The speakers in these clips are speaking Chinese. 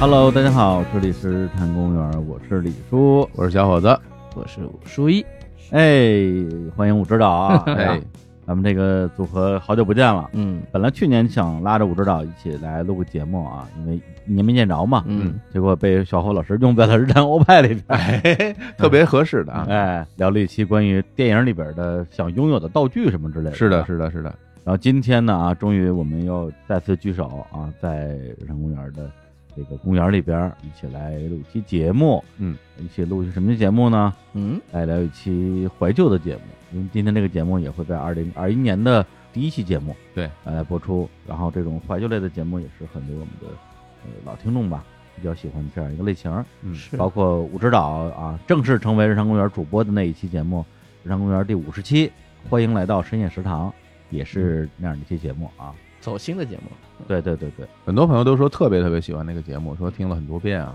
Hello，大家好，这里是日坛公园，我是李叔，我是小伙子，我是武书一。哎，欢迎武指导啊！哎哎，咱们这个组合好久不见了。嗯本来去年想拉着武指导一起来录个节目啊，因为一年没见着嘛，嗯，结果被小侯老师用在了日坛欧派里边。哎，特别合适的啊。哎，聊了一期关于电影里边的想拥有的道具什么之类的。是的，是的，是的，然后今天呢啊，终于我们又再次聚首啊，在日坛公园的这个公园里边一起来录一期节目。嗯，一起录一期什么节目呢？嗯来聊一期怀旧的节目，因为今天这个节目也会在二零二一年的第一期节目对呃来播出。然后这种怀旧类的节目也是很多我们的呃老听众吧比较喜欢这样一个类型。嗯，是包括武指导啊，正式成为日常公园主播的那一期节目，日常公园第五十期，欢迎来到深夜食堂，也是那样的一期节目啊。走心的节目。对对对对很多朋友都说特别特别喜欢那个节目，说听了很多遍啊。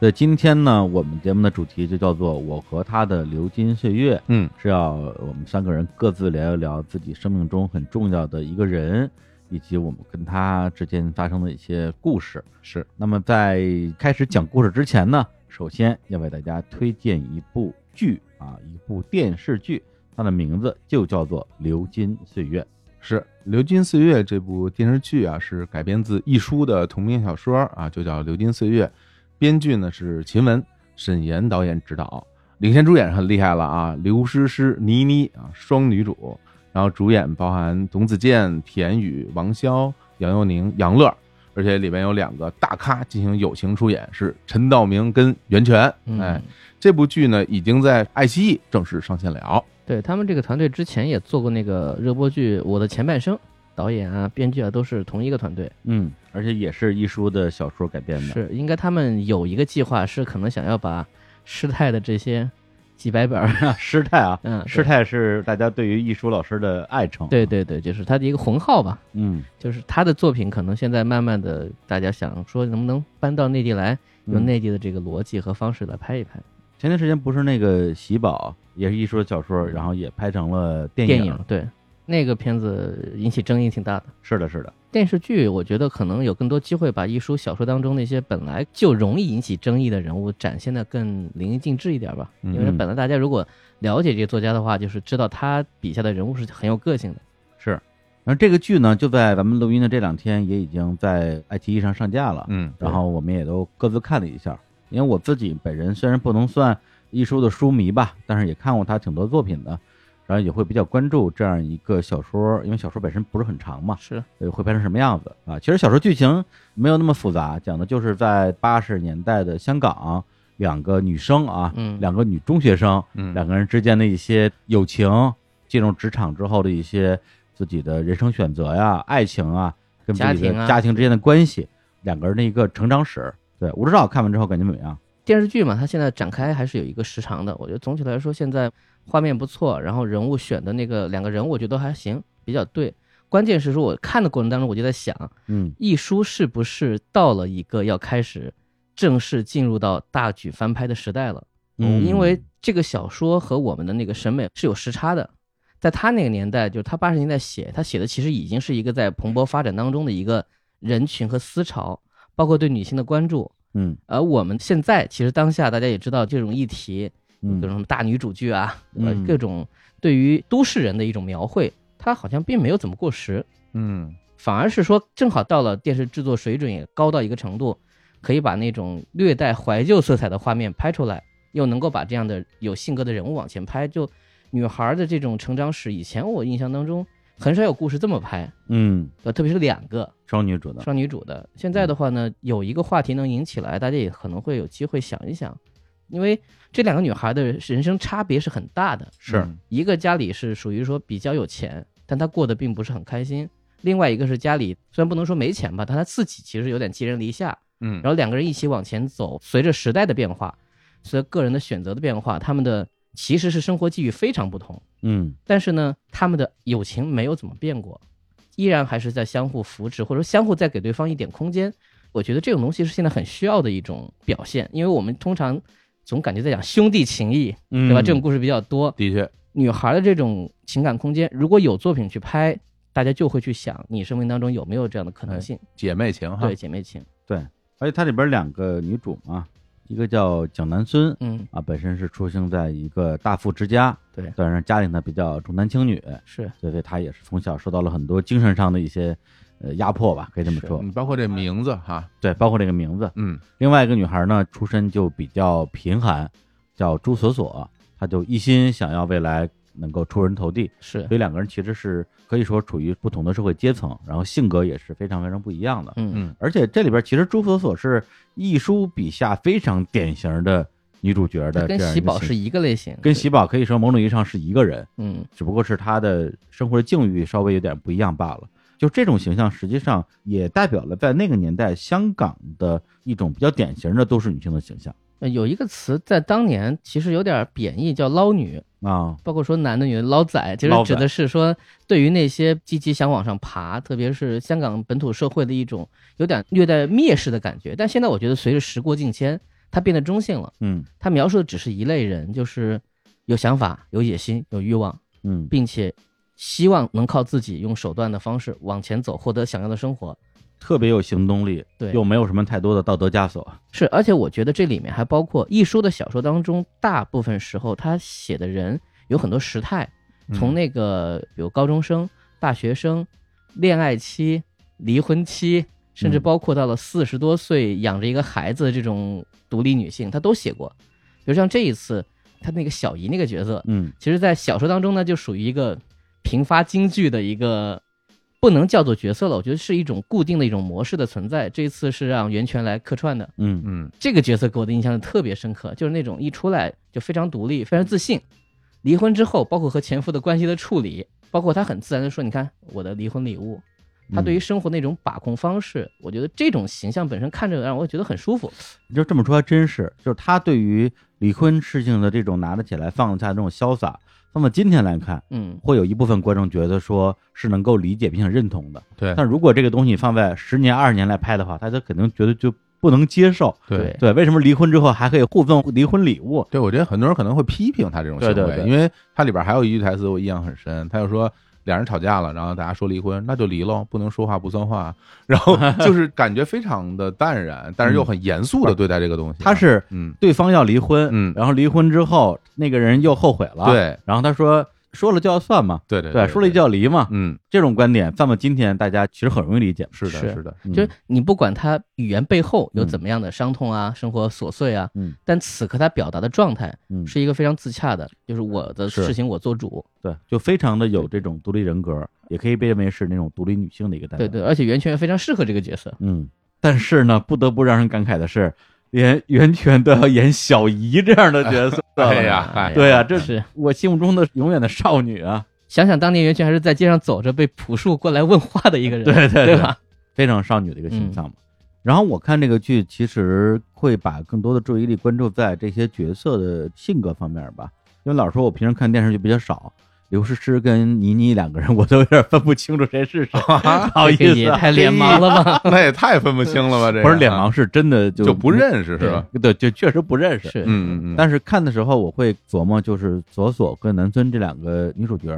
对，今天呢，我们节目的主题就叫做“我和他的流金岁月”，嗯，是要我们三个人各自聊一聊自己生命中很重要的一个人，以及我们跟他之间发生的一些故事。是，那么在开始讲故事之前呢，首先要为大家推荐一部剧啊，一部电视剧，它的名字就叫做《流金岁月》。是《流金岁月》这部电视剧啊，是改编自一书的同名小说啊，就叫《流金岁月》。编剧呢是秦雯，沈岩导演指导，领衔主演很厉害了啊，刘诗诗、倪妮啊，双女主。然后主演包含董子健、田雨、王骁、杨佑宁、杨乐，而且里面有两个大咖进行友情出演，是陈道明跟袁泉。嗯哎，，这部剧呢已经在爱奇艺正式上线了。对他们这个团队之前也做过那个热播剧《我的前半生》，导演啊、编剧啊都是同一个团队。嗯，而且也是一书的小说改编的。是，应该他们有一个计划，是可能想要把师太的这些几百本儿，师太啊，嗯，师太是大家对于艺术老师的爱称。对，对对，就是他的一个红号吧。嗯，就是他的作品，可能现在慢慢的，大家想说能不能搬到内地来，用嗯内地的这个逻辑和方式来拍一拍前段时间不是那个喜宝也是艺术的小说，然后也拍成了电电影。对，那个片子引起争议挺大的。是的，是的，电视剧，我觉得可能有更多机会把一书小说当中那些本来就容易引起争议的人物展现的更淋漓尽致一点吧。嗯因为本来大家如果了解这个作家的话，就是知道他笔下的人物是很有个性的。是。然后这个剧呢，就在咱们录音的这两天也已经在爱奇艺上上架了。嗯，然后我们也都各自看了一下。因为我自己本人虽然不能算一书的书迷吧，但是也看过他挺多作品的，然后也会比较关注这样一个小说，因为小说本身不是很长嘛，是，呃，会拍成什么样子啊？其实小说剧情没有那么复杂，讲的就是在八十年代的香港，两个女生啊，嗯两个女中学生，嗯两个人之间的一些友情，进入职场之后的一些自己的人生选择呀、爱情啊，跟自己的家庭啊家庭之间的关系，两个人的一个成长史。对，我不知道看完之后感觉怎么样？电视剧嘛，它现在展开还是有一个时长的。我觉得总体来说，现在画面不错，然后人物选的那个两个人物，我觉得都还行，比较对。关键是说，我看的过程当中，我就在想，嗯一书是不是到了一个要开始正式进入到大举翻拍的时代了？嗯，因为这个小说和我们的那个审美是有时差的。在他那个年代，就是他八十年代写，他写的其实已经是一个在蓬勃发展当中的一个人群和思潮，包括对女性的关注。嗯。而我们现在其实当下大家也知道这种议题，嗯。各种什么大女主剧啊，对吧嗯。各种对于都市人的一种描绘，它好像并没有怎么过时，嗯。反而是说正好到了电视制作水准也高到一个程度，可以把那种略带怀旧色彩的画面拍出来，又能够把这样的有性格的人物往前拍，就女孩的这种成长史，以前我印象当中很少有故事这么拍，嗯，呃，特别是两个双女主的，双女主的。现在的话呢，有一个话题能引起来，大家也可能会有机会想一想，因为这两个女孩的人生差别是很大的。是嗯一个家里是属于说比较有钱，但她过得并不是很开心；另外一个是家里虽然不能说没钱吧，但她自己其实有点寄人篱下。嗯然后两个人一起往前走，随着时代的变化，随着个人的选择的变化，他们的其实是生活际遇非常不同。嗯但是呢，他们的友情没有怎么变过，依然还是在相互扶持，或者说相互在给对方一点空间。我觉得这种东西是现在很需要的一种表现，因为我们通常总感觉在讲兄弟情谊，嗯，对吧？这种故事比较多，的确，女孩的这种情感空间，如果有作品去拍，大家就会去想，你生命当中有没有这样的可能性？姐妹情哈，对，姐妹情，对而且它里边两个女主嘛，一个叫蒋南孙嗯，啊，本身是出生在一个大富之家，对，但是家里呢比较重男轻女，是所以她也是从小受到了很多精神上的一些呃压迫吧，可以这么说。你包括这名字哈，对，包括这个名字。嗯另外一个女孩呢，出身就比较贫寒，叫朱锁锁，她就一心想要未来能够出人头地，是。所，以两个人其实是可以说处于不同的社会阶层，然后性格也是非常非常不一样的。嗯。嗯。而且这里边其实朱锁锁是亦舒笔下非常典型的女主角的这跟样一个形喜宝是一个类型，跟喜宝可以说某种意义上是一个人，嗯。只不过是她的生活的境遇稍微有点不一样罢了。就这种形象，实际上也代表了在那个年代香港的一种比较典型的都市女性的形象。呃有一个词在当年其实有点贬义，叫捞女，啊。包括说男的女的捞仔，其实指的是说对于那些积极想往上爬，特别是香港本土社会的一种有点略带蔑视的感觉。但现在我觉得随着时过境迁，它变得中性了。嗯它描述的只是一类人，就是有想法、有野心、有欲望，嗯，并且希望能靠自己用手段的方式往前走，获得想要的生活。特别有行动力，对又没有什么太多的道德枷锁。是，而且我觉得这里面还包括一书的小说当中，大部分时候他写的人有很多时态，从那个比如高中生、大学生、恋爱期、离婚期，甚至嗯包括到了四十多岁养着一个孩子的这种独立女性，她都写过。比如像这一次，他那个小姨那个角色，嗯其实在小说当中呢，就属于一个频发京剧的一个。不能叫做角色了，我觉得是一种固定的一种模式的存在。这一次是让袁泉来客串的，嗯嗯这个角色给我的印象特别深刻，就是那种一出来就非常独立、非常自信。离婚之后，包括和前夫的关系的处理，包括他很自然的说：“你看我的离婚礼物。”他对于生活那种把控方式，我觉得这种形象本身看着让我觉得很舒服。你就这么说还真是，就是他对于离婚事情的这种拿得起来放得下的这种潇洒，放到今天来看，嗯，会有一部分观众觉得说是能够理解并且认同的。对但如果这个东西放在十年、二十年来拍的话，大家肯定觉得就不能接受。对对，为什么离婚之后还可以互赠离婚礼物？对，我觉得很多人可能会批评他这种行为，对对对因为他里边还有一句台词我印象很深，他就说两人吵架了，然后大家说离婚，那就离喽，不能说话不算话，然后就是感觉非常的淡然，但是又很严肃的对待这个东西。他是嗯。对方要离婚，嗯。然后离婚之后那个人又后悔了，，对。然后他说说了就要算嘛，对对对，说了就要离嘛，嗯。这种观点放到今天，大家其实很容易理解。是的是是的。嗯。就是你不管他语言背后有嗯。怎么样的伤痛啊、生活琐碎啊，嗯但此刻他表达的状态嗯，是一个非常自洽的，就是我的事情我做主。对，就非常的有这种独立人格，也可以被认为是那种独立女性的一个代表。对对，而且袁泉非常适合这个角色。嗯，但是呢，不得不让人感慨的是，连袁泉都要演小姨这样的角色。哎呀哎对啊，这是我心目中的永远的少女啊！想想当年袁泉还是在街上走着被朴树过来问话的一个人，对对对吧？非常少女的一个嗯形象嘛。然后我看这个剧，其实会把更多的注意力关注在这些角色的性格方面吧。因为老实说，我平时看电视剧比较少，刘诗诗跟倪妮两个人，我都有点分不清楚谁是谁，不好意思啊，也太脸盲了吧？那也太分不清了吧？这不是脸盲，是真的就就不认识是吧？对，就确实不认识。是，嗯嗯嗯，但是看的时候，我会琢磨，就是左左跟南孙这两个女主角，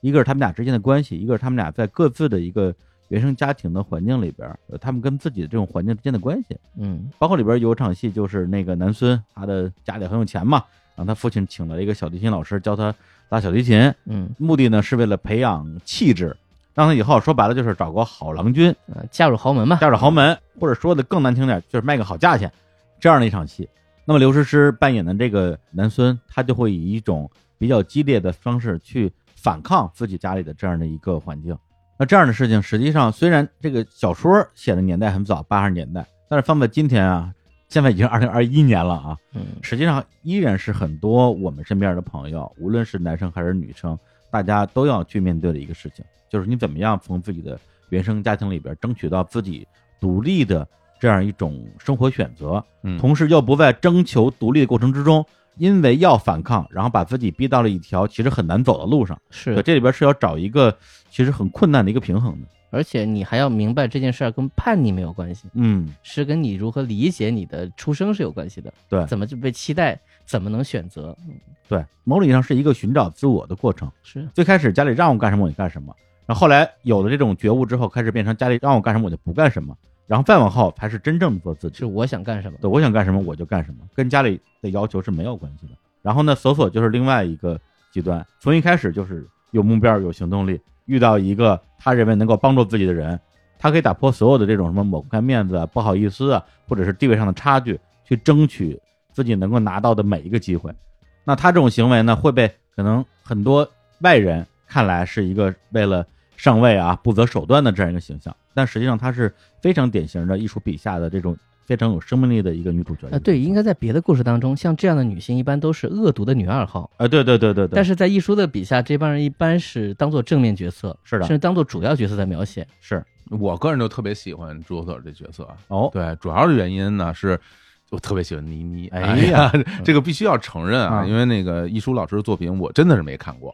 一个是他们俩之间的关系，一个是他们俩在各自的一个原生家庭的环境里边他们跟自己的这种环境之间的关系。嗯包括里边有场戏，就是那个南孙，他的家里很有钱嘛，然后他父亲请了一个小提琴老师教他拉小提琴，嗯，目的呢是为了培养气质，让他以后说白了就是找个好郎君，呃嫁入豪门吧，嫁入豪门，或者说的更难听点，就是卖个好价钱，这样的一场戏。那么刘诗诗扮演的这个男孙，他就会以一种比较激烈的方式去反抗自己家里的这样的一个环境。那这样的事情，实际上虽然这个小说写的年代很早，八十年代，但是放在今天啊，现在已经二零二一年了啊，嗯实际上依然是很多我们身边的朋友，无论是男生还是女生，大家都要去面对的一个事情，就是你怎么样从自己的原生家庭里边争取到自己独立的这样一种生活选择，嗯同时又不在征求独立的过程之中，因为要反抗，然后把自己逼到了一条其实很难走的路上。对，是，这里边是要找一个其实很困难的一个平衡的。而且你还要明白这件事儿跟叛逆没有关系，嗯，是跟你如何理解你的出生是有关系的。对怎么就被期待，怎么能选择？嗯对，某种意义上是一个寻找自我的过程。是，最开始家里让我干什么我就干什么，然后后来有了这种觉悟之后，开始变成家里让我干什么我就不干什么。然后再往后才是真正的做自己是。我想干什么。对，我想干什么我就干什么，跟家里的要求是没有关系的。然后呢，索索就是另外一个极端，从一开始就是有目标、有行动力，遇到一个他认为能够帮助自己的人，他可以打破所有的这种什么抹不开面子啊、不好意思啊，或者是地位上的差距，去争取自己能够拿到的每一个机会。那他这种行为呢，会被可能很多外人看来是一个为了上位啊不择手段的这样一个形象，但实际上他是非常典型的艺术笔下的这种非常有生命力的一个女主角。啊，对，应该在别的故事当中，像这样的女性一般都是恶毒的女二号，啊，对对对对对，但是在一书的笔下，这帮人一般是当做正面角色，是的甚至当做主要角色在描写。是我个人就特别喜欢朱佐佐这角色，哦，对，主要的原因呢是。我特别喜欢倪妮，哎哎呀这个必须要承认啊，嗯因为那个一书老师的作品我真的是没看过，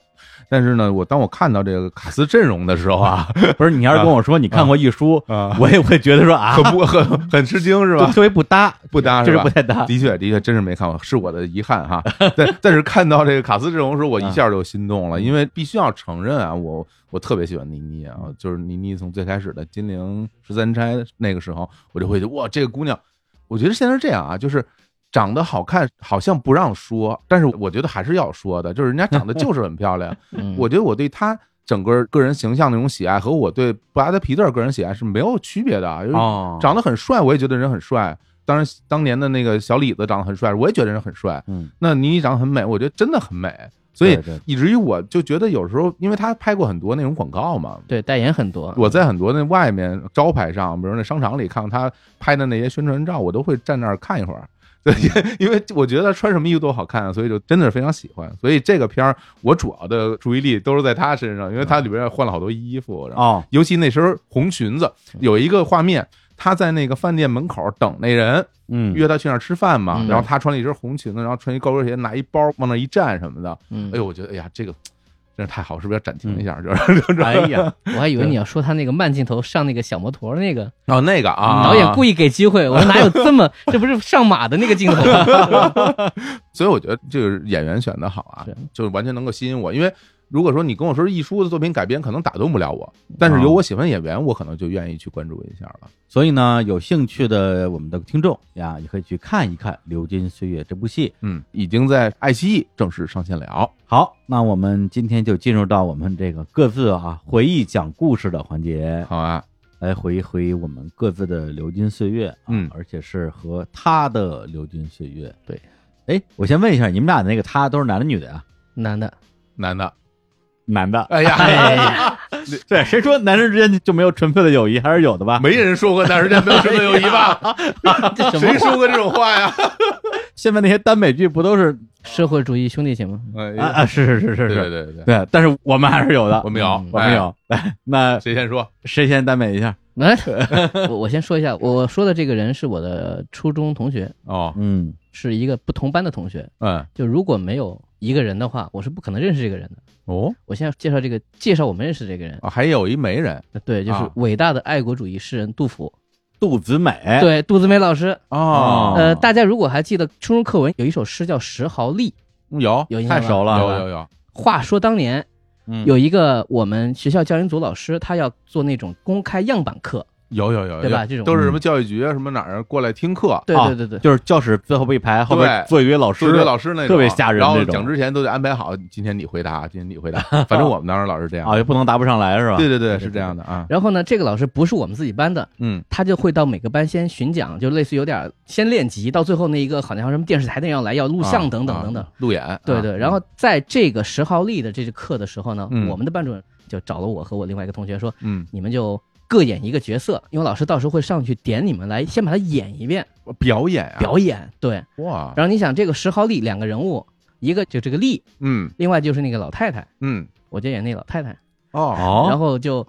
但是呢，我当我看到这个卡斯阵容的时候啊，不是你要是跟我说你看过一书，啊，我也会觉得说啊，很不很很吃惊是吧？就特别不搭，不搭就是是吧不？太搭。的确，的确，真是没看过，是我的遗憾哈。但但是看到这个卡斯阵容的时候，我一下就心动了，因为必须要承认啊，我我特别喜欢倪妮啊，就是倪妮从最开始的金陵十三钗那个时候，我就会觉得哇，这个姑娘，我觉得现在是这样啊，就是。长得好看好像不让说，但是我觉得还是要说的，就是人家长得就是很漂亮。嗯，我觉得我对她整个个人形象那种喜爱和我对布拉德皮特个人喜爱是没有区别的啊。因为哦，长得很帅，我也觉得人很帅。当然，当年的那个小李子长得很帅，我也觉得人很帅。嗯，那倪妮长得很美，我觉得真的很美，所以以至于我就觉得有时候，因为他拍过很多那种广告嘛，对代言很多，我在很多那外面招牌上，比如那商场里看到她拍的那些宣传照，我都会站那儿看一会儿。对，因为我觉得她穿什么衣服都好看，所以就真的是非常喜欢。所以这个片儿，我主要的注意力都是在他身上，因为他里边换了好多衣服，然后哦，尤其那身红裙子，有一个画面，她在那个饭店门口等那人，嗯，约他去那儿吃饭嘛，嗯然后他穿了一身红裙子，然后穿一高跟鞋，拿一包往那一站什么的，嗯哎，呦，我觉得哎呀，这个真是太好，是不是要暂停一下？就是 就是哎呀，我还以为你要说他那个慢镜头上那个小摩托那个，哦那个啊，导演故意给机会，我说哪有这么，这不是上马的那个镜头吗？所以我觉得这个演员选的好啊就是，完全能够吸引我。因为如果说你跟我说是一书的作品改编，可能打动不了我，但是有我喜欢的演员，我可能就愿意去关注一下了。所以呢，有兴趣的我们的听众呀，也可以去看一看《流金岁月》这部戏。嗯，已经在爱奇艺正式上线了。好，那我们今天就进入到我们这个各自啊回忆讲故事的环节，好啊，来回忆回忆我们各自的流金岁月、啊，嗯而且是和他的流金岁月。对，哎，我先问一下，你们俩的那个他都是男的女的呀？男的，男的，男的。哎呀，哎 对，谁说男人之间就没有纯粹的友谊？还是有的吧？没人说过男人间没有纯粹友谊吧？这什谁说过这种话呀？现在那些耽美剧不都是社会主义兄弟情吗？哎啊啊？是是是是对是，对对对，对，但是我们还是有的，我们有嗯，我们有。来，那谁先说？谁先耽美一下？来，我我先说一下，我说的这个人是我的初中同学，哦，嗯，是一个不同班的同学。嗯，就如果没有一个人的话，我是不可能认识这个人的。哦，我现在介绍这个，介绍我们认识这个人，啊，还有一媒人。对，就是啊。伟大的爱国主义诗人杜甫。杜子美，，对，杜子美老师。哦。呃，大家如果还记得初中课文有一首诗叫《石壕吏》，有。有印象太熟了，有有有，话说当年嗯。有一个我们学校教研组老师，他要做那种公开样板课，有有有，有对吧？这种都是什么教育局啊，什么哪儿过来听课，啊。对对对。对，就是教室最后一排后面坐一位老师，数学老师那种特别吓人然后那种。讲之前都得安排好，今天你回答，今天你回答，反正我们当时老师这样。啊，，也不能答不上来是吧？对对对，是这样的啊，然后呢，这个老师不是我们自己班的，嗯。他就会到每个班先巡讲，就类似有点先练级，到最后那一个好像什么电视台那样来要录像等等等等。啊。路演，啊。对对，然后在这个石号力的这节课的时候呢，嗯。我们的班主任就找了我和我另外一个同学说，嗯，你们就各演一个角色，因为老师到时候会上去点你们来，先把它演一遍表演啊，表演。对，哇，然后你想这个石号力两个人物，一个就这个丽，嗯另外就是那个老太太，嗯，我就演那老太太。哦，哦，然后就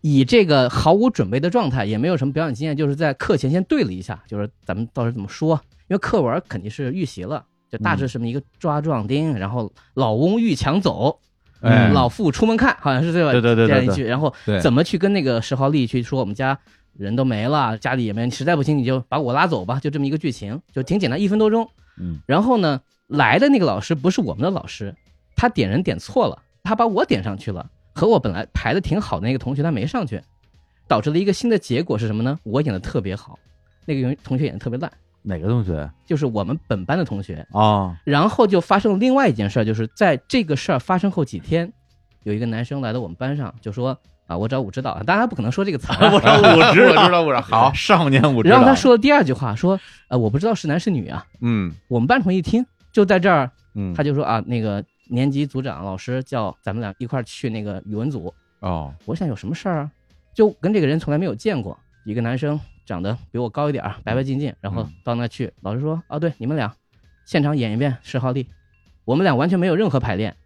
以这个毫无准备的状态，也没有什么表演经验，就是在课前先对了一下，就是咱们到时候怎么说，因为课文肯定是预习了，就大致什么一个抓壮丁，然后老翁遇强走，哎，老妇出门看，好像是这个对对对对这样一句，然后，怎么去跟那个石豪利去说我们家。人都没了，家里也没人，实在不行你就把我拉走吧，就这么一个剧情，就挺简单，一分多钟。嗯，然后呢，来的那个老师不是我们的老师，他点人点错了，他把我点上去了，和我本来排的挺好的那个同学他没上去，导致了一个新的结果是什么呢？我演的特别好，那个同同学演的特别烂，哪个同学？就是我们本班的同学。啊，然后就发生了另外一件事儿，就是在这个事儿发生后几天，有一个男生来到我们班上，就说啊，我找武指导，当然不可能说这个词 我找武指导我知道，我知道，好，少年武指导。然后他说的第二句话，说呃，我不知道是男是女啊。嗯我们班同学一听，就在这儿，嗯，他就说啊，那个年级组长老师叫咱们俩一块儿去那个语文组。哦，我想有什么事儿啊？就跟这个人从来没有见过，一个男生长得比我高一点儿，白白净净，然后嗯到那去，老师说啊，对，你们俩现场演一遍十号例，我们俩完全没有任何排练，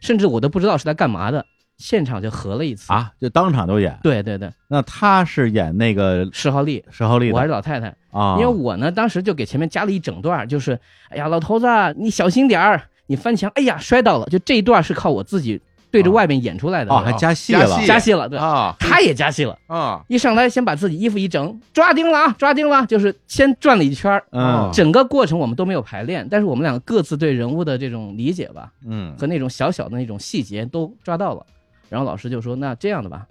甚至我都不知道是在干嘛的，现场就合了一次。啊，就当场就演。对对对，那他是演那个十号例，十号例的我还是老太太，啊，因为我呢当时就给前面加了一整段，就是哎呀老头子你小心点儿，你翻墙，哎呀摔倒了，就这一段是靠我自己对着外面演出来的，哦还加戏了。加戏。了，对，啊。他也加戏了。啊，一上来先把自己衣服一整，抓丁了啊，抓丁了，就是先转了一圈儿。嗯。整个过程我们都没有排练，但是我们两个各自对人物的这种理解吧，嗯。和那种小小的那种细节都抓到了。然后老师就说：“那这样的吧，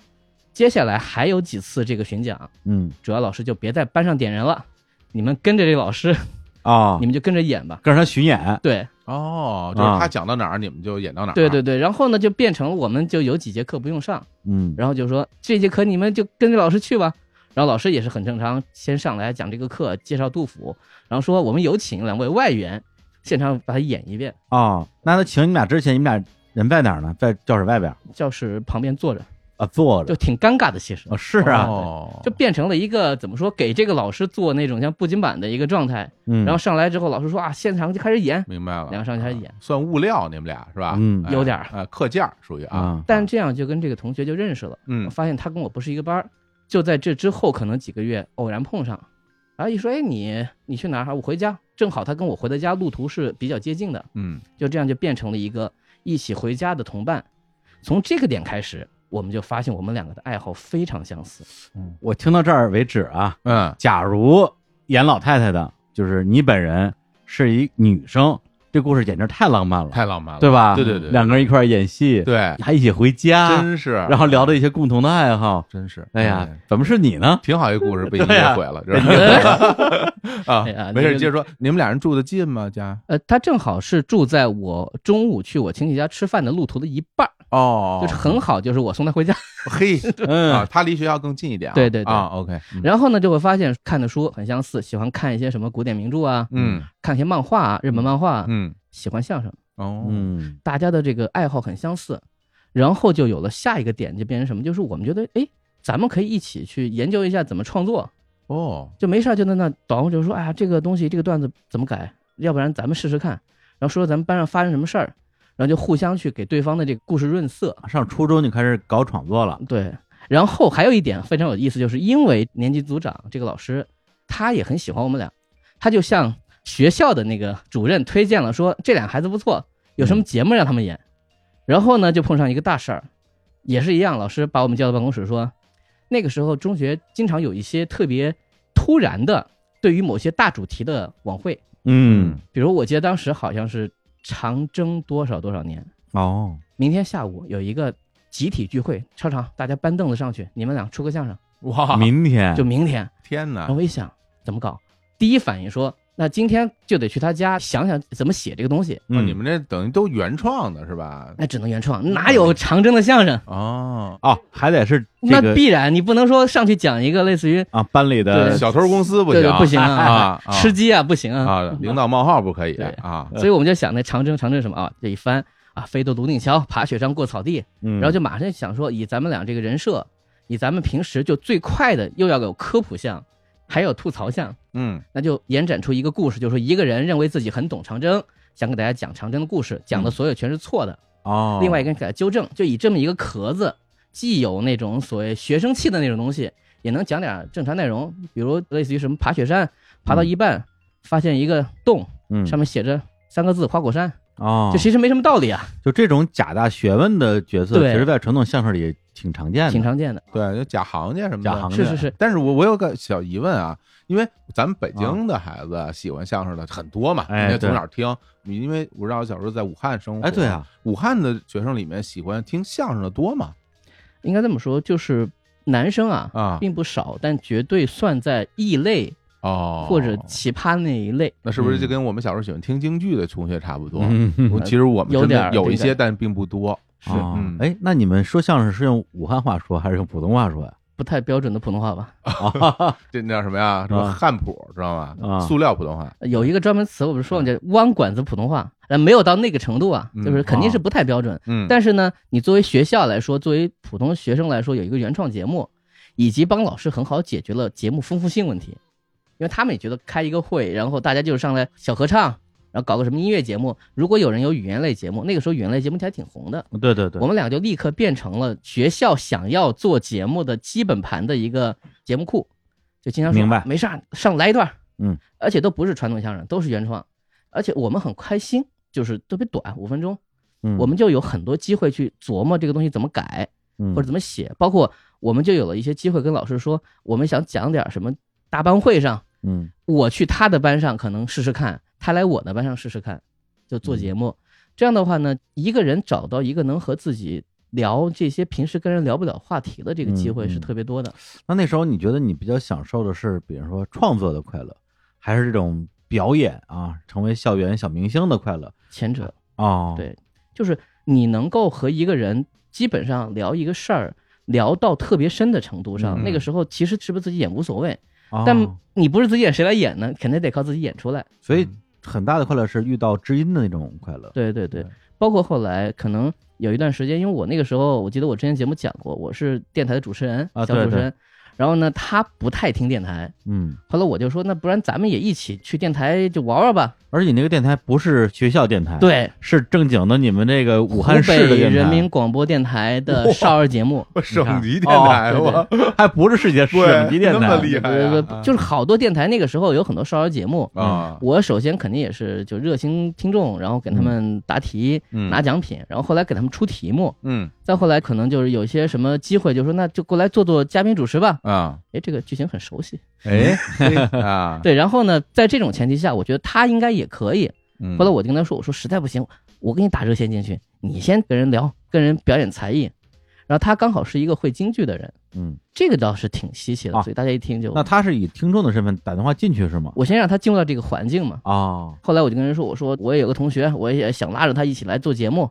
接下来还有几次这个巡讲，嗯。主要老师就别在班上点人了，你们跟着这老师，啊。你，们就跟着演吧。跟着他巡演。对哦，就是他讲到哪儿，你们就演到哪儿。对对对，然后呢就变成了我们就有几节课不用上，嗯，然后就说这节课你们就跟着老师去吧。然后老师也是很正常，先上来讲这个课，介绍杜甫，然后说我们有请两位外援，现场把它演一遍。哦，那他请你们俩之前，你们俩人在哪儿呢？在教室外边教室旁边坐着，啊，坐着就。挺尴尬的，其实。哦，是啊，哦，就变成了一个怎么说，给这个老师做那种像布景板的一个状态。嗯，然后上来之后，老师说啊，现场就开始演，明白了，两个上去开始演。啊算物料，你们俩是吧？嗯。哎有点儿。哎，课件儿属于啊，啊，但这样就跟这个同学就认识了。嗯。我发现他跟我不是一个班儿，就在这之后可能几个月偶然碰上，然后一说，哎，你你去哪儿？我回家，正好他跟我回的家路途是比较接近的，嗯。就这样就变成了一个一起回家的同伴。从这个点开始，我们就发现我们两个的爱好非常相似。我听到这儿为止啊，嗯假如演老太太的，就是你本人是一女生，这故事简直太浪漫了，太浪漫了，对吧？对对对，两个人一块演戏，，对，还一起回家，真是，然后聊的一些共同的爱好。真是，哎呀，怎么是你呢？挺好一故事，被你毁了？啊没事，那个接着说，你们俩人住的近吗？家？呃，他正好是住在我中午去我亲戚家吃饭的路途的一半，哦，就是很好，就是我送他回家。嘿 啊，嗯，他离学校更近一点啊，对对对。啊，OK，嗯。然后呢，就会发现看的书很相似，喜欢看一些什么古典名著啊，嗯。看一些漫画啊，日本漫画啊，嗯喜欢相声，哦，嗯大家的这个爱好很相似，然后就有了下一个点，就变成什么？就是我们觉得，哎，咱们可以一起去研究一下怎么创作，哦，就没事儿就在那捣，就说，哎呀，这个东西这个段子怎么改？要不然咱们试试看，然后说说咱们班上发生什么事儿，然后就互相去给对方的这个故事润色。上初中就开始搞创作了，对，然后还有一点非常有意思，就是因为年级组长这个老师，他也很喜欢我们俩，他就向学校的那个主任推荐了，说这俩孩子不错，有什么节目让他们演。然后呢，就碰上一个大事儿，也是一样，老师把我们叫到办公室说，那个时候中学经常有一些特别突然的对于某些大主题的晚会，嗯，比如我记得当时好像是长征多少多少年，哦，明天下午有一个集体聚会，操场大家搬凳子上去，你们俩出个相声，哇，明天就明天。天哪。然后，我一想，怎么搞？第一反应说，那今天就得去他家想想怎么写这个东西。哦嗯你们这等于都原创的是吧？那只能原创，哪有长征的相声？哦，哦，还得是这那必然你不能说上去讲一个类似于啊班里的对小偷公司不行，对对不行啊啊，啊吃鸡啊，不行啊。啊，领导冒号不可以啊，所以我们就想那长征，长征什么啊？这一翻啊，飞渡泸定桥，爬雪山过草地，嗯，然后就马上想说，以咱们俩这个人设，以咱们平时就最快的又要有科普项，还有吐槽项，嗯。那就延展出一个故事，就是说一个人认为自己很懂长征，想给大家讲长征的故事，讲的所有全是错的。哦，另外一个人给他纠正，就以这么一个壳子，既有那种所谓学生气的那种东西，也能讲点正常内容，比如类似于什么爬雪山，爬到一半、发现一个洞，嗯。上面写着三个字“花果山”，哦，就其实没什么道理啊，就这种假大学问的角色，对。其实在传统相声里挺常见的，挺常见的。对，就假行家什么的，假行家是是是，但是我我有个小疑问啊，因为咱们北京的孩子喜欢相声的很多嘛，哎你也从哪儿听？你因为我知道我小时候在武汉生活，哎，对，啊，武汉的学生里面喜欢听相声的多嘛？应该这么说，就是男生啊啊并不少，但绝对算在异类哦，或者奇葩那一类。那是不是嗯就跟我们小时候喜欢听京剧的同学差不多？嗯其实我们有身边点儿这个有一些，但并不多。是啊嗯哎，那你们说相声是用武汉话说还是用普通话说呀？不太标准的普通话吧？这那叫什么呀？什么啊汉普知道吗？啊塑料普通话。有一个专门词，我不是说了叫弯管子普通话，呃，没有到那个程度啊，嗯就是肯定是不太标准。嗯，但是呢，你作为学校来说，作为普通学生来说，有一个原创节目，以及帮老师很好解决了节目丰富性问题，因为他们也觉得开一个会，然后大家就是上来小合唱，然后搞个什么音乐节目。如果有人有语言类节目，那个时候语言类节目还挺红的，对对对。我，们俩就立刻变成了学校想要做节目的基本盘的一个节目库，就经常说明白没事儿上来一段，嗯，而且都不是传统相声，都是原创，而且我们很开心，就是特别短，五分钟，嗯。我们就有很多机会去琢磨这个东西怎么改嗯。或者怎么写，包括我们就有了一些机会跟老师说，我们想讲点什么大班会上，嗯。我去他的班上可能试试看，他来我的班上试试看，就做节目。这样的话呢，一个人找到一个能和自己聊这些平时跟人聊不了话题的这个机会是特别多的。那那时候你觉得你比较享受的是，比如说创作的快乐，还是这种表演啊，成为校园小明星的快乐？前者哦，对就是你能够和一个人基本上聊一个事儿。聊到特别深的程度上，嗯那个时候其实是不是自己演无所谓，哦，但你不是自己演，谁来演呢？肯定得靠自己演出来。所以很大的快乐是遇到知音的那种快乐。对对对对，包括后来可能有一段时间，因为我那个时候，我记得我之前节目讲过，我是电台的主持人，小主持人。然后呢，他不太听电台，嗯，后来我就说，那不然咱们也一起去电台就玩玩吧。而且你那个电台不是学校电台，，对，是正经的你们这个武汉市的，人民广播电台的少儿节目，省级电哦台，还不是世界省级电台，那么厉害就是好多电台那个时候有很多少儿节目。啊，我首先肯定也是就热心听众，然后给他们答题、嗯。拿奖品，然后后来给他们出题目，嗯。再后来可能就是有些什么机会，就说那就过来做做嘉宾主持吧。啊，哎，这个剧情很熟悉。哎 对，然后呢，在这种前提下，我觉得他应该也可以。嗯后来我就跟他说，我说实在不行，我给你打热线进去，你先跟人聊，跟人表演才艺。然后他刚好是一个会京剧的人，嗯，这个倒是挺稀奇的，啊所以大家一听就。那他是以听众的身份打电话进去是吗？我先让他进入到这个环境嘛。哦，后来我就跟人说，我说我也有个同学，我也想拉着他一起来做节目。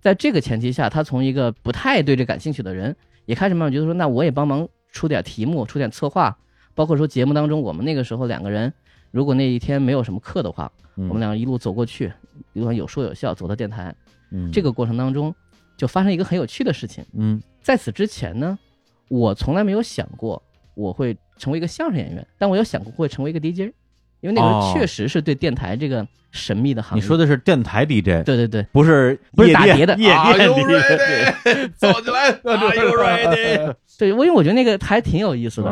在这个前提下，他从一个不太对这感兴趣的人，也开始慢慢觉得说，那我也帮忙出点题目，出点策划，包括说节目当中，我们那个时候两个人，如果那一天没有什么课的话，我我们两个一路走过去，一路上有说有笑，走到电台。嗯。这个过程当中，就发生一个很有趣的事情。嗯。在此之前呢，我从来没有想过我会成为一个相声演员，但我有想过会成为一个 DJ，因为那个时哦候确实是对电台这个神秘的行业。你说的是电台 DJ，对对对，不是不是打碟的夜啊店 DJ，ready？走起来 Are you ready？对，我因为我觉得那个还挺有意思的。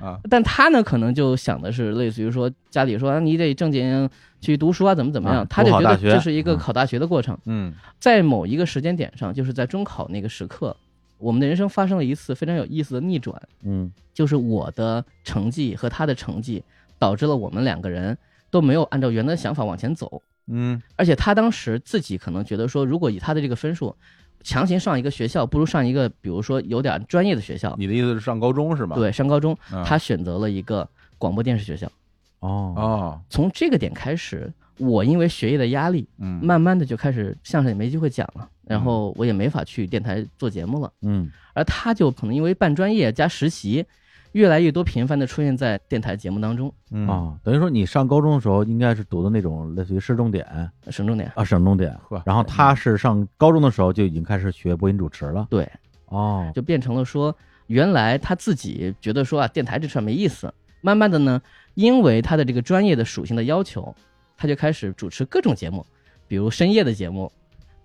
啊？但他呢，可能就想的是类似于说家里说啊你得正经去读书啊，怎么怎么样，啊他就觉得这是一个嗯考大学的过程。嗯在某一个时间点上，就是在中考那个时刻，我们的人生发生了一次非常有意思的逆转。嗯就是我的成绩和他的成绩，导致了我们两个人都没有按照原来的想法往前走。嗯而且他当时自己可能觉得说，如果以他的这个分数，强行上一个学校，不如上一个比如说有点专业的学校。你的意思是上高中是吗？对，上高中，啊，他选择了一个广播电视学校。哦哦，从这个点开始，我因为学业的压力，嗯，慢慢的就开始相声也没机会讲了，然后我也没法去电台做节目了。嗯而他就可能因为办专业加实习，越来越多频繁的出现在电台节目当中。嗯啊，等于说你上高中的时候应该是读的那种类似于市重点省重点，啊省重点呵，然后他是上高中的时候就已经开始学播音主持了。对，哦，就变成了说，原来他自己觉得说啊，电台这事儿没意思。慢慢的呢，因为他的这个专业的属性的要求，他就开始主持各种节目，比如深夜的节目，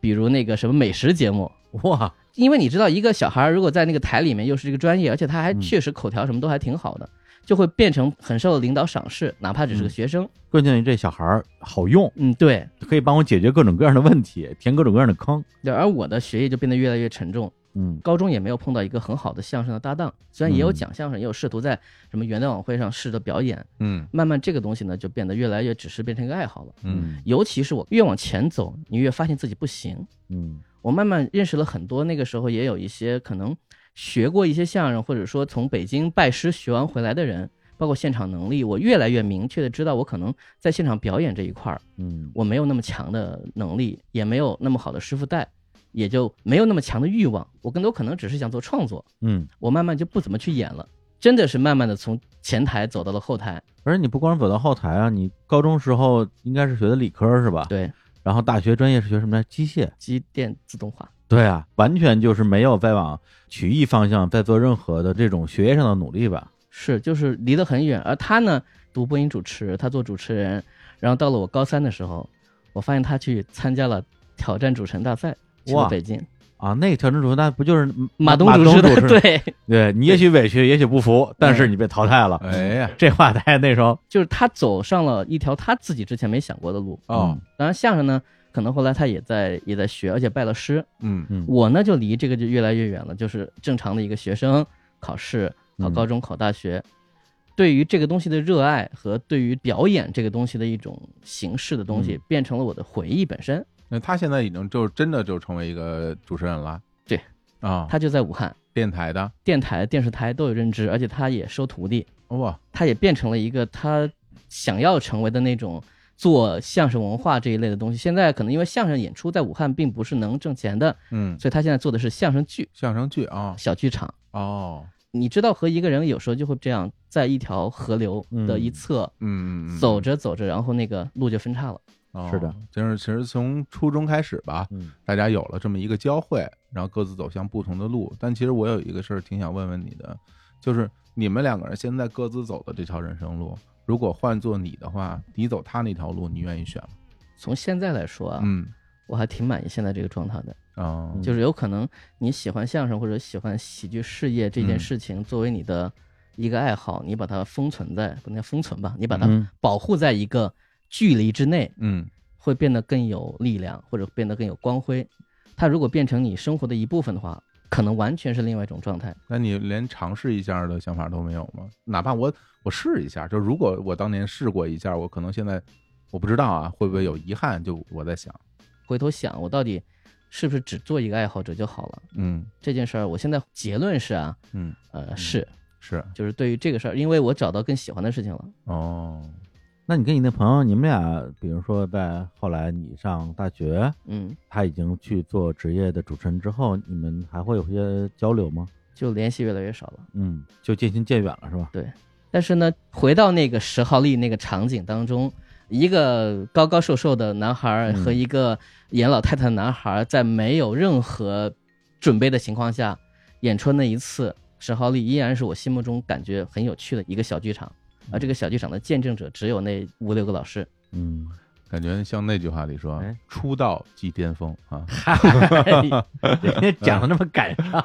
比如那个什么美食节目。哇，因为你知道，一个小孩儿如果在那个台里面又是这个专业，而且他还嗯确实口条什么都还挺好的，就会变成很受领导赏识，哪怕只是个嗯学生。关键这小孩儿好用，嗯，对。可以帮我解决各种各样的问题，填各种各样的坑。对，而我的学业就变得越来越沉重。嗯。高中也没有碰到一个很好的相声的搭档，虽然也有嗯。讲相声，也有试图在什么元旦晚会上试着表演，嗯。慢慢这个东西呢就变得越来越只是变成一个爱好了。嗯。尤其是我越往前走，你越发现自己不行。嗯。我慢慢认识了很多，那个时候也有一些可能学过一些相声，或者说从北京拜师学完回来的人，包括现场能力，我越来越明确的知道，我可能在现场表演这一块儿，嗯。我没有那么强的能力，也没有那么好的师傅带，也就没有那么强的欲望。我更多可能只是想做创作，嗯，我慢慢就不怎么去演了，真的是慢慢的从前台走到了后台。而且你不光走到后台啊，你高中时候应该是学的理科是吧？。对，然后大学专业是学什么来？机械。机电自动化。对啊，完全就是没有再往曲艺方向再做任何的这种学业上的努力吧？是，就是离得很远。而他呢，读播音主持，他做主持人。然后到了我高三的时候，我发现他去参加了挑战主持人大赛，去了哇北京，啊，那个挑战主持那不就是马东主持的，持？对，对你也许委屈，也许不服，但是你被淘汰了。哎呀，这话太那时候 就是他走上了一条他自己之前没想过的路。哦，当然相声呢，可能后来他也在也在学，而且拜了师。嗯嗯我呢就离这个就越来越远了，就是正常的一个学生考试，考嗯高中、考大学，对于这个东西的热爱和对于表演这个东西的一种形式的东西，嗯变成了我的回忆本身。那他现在已经就真的就成为一个主持人了。对，啊，他就在武汉，电台的？电台、电视台都有认知，而且他也收徒弟，哇，他也变成了一个他想要成为的那种做相声文化这一类的东西。现在可能因为相声演出在武汉并不是能挣钱的，嗯，所以他现在做的是相声剧、相声剧啊，小剧场。哦，你知道，和一个人有时候就会这样，在一条河流的一侧、嗯，嗯。走，着走着，然后那个路就分叉了。哦是的，就是其实从初中开始吧，嗯大家有了这么一个交汇，然后各自走向不同的路。但其实我有一个事儿挺想问问你的，就是你们两个人现在各自走的这条人生路，如果换做你的话，你走他那条路，你愿意选吗？从现在来说啊，嗯，我还挺满意现在这个状态的。哦，嗯就是有可能你喜欢相声或者喜欢喜剧事业这件嗯事情作为你的一个爱好，你把它封存在不能叫封存吧，你把它嗯保护在一个距离之内，嗯会变得更有力量，或者变得更有光辉。它如果变成你生活的一部分的话，可能完全是另外一种状态。那你连尝试一下的想法都没有吗？哪怕我我试一下，就如果我当年试过一下，我可能现在我不知道啊，会不会有遗憾？就我在想，回头想，我到底是不是只做一个爱好者就好了？嗯这件事儿，我现在结论是啊，嗯，呃，是，是就是对于这个事儿，因为我找到更喜欢的事情了。哦，那你跟你那朋友，你们俩，比如说在后来你上大学，嗯，他已经去做职业的主持人之后，你们还会有些交流吗？就联系越来越少了。嗯，就渐行渐远了，是吧？对但是呢，回到那个十号力那个场景当中，一个高高瘦瘦的男孩和一个演老太太的男孩儿，在没有任何准备的情况下演出那一次，十号力依然是我心目中感觉很有趣的一个小剧场。而这个小剧场的见证者只有那五六个老师，嗯，感觉像那句话里说哎，出道即巅峰啊。人家 讲的那么感伤，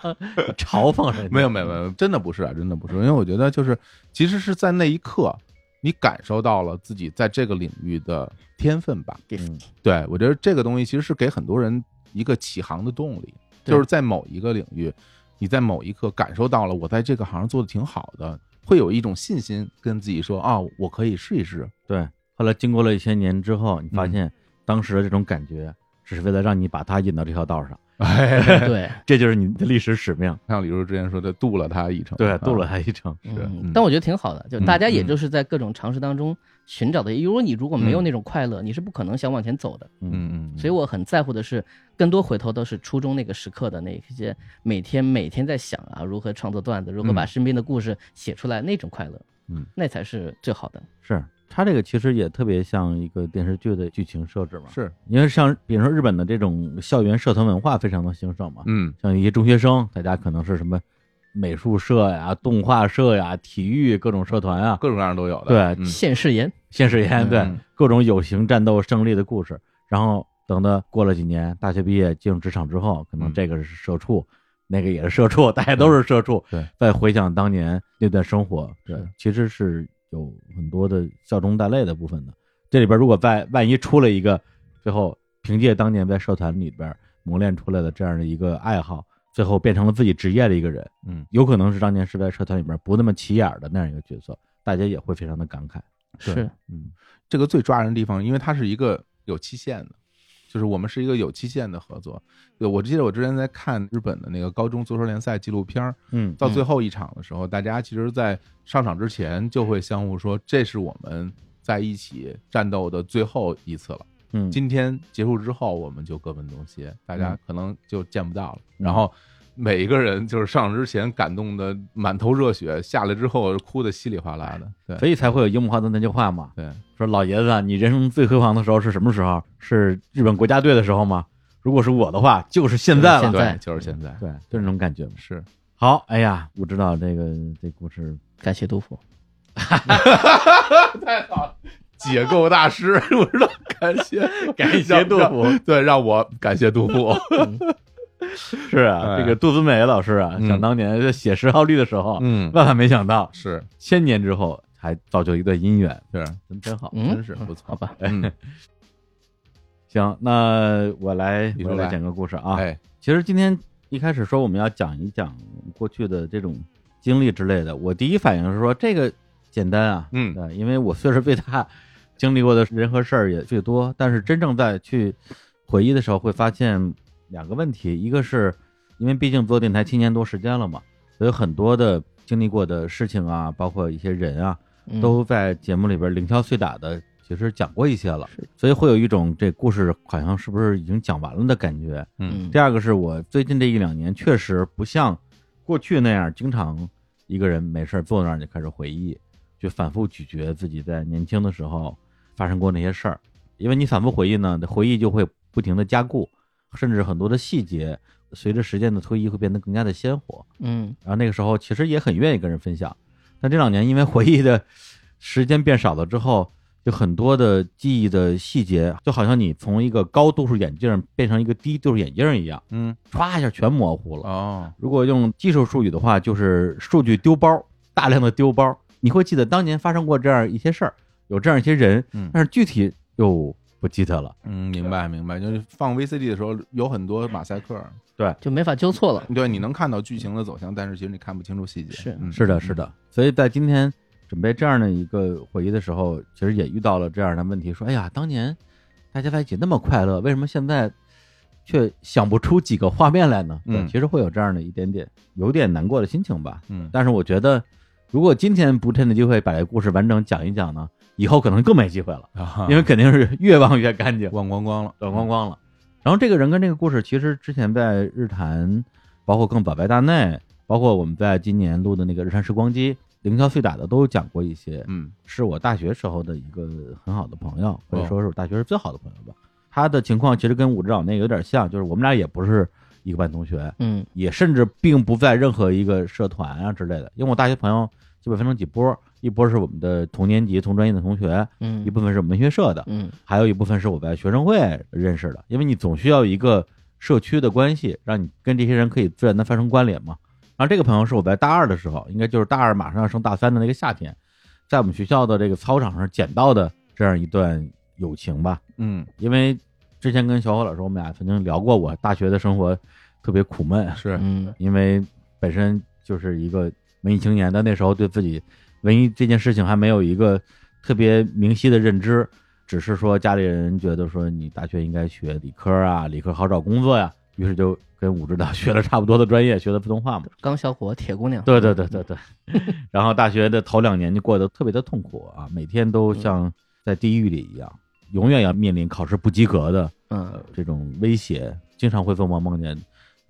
嘲讽人家没有没有没有，真的不是啊，真的不是，因为我觉得就是，其实是在那一刻，你感受到了自己在这个领域的天分吧。嗯对我觉得这个东西其实是给很多人一个起航的动力，对就是在某一个领域，你在某一刻感受到了我在这个行做的挺好的，会有一种信心跟自己说啊，我可以试一试。对。后来经过了一些年之后，你发嗯现当时的这种感觉，只是为了让你把他引到这条道上，哎，对，这就是你的历史使命。像李叔之前说的，渡了他一程，对，啊渡了他一程。是嗯但我觉得挺好的，就大家也嗯就是在各种尝试当中寻找的。如果你如果没有嗯那种快乐，你是不可能想往前走的。嗯嗯嗯，所以我很在乎的是，更多回头都是初中那个时刻的那些每天每天在想啊，如何创作段子，如何把嗯身边的故事写出来，那种快乐，嗯，那才是最好的。是他这个其实也特别像一个电视剧的剧情设置嘛，是，因为像比如说日本的这种校园社团文化非常的兴盛嘛，嗯像一些中学生，大家可能是什么美术社呀、动画社呀、体育各种社团啊，各种各样都有的，对嗯。现世言，现世言对。嗯。各种有形战斗胜利的故事。然后等到过了几年，大学毕业进入职场之后，可能嗯。这个是社畜，那个也是社畜，大家都是社畜。对，再回想当年那段生活，对，其实是有很多的笑中带泪的部分的。这里边如果在万一出了一个，最后凭借当年在社团里边磨练出来的这样的一个爱好，最后变成了自己职业的一个人，嗯，有可能是当年是在社团里面不那么起眼儿的那样一个角色，大家也会非常的感慨。是嗯，这个最抓人的地方，因为它是一个有期限的，就是我们是一个有期限的合作。对，我记得我之前在看日本的那个高中足球联赛纪录片儿，嗯到最后一场的时候，大家其实，在上场之前就会相互说，这是我们在一起战斗的最后一次了。嗯，今天结束之后，我们就各奔东西，大家嗯可能就见不到了。嗯然后每一个人就是上场之前感动的满头热血，下来之后哭的稀里哗啦的。对，所以才会有樱木花道那句话嘛，对，说老爷子啊，你人生最辉煌的时候是什么时候？是日本国家队的时候吗？如果是我的话，就是现在了。对，就是现在，对，就是那种感觉嘛。是好，哎呀，我知道这个这故事，感谢杜甫。太好了。解构大师，我知道，感谢感谢杜甫，对，让我感谢杜甫。嗯。是啊，哎。这个杜子美老师啊，嗯。想当年写十号律的时候，嗯，万万没想到，是。千年之后还造就一段姻缘，是，真真好。嗯，真是不错。好吧，嗯，行，那我来我来讲个故事啊。哎，其实今天一开始说我们要讲一讲过去的这种经历之类的，我第一反应是说这个简单啊，嗯，因为我岁数最大，经历过的人和事儿也最多，但是真正在去回忆的时候，会发现两个问题，一个是因为毕竟做电台七年多时间了嘛，所以很多的经历过的事情啊，包括一些人啊，嗯都在节目里边零敲碎打的，其实讲过一些了，所以会有一种这故事好像是不是已经讲完了的感觉。嗯嗯第二个是我最近这一两年确实不像过去那样，经常一个人没事儿坐那儿就开始回忆，就反复咀嚼自己在年轻的时候发生过那些事儿。因为你反复回忆呢，回忆就会不停的加固，甚至很多的细节随着时间的推移会变得更加的鲜活。嗯然后那个时候其实也很愿意跟人分享，但这两年因为回忆的时间变少了之后，就很多的记忆的细节，就好像你从一个高度数眼镜变成一个低度数眼镜一样，嗯，唰一下全模糊了。哦，如果用技术术语的话，就是数据丢包，大量的丢包。你会记得当年发生过这样一些事儿，有这样一些人，嗯但是具体又不记得了。嗯，明白明白，就是放 VCD 的时候有很多马赛克，对就没法纠错了。对，你能看到剧情的走向，但是其实你看不清楚细节。是嗯是的，是，的。所以在今天准备这样的一个回忆的时候，其实也遇到了这样的问题，说：哎呀，当年大家在一起那么快乐，为什么现在却想不出几个画面来呢？嗯对其实会有这样的一点点有点难过的心情吧。嗯，但是我觉得，如果今天不趁着机会把这故事完整讲一讲呢，以后可能更没机会了，啊因为肯定是越忘越干净，忘光光了，忘光光了。然后这个人跟这个故事，其实之前在日坛，包括更早白大内，包括我们在今年录的那个日坛时光机，零敲碎打的都讲过一些。嗯是我大学时候的一个很好的朋友，或者哦说是我大学是最好的朋友吧。他的情况其实跟武指导那个有点像，就是我们俩也不是一个班同学，嗯也甚至并不在任何一个社团啊之类的。因为我大学朋友基本分成几波，一波是我们的同年级同专业的同学，嗯一部分是我们文学社的，嗯还有一部分是我在学生会认识的。因为你总需要一个社区的关系，让你跟这些人可以自然的发生关联嘛。然后这个朋友是我在大二的时候，应该就是大二马上要升大三的那个夏天，在我们学校的这个操场上捡到的这样一段友情吧。嗯，因为之前跟小伙老师我们俩曾经聊过，我大学的生活特别苦闷，是，嗯因为本身就是一个文艺青年，但那时候对自己文艺这件事情还没有一个特别明晰的认知，只是说家里人觉得说你大学应该学理科啊，理科好找工作呀，于是就跟武指导 学了差不多的专业，学的普通话嘛。刚小伙铁姑娘。对对对对对，然后大学的头两年就过得特别的痛苦啊，每天都像在地狱里一样，永远要面临考试不及格的嗯呃这种威胁，经常会做梦梦见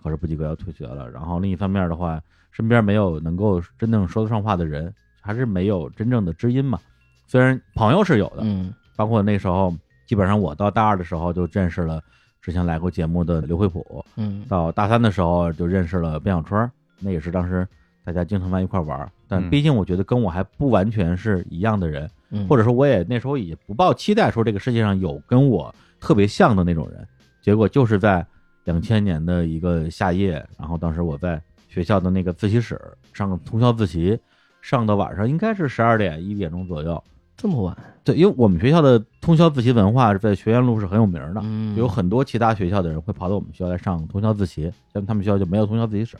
考试不及格要退学了。然后另一方面的话，身边没有能够真正说得上话的人，还是没有真正的知音嘛。虽然朋友是有的，嗯包括那时候，基本上我到大二的时候就认识了之前来过节目的刘惠普，嗯到大三的时候就认识了卞小春，那也是当时大家经常在一块玩儿。但嗯毕竟我觉得跟我还不完全是一样的人，嗯，或者说我也那时候也不抱期待说这个世界上有跟我特别像的那种人，结果就是在两千年的一个夏夜，然后当时我在学校的那个自习室上通宵自习，上到晚上应该是十二点一点钟左右。这么晚。对，因为我们学校的通宵自习文化在学院路是很有名的，嗯，有很多其他学校的人会跑到我们学校来上通宵自习，像他们学校就没有通宵自习室，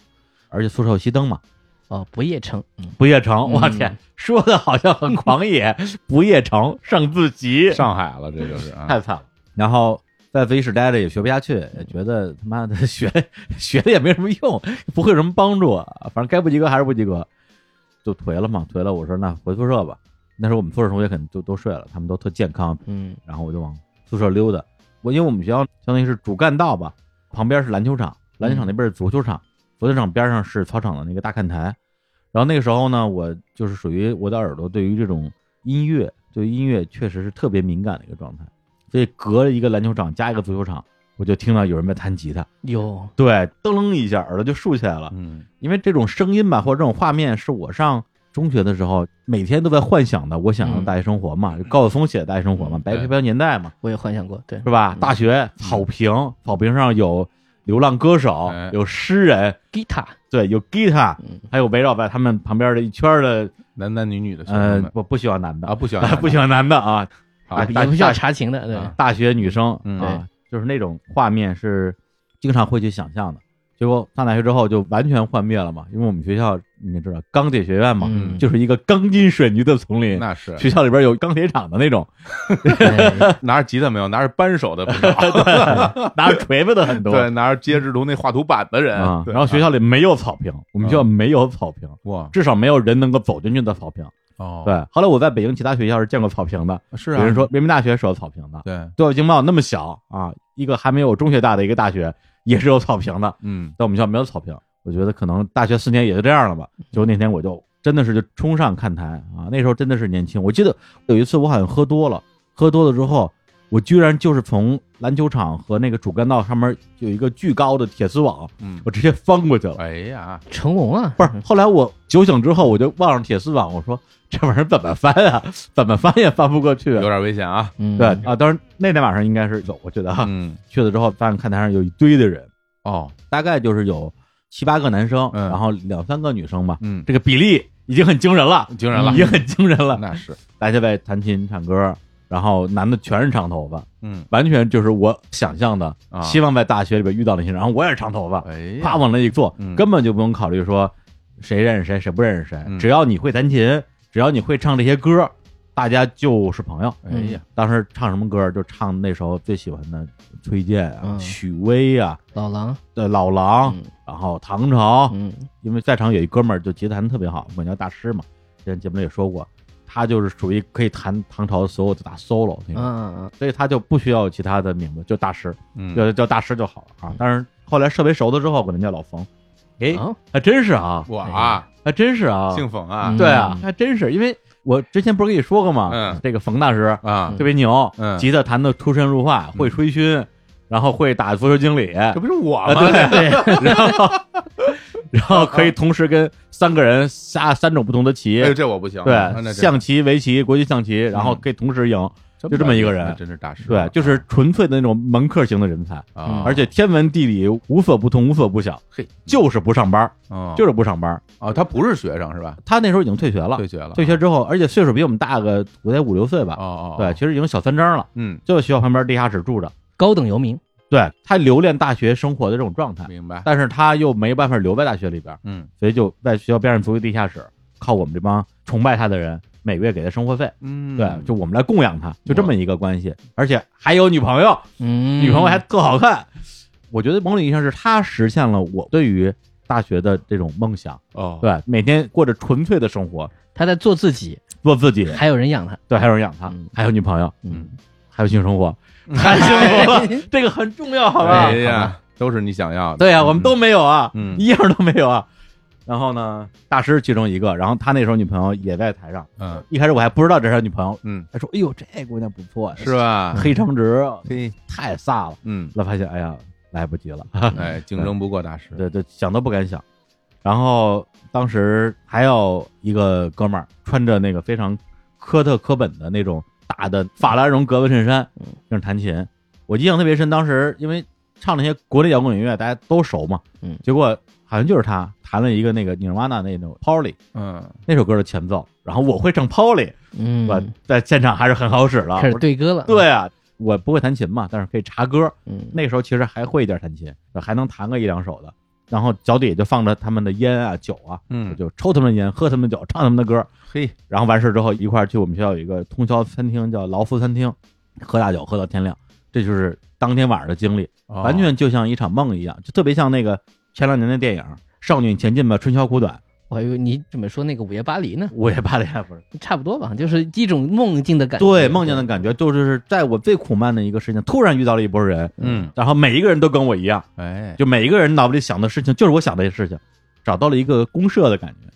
而且宿舍有熄灯嘛，哦，不夜城。嗯不夜城，我嗯天，说的好像很狂野，不夜城上自习，上海了，这就是啊，太惨了。然后在自习室待着也学不下去，也觉得他妈的学学的也没什么用，不会有什么帮助，反正该不及格还是不及格，就颓了嘛，颓了。我说那回宿舍吧。那时候我们宿舍同学肯定都都睡了，他们都特健康，嗯然后我就往宿舍溜达。我因为我们学校相当于是主干道吧，旁边是篮球场，篮球场那边是足球场，足球场边上是操场的那个大看台。然后那个时候呢，我就是属于我的耳朵对于这种音乐，对音乐确实是特别敏感的一个状态，所以隔了一个篮球场加一个足球场，我就听到有人在弹吉他，有对，噔楞一下耳朵就竖起来了，嗯。因为这种声音吧，或者这种画面是我上中学的时候每天都在幻想的，我想要的大学生活嘛，就高晓松写的大学生活嘛，嗯。白皮飘年代嘛，我也幻想过，对，是吧？嗯。大学草坪，草坪上有流浪歌手哎，有诗人，guitar，对，有吉他，嗯。还有围绕在他们旁边的一圈的，男男女女的学生呃，们不不喜欢男的。啊，不喜欢 不喜欢男的啊，啊大也不需要查情的，对，啊大学女生嗯啊，就是那种画面是经常会去想象的。结果上大学之后就完全幻灭了嘛，因为我们学校你也知道钢铁学院嘛，嗯就是一个钢筋水泥的丛林，那是学校里边有钢铁厂的那种，拿着吉他没有，拿着扳手的不少，拿着锤子的很多。对，拿着接制图那画图板的人然后学校里没有草坪，我们学校没有草坪，哇至少没有人能够走进去的草坪。哦，对，后来我在北京其他学校是见过草坪的，是啊，有人说人民大学是有草坪的，对，对外经贸那么小啊，一个还没有中学大的一个大学也是有草坪的，嗯但我们学校没有草坪。我觉得可能大学四年也就这样了吧。结果那天我就真的是就冲上看台啊，那时候真的是年轻。我记得有一次我好像喝多了，喝多了之后，我居然就是从篮球场和那个主干道上面有一个巨高的铁丝网，嗯，我直接翻过去了。哎呀，成龙啊，不是，后来我酒醒之后，我就望着铁丝网，我说这玩意儿怎么翻啊？怎么翻也翻不过去有。点危险啊，嗯，对啊，当然那天晚上应该是走过去的哈。嗯，去了之后，发现看台上有一堆的人，哦，大概就是有七八个男生，嗯然后两三个女生吧。嗯，这个比例已经很惊人了，惊人了已，经很惊人了。那是，大家在弹琴唱歌，然后男的全是长头发，嗯完全就是我想象的，啊希望在大学里边遇到那些人。然后我也是长头发，哎，啪往那一坐，嗯根本就不用考虑说谁认识谁，谁不认识谁，嗯只要你会弹琴，只要你会唱这些歌，大家就是朋友。哎呀，当时唱什么歌，就唱那时候最喜欢的崔健啊、嗯。许巍啊、老狼，对老狼，嗯。然后唐朝，嗯。因为在场有一哥们儿就吉他弹的特别好，管叫大师嘛，之前节目里也说过，他就是属于可以弹唐朝所有的大 solo 那嗯种，嗯嗯，所以他就不需要有其他的名字，就大师，嗯，叫叫大师就好了啊。但是后来设为熟了之后，管他叫老冯，哎，哦。还真是啊，哇，还真是啊，姓冯啊嗯，对啊，还真是，因为我之前不是跟你说过吗？嗯这个冯大师啊，特别牛，嗯吉他弹的出神入化，会吹嘘，然后会打足球经理，这不是我啊，吗？对对，然后然后可以同时跟三个人下三种不同的棋，哎，这我不行，对，象棋、围棋、国际象棋，然后可以同时赢，就这么一个人真是大师，对，就是纯粹的那种门客型的人才，啊，而且天文地理无所不通，无所不晓，嘿，就是不上班，哦就是不上班。啊，他不是学生是吧？他那时候已经退学了，退学了，退学之后，而且岁数比我们大个我得五六岁吧，哦哦，对，其实已经小三张了，嗯，就在学校旁边地下室住着。高等游民，对他留恋大学生活的这种状态，明白，但是他又没办法留在大学里边，嗯所以就在学校边上租一地下室，靠我们这帮崇拜他的人每个月给他生活费，嗯，对，就我们来供养他，就这么一个关系，而且还有女朋友，嗯，女朋友还特好看。我觉得某种意义上是他实现了我对于大学的这种梦想，哦，对，每天过着纯粹的生活，他在做自己，做自己，还有人养他，对，还有人养他嗯，还有女朋友，嗯，还有性生活，太幸福了，这个很重要，好吧？哎呀，都是你想要的，对呀、我们都没有啊，嗯。一样都没有啊。然后呢，大师其中一个，然后他那时候女朋友也在台上。嗯一开始我还不知道这是他女朋友，嗯，他说：“哎呦，这姑娘不错，是吧？黑长直，嘿，太飒了。嗯”，后来发现，哎呀，来不及了，哎，竞争不过大师，对对，想都不敢想。然后当时还有一个哥们儿穿着那个非常科特科本的那种大的法兰绒格纹衬衫，嗯在那弹琴。我印象特别深，当时因为唱那些国内摇滚音乐，大家都熟嘛，嗯结果好像就是他弹了一个那个 Nirvana 那种 Polly 嗯，那首歌的前奏，然后我会唱 Polly，嗯，我在现场还是很好使了。开始对歌了，对啊，我不会弹琴嘛，但是可以查歌，嗯，那时候其实还会一点弹琴，还能弹个一两首的。然后脚底下就放着他们的烟啊酒啊，嗯我就抽他们的烟，喝他们的酒，唱他们的歌。嘿，然后完事之后一块儿去我们学校有一个通宵餐厅叫劳夫餐厅，喝大酒喝到天亮。这就是当天晚上的经历，哦完全就像一场梦一样，就特别像那个前两年的电影《少女前进吧，春宵苦短》，我还以为你准备说那个午夜巴黎呢，我也怕的呀，不是。差不多吧，就是一种梦境的感觉。对，梦境的感觉就是在我最苦闷的一个事情，突然遇到了一拨人，嗯，然后每一个人都跟我一样，哎，就每一个人脑子里想的事情就是我想的事情，找到了一个公社的感觉。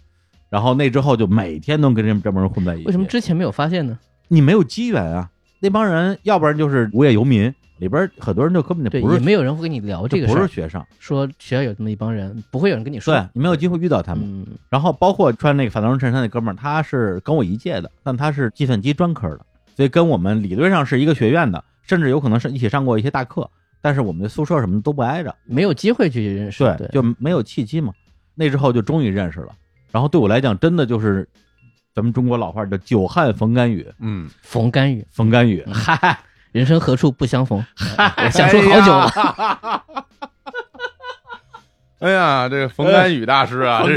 然后那之后就每天都跟这这帮人混在一起。为什么之前没有发现呢？你没有机缘啊？那帮人要不然就是无业游民，里边很多人就根本就对，不是也没有人会跟你聊这个不事儿，是学生，说学校有这么一帮人，不会有人跟你说。对你没有机会遇到他们。嗯，然后包括穿那个反斗衬衫那哥们儿，他是跟我一届的，但他是计算机专科的，所以跟我们理论上是一个学院的，甚至有可能是一起上过一些大课，但是我们的宿舍什么的都不挨着，没有机会去认识。对，就没有契机嘛。那之后就终于认识了，然后对我来讲，真的就是咱们中国老话叫“久旱逢甘雨。嗯，逢甘雨，”，逢甘雨，嗯。嗨，人生何处不相逢？我想说好久了。了。哎呀，这个冯甘宇大师啊，这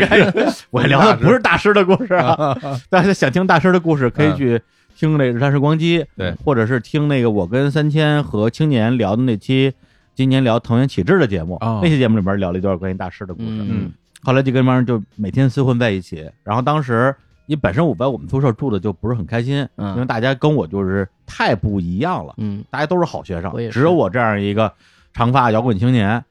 是 我聊的不是大师的故事啊，大家想听大师的故事，可以去听那个《日产时光机》，对，或者是听那个我跟三千和青年聊的那期，今年聊藤原启志的节目，哦那期节目里边聊了一段关于大师的故事。嗯后来就跟这帮人就每天厮混在一起，然后当时因为本身我在我们宿舍住的就不是很开心，嗯因为大家跟我就是太不一样了，嗯，大家都是好学生只有我这样一个长发摇滚青年，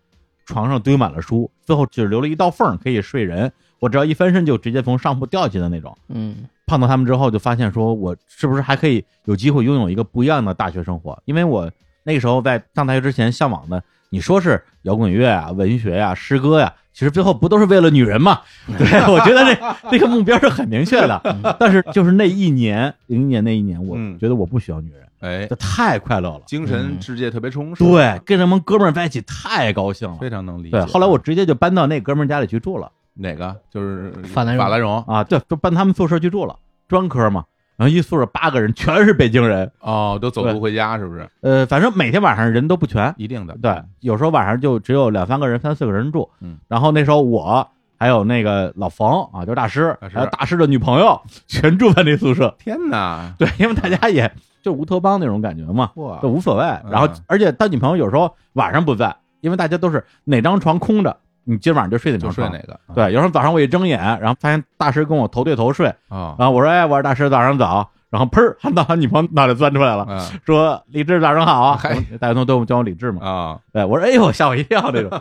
床上堆满了书，最后只留了一道缝可以睡人，我只要一翻身就直接从上铺掉下去的那种。嗯碰到他们之后，就发现说我是不是还可以有机会拥有一个不一样的大学生活？因为我那个时候在上大学之前向往的，你说是摇滚乐啊、文学呀、诗歌呀、其实最后不都是为了女人嘛？对，我觉得这这个目标是很明确的。但是就是那一年，零一年那一年，我嗯觉得我不需要女人，哎这，太快乐了。精神世界特别充实，，对，跟这帮哥们儿在一起太高兴了。非常能理解。对，后来我直接就搬到那哥们儿家里去住了哪个就是法兰绒法兰绒啊，对，就搬他们宿舍去住了，专科嘛。然后一宿舍八个人，全是北京人，哦，都走路回家是不是？呃，反正每天晚上人都不全，一定的，对，有时候晚上就只有两三个人、三四个人住。嗯，然后那时候我还有那个老冯啊，就是大师，大师还有大师的女朋友，全住在那宿舍。天哪，对，因为大家也就乌托邦那种感觉嘛，哇就无所谓。然后嗯，而且他女朋友有时候晚上不在，因为大家都是哪张床空着，你今晚上就睡哪就张床。睡哪个？对，有时候早上我一睁眼，然后发现大师跟我头对头睡，啊然后我说：“哎，我说大师早上早。”然后砰儿，他到他女朋友脑袋钻出来了，啊说：“李志早上好啊！”大家都都叫我李志嘛。啊！对，我说：“哎呦，吓我一跳！”这种，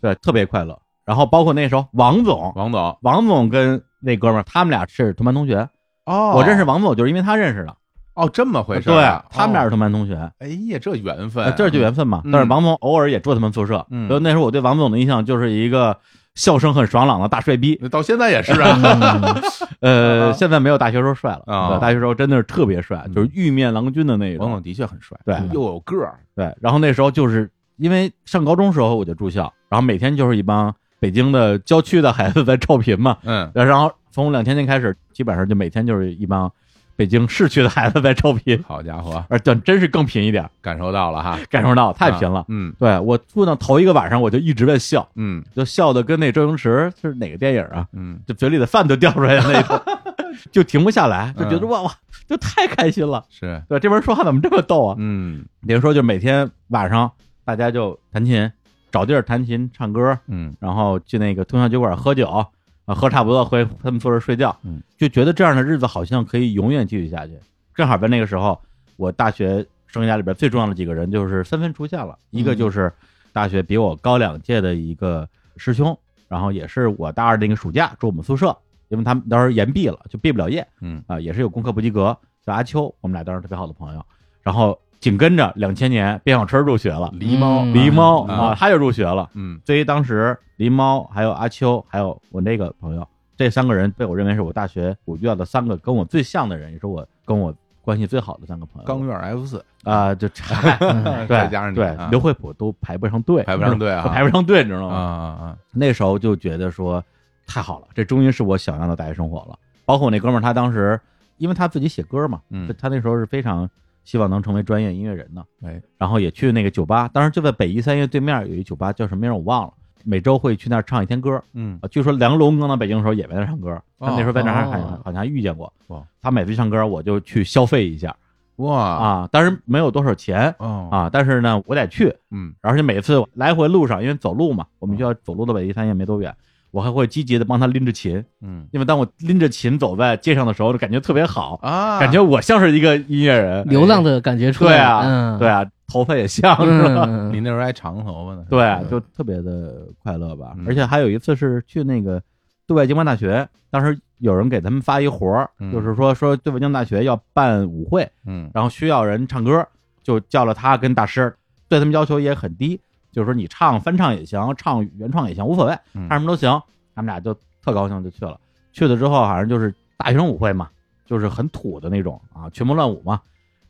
对，特别快乐。然后包括那时候王总，王总王总跟那哥们儿，他们俩是同班同学。哦我认识王总就是因为他认识的，哦，这么回事儿对他们俩是同班同学，哎呀，这缘分呃，这就缘分嘛。嗯。但是王总偶尔也住他们宿舍，嗯。所以那时候我对王总的印象就是一个笑声很爽朗的大帅逼。到现在也是啊，嗯。呃，啊现在没有大学时候帅了，啊对大学时候真的是特别帅，嗯。就是玉面郎君的那种。王总的确很帅，对又有个儿，对，然后那时候就是因为上高中时候我就住校，然后每天就是一帮北京的郊区的孩子在臭贫嘛，嗯，然后从两千年开始，基本上就每天就是一帮北京市区的孩子在臭贫，好家伙，而真真是更贫一点，感受到了哈，感受到太贫了。啊嗯。对我住那头一个晚上，我就一直在笑，嗯。就笑的跟那周星驰是哪个电影啊？嗯，就嘴里的饭都掉出来了那种，就停不下来，就觉得嗯哇哇，就太开心了。是，对，这帮人说话怎么这么逗啊？嗯。比如说，就每天晚上大家就弹琴，找地儿弹琴唱歌，嗯。然后去那个通宵酒馆喝酒，啊，喝差不多回他们宿舍睡觉，嗯，就觉得这样的日子好像可以永远继续下去。正好在那个时候，我大学生涯里边最重要的几个人就是纷纷出现了，一个就是大学比我高两届的一个师兄，然后也是我大二那个暑假住我们宿舍，因为他们当时延毕了，就毕不了业，嗯啊，也是有功课不及格，叫阿秋，我们俩当时特别好的朋友。然后紧跟着两千年卞小春入学了，狸猫嗯狸猫啊啊，他就入学了。嗯所以当时狸猫还有阿秋还有我那个朋友，这三个人被我认为是我大学我遇到的三个跟我最像的人，也是我跟我关系最好的三个朋友。钢院 F 四，啊，就 嗯对再加上对啊刘惠普都排不上队，排不上队啊 排不上队，你知道啊吗？啊啊，那时候就觉得说太好了，这终于是我想要的大学生活了。包括我那哥们儿，他当时因为他自己写歌嘛，嗯他那时候是非常希望能成为专业音乐人呢，哎，然后也去那个酒吧，当时就在北一三院对面有一酒吧，叫什么名我忘了，每周会去那儿唱一天歌。嗯。啊，据说梁龙刚到北京的时候也在那儿唱歌，他那时候在那儿好像哦好像还遇见过。哇。他每次唱歌，我就去消费一下，哇。啊，当然没有多少钱。哦。啊，但是呢，我得去，嗯。而且每次来回路上，因为走路嘛，我们就要走路到北极山也没多远，我还会积极的帮他拎着琴，嗯。因为当我拎着琴走在街上的时候，就感觉特别好，啊，感觉我像是一个音乐人，流浪的感觉出来了，对啊，嗯，对啊，头发也像是吧？嗯，你那时候还长头发呢，对，啊就特别的快乐吧嗯。而且还有一次是去那个对外经贸大学，当时有人给他们发一活儿，嗯。就是说说对外经贸大学要办舞会，嗯。然后需要人唱歌，就叫了他跟大师，对他们要求也很低，就是说你唱翻唱也行，唱原创也行，无所谓，嗯唱什么都行。他们俩就特高兴就去了，去了之后好像就是大学生舞会嘛，就是很土的那种啊，群魔乱舞嘛。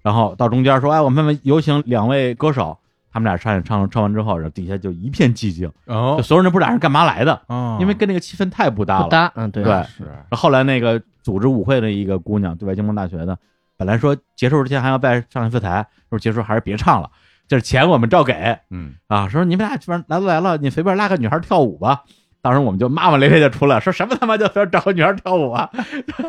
然后到中间说，哎，我们有请两位歌手。他们俩上去唱唱完之后，然后底下就一片寂静，哦就所有人不知道俩人干嘛来的，哦，因为跟那个气氛太不搭了不。搭，嗯，对对是后来那个组织舞会的一个姑娘，对外经贸大学的，本来说结束之前还要再上一次台，说结束还是别唱了，这钱我们照给嗯啊。说你们俩这边来都来了，你随便拉个女孩跳舞吧。当时我们就骂骂咧咧就出来，说什么他妈就随便找个女孩跳舞啊，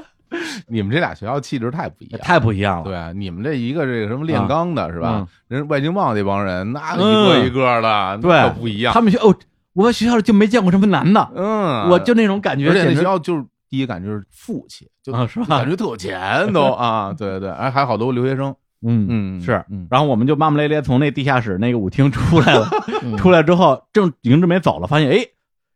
你们这俩学校气质太不一样，太不一样了。对啊，你们这一个这个什么炼钢的是吧嗯？人外经贸那帮人，那一个一个的，对可不一样。他们学哦，我们学校就没见过什么男的，嗯，我就那种感觉，而且那学校就是第一感觉是富气，就啊是吧感觉特有钱都啊，对对对，而还好多留学生，嗯嗯是嗯。然后我们就骂骂咧咧从那地下室那个舞厅出来了，嗯。出来之后正迎着没走了，发现哎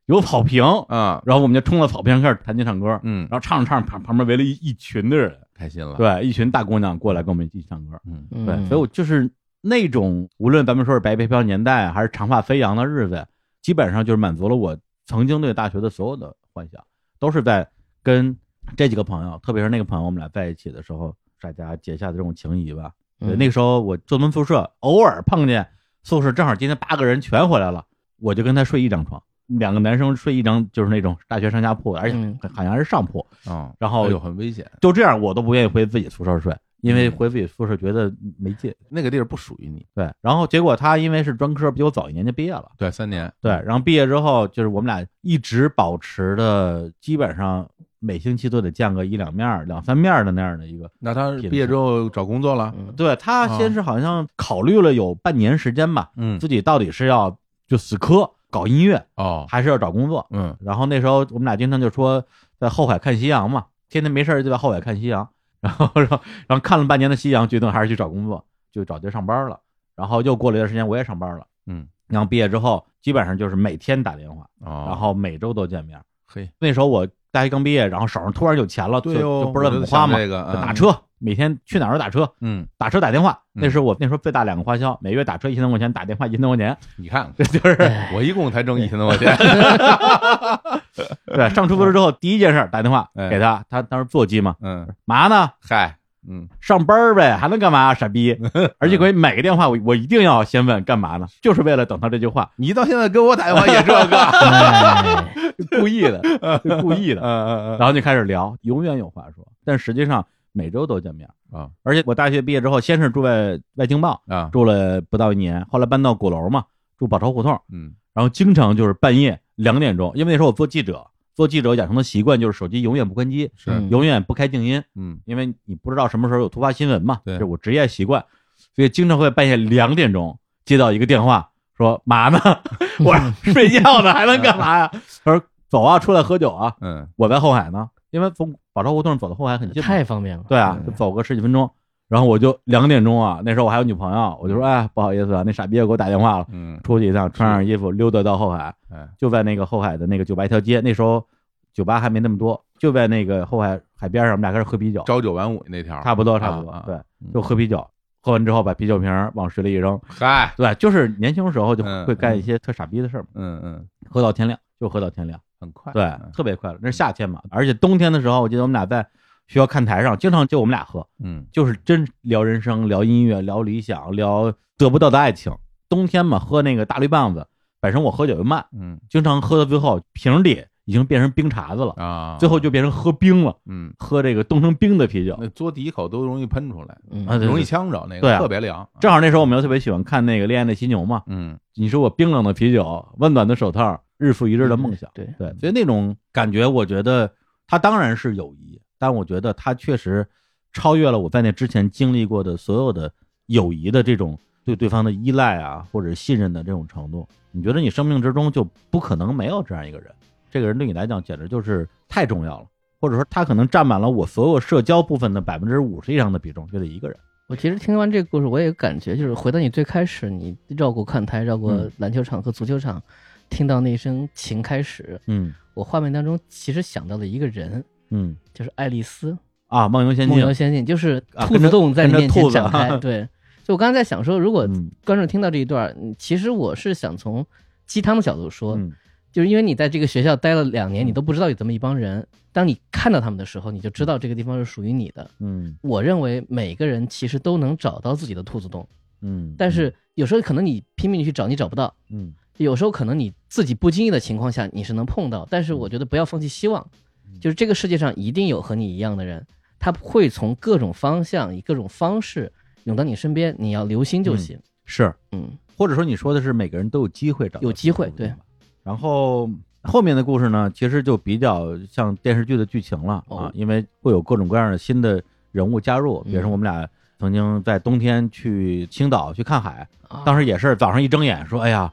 有草坪，啊。然后我们就冲到草坪上开始弹琴唱歌，嗯，然后唱着唱着旁旁边围了一一群的人，开心了，，对，一群大姑娘过来跟我们一起唱歌，嗯嗯对，所以我就是那种无论咱们说是白皮飘年代还是长发飞扬的日子，基本上就是满足了我曾经对大学的所有的幻想，都是在跟这几个朋友，特别是那个朋友，我们俩在一起的时候，大家结下的这种情谊吧。那个时候我住他们宿舍，偶尔碰见宿舍正好今天八个人全回来了，我就跟他睡一张床，两个男生睡一张，就是那种大学上下铺，而且嗯好像是上铺，嗯，然后哎呦很危险，就这样我都不愿意回自己宿舍睡，因为嗯回自己宿舍觉得没劲。那个地儿不属于你，对，然后结果他因为是专科，比我早一年就毕业了。对，三年，对，然后毕业之后，就是我们俩一直保持的，基本上每星期都得见个一两面儿、两三面儿的那样的一个。那他毕业之后找工作了，嗯对他先是好像考虑了有半年时间吧，嗯，自己到底是要就死磕搞音乐，哦，还是要找工作。嗯然后那时候我们俩经常就说在后海看夕阳嘛，天天没事儿就在后海看夕阳，然后然后然后看了半年的夕阳，决定还是去找工作，就找地儿上班了。然后又过了一段时间，我也上班了。嗯，然后毕业之后，基本上就是每天打电话，哦，然后每周都见面。嘿，那时候我大学刚毕业，然后手上突然有钱了，就对哦，就不知道怎么花嘛，这个就打，嗯车，每天去哪儿都打车，嗯，打车打电话，那时候我那时候最大两个花销，每月打车一千多块钱，打电话一千多块钱，你看，这就是哎我一共才挣一千多块钱，对。上出租车之后，第一件事打电话哎给他，他当时座机嘛，嗯，嘛呢？嗨，嗯，上班呗，还能干嘛？傻逼！而且关于每个电话，我我一定要先问干嘛呢？就是为了等他这句话，你到现在给我打电话也这个，哎故意的，故意的。然后就开始聊，永远有话说，但实际上每周都见面。啊而且我大学毕业之后，先是住在外经贸，啊，住了不到一年，后来搬到鼓楼嘛，住宝钞胡同，嗯然后经常就是半夜两点钟，因为那时候我做记者，做记者养成的习惯就是手机永远不关机，是，嗯永远不开静音，嗯因为你不知道什么时候有突发新闻嘛，对这是我职业习惯，所以经常会半夜两点钟接到一个电话，说嘛呢？我说 睡觉呢，还能干嘛呀？他说走啊，出来喝酒啊，嗯我在后海呢，因为从宝钞胡同走到后海很近，太方便了。对啊，就走个十几分钟。然后我就两点钟啊，那时候我还有女朋友，我就说，哎，不好意思啊，那傻逼又给我打电话了，嗯，出去一趟，穿上衣服溜达到后海，哎，就在那个后海的那个酒吧一条街，那时候酒吧还没那么多，就在那个后海海边上，我们俩开始喝啤酒，朝九晚五那条，差不多差不多，对，嗯。就喝啤酒，喝完之后把啤酒瓶往水里一扔，嗨，对，就是年轻时候就嗯会干一些特傻逼的事儿嘛，嗯嗯，喝到天亮就喝到天亮，很快，对，特别快乐。那是夏天嘛，而且冬天的时候，我记得我们俩在学校看台上，经常就我们俩喝，嗯。就是真聊人生、聊音乐、聊理想、聊得不到的爱情。冬天嘛，喝那个大绿棒子，本身我喝酒就慢，嗯。经常喝到最后瓶底已经变成冰碴子了，啊，最后就变成喝冰了，嗯，喝这个冻成冰的啤酒。那嘬第一口都容易喷出来，嗯。啊容易呛着，那对啊。个特别凉，正好那时候我们又特别喜欢看那个《恋爱的犀牛》嘛，嗯。你说我冰冷的啤酒、温暖的手套、日复一日的梦想，对，对，所以那种感觉，我觉得它当然是友谊，但我觉得他确实超越了我在那之前经历过的所有的友谊的这种对对方的依赖啊，或者信任的这种程度。你觉得你生命之中就不可能没有这样一个人？这个人对你来讲简直就是太重要了，或者说他可能占满了我所有社交部分的百分之五十以上的比重，就这一个人。我其实听完这个故事，我也有感觉，就是回到你最开始，你绕过看台，绕过嗯篮球场和足球场，听到那声琴开始，嗯我画面当中其实想到了一个人，嗯就是爱丽丝，啊，梦游仙境梦游，仙境，就是啊兔子洞在你面前展开。对，就我刚才在想说，如果嗯观众听到这一段，嗯其实我是想从鸡汤的角度说，嗯就是因为你在这个学校待了两年，你都不知道有这么一帮人。当你看到他们的时候，你就知道这个地方是属于你的。嗯我认为每个人其实都能找到自己的兔子洞，嗯，但是有时候可能你拼命去找，你找不到；嗯有时候可能你自己不经意的情况下你是能碰到。但是我觉得不要放弃希望，嗯就是这个世界上一定有和你一样的人，他会从各种方向以各种方式涌到你身边，你要留心就行。是，嗯或者说你说的是每个人都有机会找到有机会自己的路吧。然后后面的故事呢，其实就比较像电视剧的剧情了啊哦，因为会有各种各样的新的人物加入，比如说嗯我们俩曾经在冬天去青岛去看海，啊当时也是早上一睁眼说，哎呀，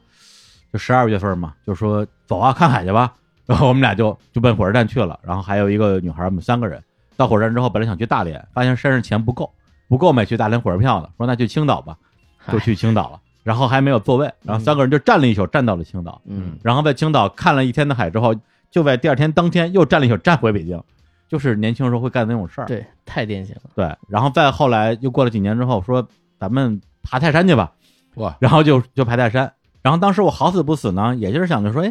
就十二月份嘛，就说走啊，看海去吧。然后我们俩就就奔火车站去了，然后还有一个女孩，我们三个人到火车站之后，本来想去大连，发现身上钱不够，不够买去大连火车票的，说那去青岛吧，就去青岛了。然后还没有座位，然后三个人就站了一宿，站到了青岛。嗯然后在青岛看了一天的海之后，就在第二天当天又站了一宿，站回北京，就是年轻时候会干的那种事儿。对，太典型了。对，然后再后来又过了几年之后，说咱们爬泰山去吧，哇，然后就就爬泰山。然后当时我好死不死呢，也就是想着说，哎，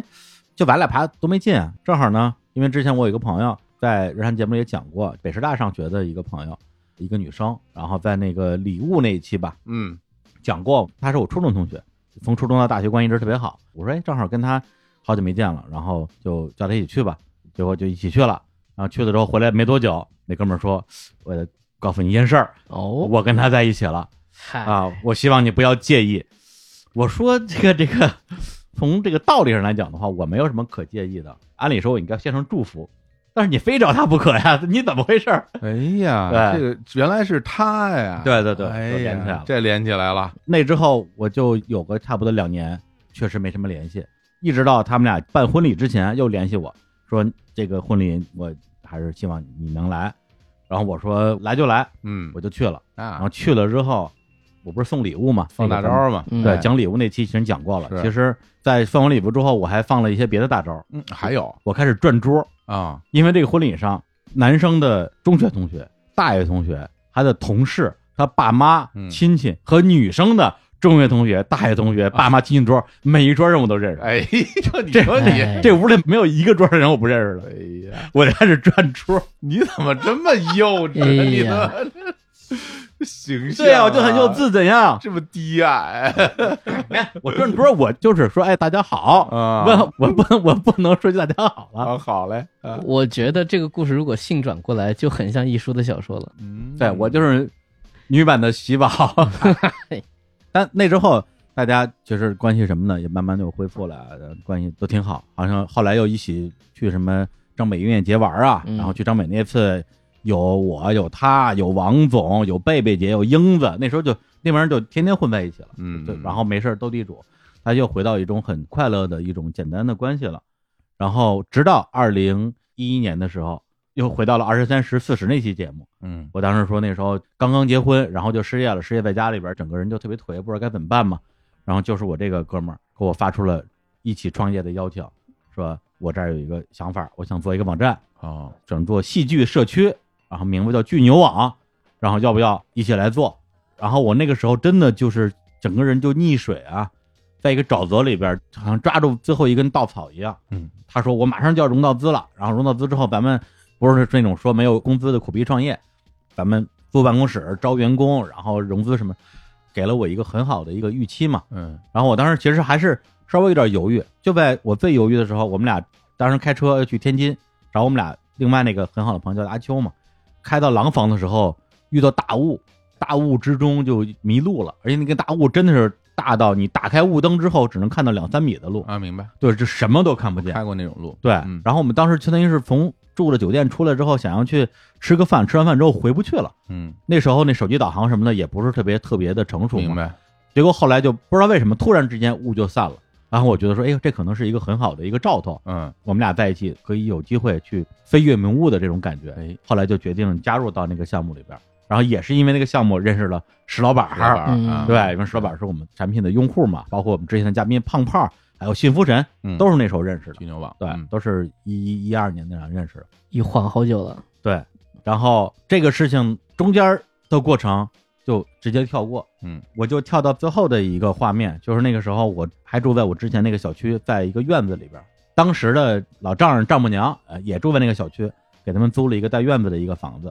就咱俩爬多没劲啊。正好呢，因为之前我有一个朋友在日常节目里也讲过，北师大上学的一个朋友，一个女生，然后在那个礼物那一期吧，嗯讲过，她是我初中同学，从初中到大学关系一直特别好。我说，哎，正好跟她好久没见了，然后就叫她一起去吧。结果就一起去了。然后去了之后回来没多久，那哥们儿说，我得告诉你一件事儿，哦，我跟他在一起了啊，我希望你不要介意。我说这个这个，从这个道理上来讲的话，我没有什么可介意的。按理说我应该献上祝福，但是你非找他不可呀，你怎么回事？哎呀，对这个原来是他呀！对对对哎都连起来了，呀这连起来了。那之后我就有个差不多两年，确实没什么联系，一直到他们俩办婚礼之前又联系我说这个婚礼我还是希望你能来，然后我说来就来，嗯我就去了。啊然啊后，去了之后，我不是送礼物嘛，放大招嘛，嗯对，哎讲礼物那期其实讲过了。其实，在放完礼物之后，我还放了一些别的大招。嗯，还有我开始转桌，啊，因为这个婚礼上，男生的中学同学、大学同学、他的同事、他爸妈、嗯亲戚和女生的中学同学、大学同学、爸妈、亲戚桌，每一桌人我都认识。哎呦，你这说你，哎这屋里没有一个桌的人我不认识的，哎呀，我就开始转桌。你怎么这么幼稚？哎呀你的 形象，对呀、我就很幼，稚，怎样？这么低矮 哎，我说不是，我就是说，哎，大家好。啊我我不我不能说句大家好了，啊，好嘞，啊我觉得这个故事如果性转过来，就很像一书的小说了。嗯，对我就是女版的喜宝。但那之后，大家就是关系什么呢也慢慢就恢复了，呃关系都挺好。好像后来又一起去什么张北音乐节玩啊，嗯然后去张北那次有我有他有王总有贝贝姐有英子，那时候就那帮人就天天混在一起了。嗯，对，然后没事斗地主，他又回到一种很快乐的一种简单的关系了。然后直到二零一一年的时候，又回到了二十三十四十那期节目。嗯我当时说那时候刚刚结婚，然后就失业了，失业在家里边，整个人就特别颓，不知道该怎么办嘛。然后就是我这个哥们儿给我发出了一起创业的邀请，说我这儿有一个想法，我想做一个网站，啊，想做戏剧社区，然后名字叫巨牛网，然后要不要一起来做？然后我那个时候真的就是整个人就溺水啊，在一个沼泽里边，好像抓住最后一根稻草一样。嗯，他说我马上就要融到资了，然后融到资之后，咱们不是那种说没有工资的苦逼创业，咱们租办公室招员工，然后融资什么，给了我一个很好的一个预期嘛。嗯然后我当时其实还是稍微有点犹豫，就在我最犹豫的时候，我们俩当时开车去天津，找我们俩另外那个很好的朋友叫阿秋嘛，开到廊坊的时候遇到大雾，大雾之中就迷路了，而且那个大雾真的是大到你打开雾灯之后只能看到两三米的路，啊，明白，对，这什么都看不见。开过那种路，对，嗯然后我们当时相当于是从住了酒店出来之后，想要去吃个饭，吃完饭之后回不去了。嗯，那时候那手机导航什么的也不是特别特别的成熟，明白。结果后来就不知道为什么，突然之间雾就散了。然后我觉得说，哎呦，这可能是一个很好的一个兆头，嗯，我们俩在一起可以有机会去飞越迷雾的这种感觉。哎，后来就决定加入到那个项目里边，然后也是因为那个项目认识了石老板儿，嗯。啊，对，因为石老板是我们产品的用户嘛，包括我们之前的嘉宾胖胖，还有信福神，嗯。都是那时候认识的。巨牛网，对，嗯。都是一一一二年那样认识的。一晃好久了，对，然后这个事情中间的过程就直接跳过，嗯，我就跳到最后的一个画面，就是那个时候我还住在我之前那个小区，在一个院子里边，当时的老丈人丈母娘呃也住在那个小区，给他们租了一个带院子的一个房子，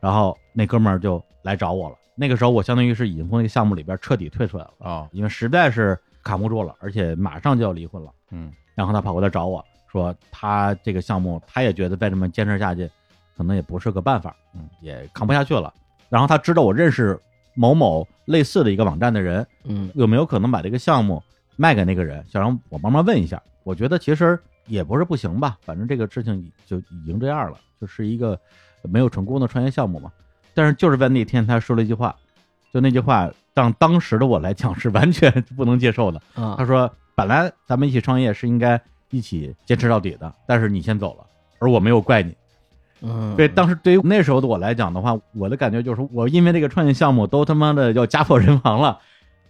然后那哥们儿就来找我了。那个时候我相当于是已经从那个项目里边彻底退出来了，哦，因为实在是扛不住了，而且马上就要离婚了。嗯然后他跑过来找我说，他这个项目他也觉得再这么坚持下去，可能也不是个办法，嗯，也扛不下去了。然后他知道我认识某某类似的一个网站的人，嗯有没有可能把这个项目卖给那个人？想让我帮忙问一下。我觉得其实也不是不行吧，反正这个事情就已经这样了，就是一个没有成功的创业项目嘛。但是就是在那天他说了一句话，就那句话让当时的我来讲是完全不能接受的。啊他，说：“本来咱们一起创业是应该一起坚持到底的，但是你先走了，而我没有怪你。嗯，对，当时对于那时候的我来讲的话，我的感觉就是，我因为这个创业项目都他妈的要家破人亡了，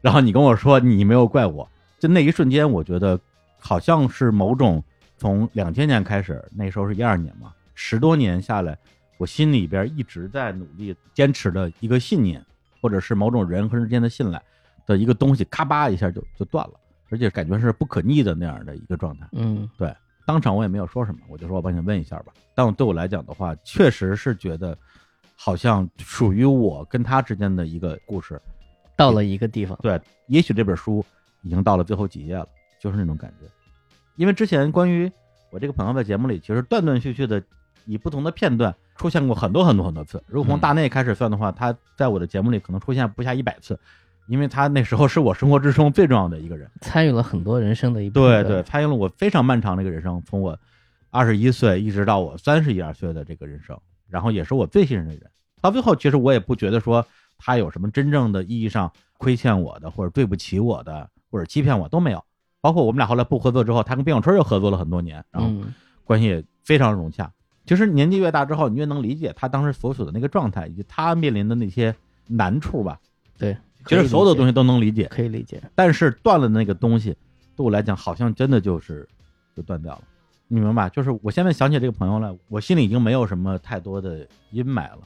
然后你跟我说你没有怪我，就那一瞬间，我觉得好像是某种从两千年开始，那时候是一二年嘛，十多年下来，我心里边一直在努力坚持的一个信念，或者是某种人和人之间的信赖的一个东西，咔吧一下就就断了，而且感觉是不可逆的那样的一个状态。嗯当场我也没有说什么，我就说我帮你问一下吧。但我对我来讲的话，确实是觉得好像属于我跟他之间的一个故事。到了一个地方，对，也许这本书已经到了最后几页了，就是那种感觉。因为之前关于我这个朋友在节目里，其实断断续续的以不同的片段出现过很多很多很多次。如果从嗯大内开始算的话，他在我的节目里可能出现不下一百次，因为他那时候是我生活之中最重要的一个人。参与了很多人生的一部分。对对，参与了我非常漫长的一个人生，从我二十一岁一直到我三十一二岁的这个人生，然后也是我最信任的人。到最后，其实我也不觉得说他有什么真正的意义上亏欠我的，或者对不起我的，或者欺骗我都没有。包括我们俩后来不合作之后，他跟边小春又合作了很多年，然后嗯关系也非常融洽。其实年纪越大之后，你越能理解他当时所处的那个状态，以及他面临的那些难处吧。对，其实所有的东西西都能理解，可以理解。但是断了的那个东西，对我来讲好像真的就是就断掉了。你明白？就是我现在想起这个朋友来，我心里已经没有什么太多的阴霾了，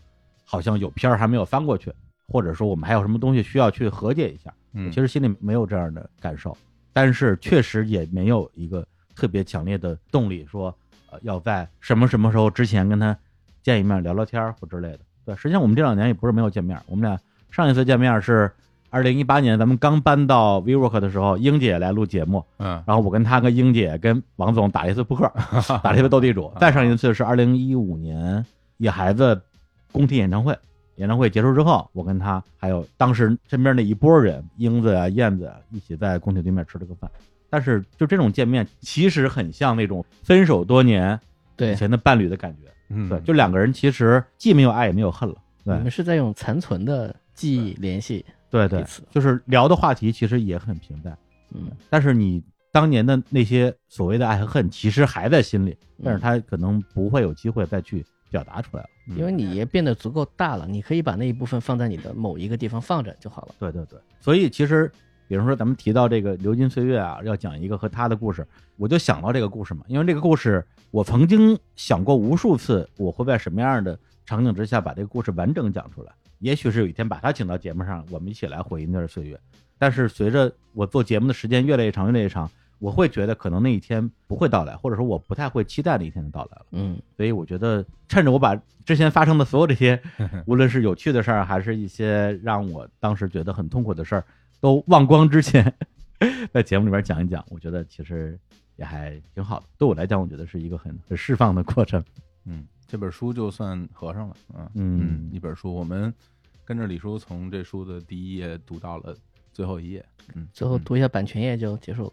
好像有片儿还没有翻过去，或者说我们还有什么东西需要去和解一下。嗯，其实心里没有这样的感受，但是确实也没有一个特别强烈的动力说，呃，要在什么什么时候之前跟他见一面聊聊天儿或之类的。对，实际上我们这两年也不是没有见面，我们俩上一次见面是二零一八年咱们刚搬到 WeWork 的时候，英姐来录节目，嗯然后我跟她跟英姐跟王总打了一次扑克，打了一次斗地主。再上一次是二零一五年野孩子工体演唱会，演唱会结束之后，我跟他还有当时身边那一波人，英子啊、燕子啊，一起在工体对面吃了个饭。但是就这种见面，其实很像那种分手多年对以，前的伴侣的感觉。嗯，对，就两个人其实既没有爱也没有恨了。对你们是在用残存的记忆联系对对。就是聊的话题其实也很平淡。嗯，但是你当年的那些所谓的爱和恨，其实还在心里，但是他可能不会有机会再去表达出来了。嗯因为你也变得足够大了，你可以把那一部分放在你的某一个地方放着就好了。对对对，所以其实，比如说咱们提到这个流金岁月啊，要讲一个和他的故事，我就想到这个故事嘛，因为这个故事我曾经想过无数次，我会在什么样的场景之下把这个故事完整讲出来。也许是有一天把他请到节目上，我们一起来回忆那段岁月。但是随着我做节目的时间越来越长，越来越长，我会觉得可能那一天不会到来，或者说我不太会期待那一天的到来了。嗯所以我觉得，趁着我把之前发生的所有这些，无论是有趣的事儿，还是一些让我当时觉得很痛苦的事儿，都忘光之前，在节目里边讲一讲，我觉得其实也还挺好的。对我来讲，我觉得是一个很很释放的过程。嗯，这本书就算合上了，嗯。嗯。一本书，我们跟着李叔从这书的第一页读到了最后一页，嗯，最后读一下版权页就结束了。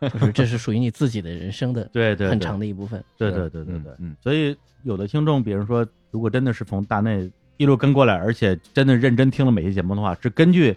就是这是属于你自己的人生的 对对，很长的一部分。对是对对对。对，嗯，所以有的听众，比如说，如果真的是从大内一路跟过来，而且真的认真听了每期节目的话，是根据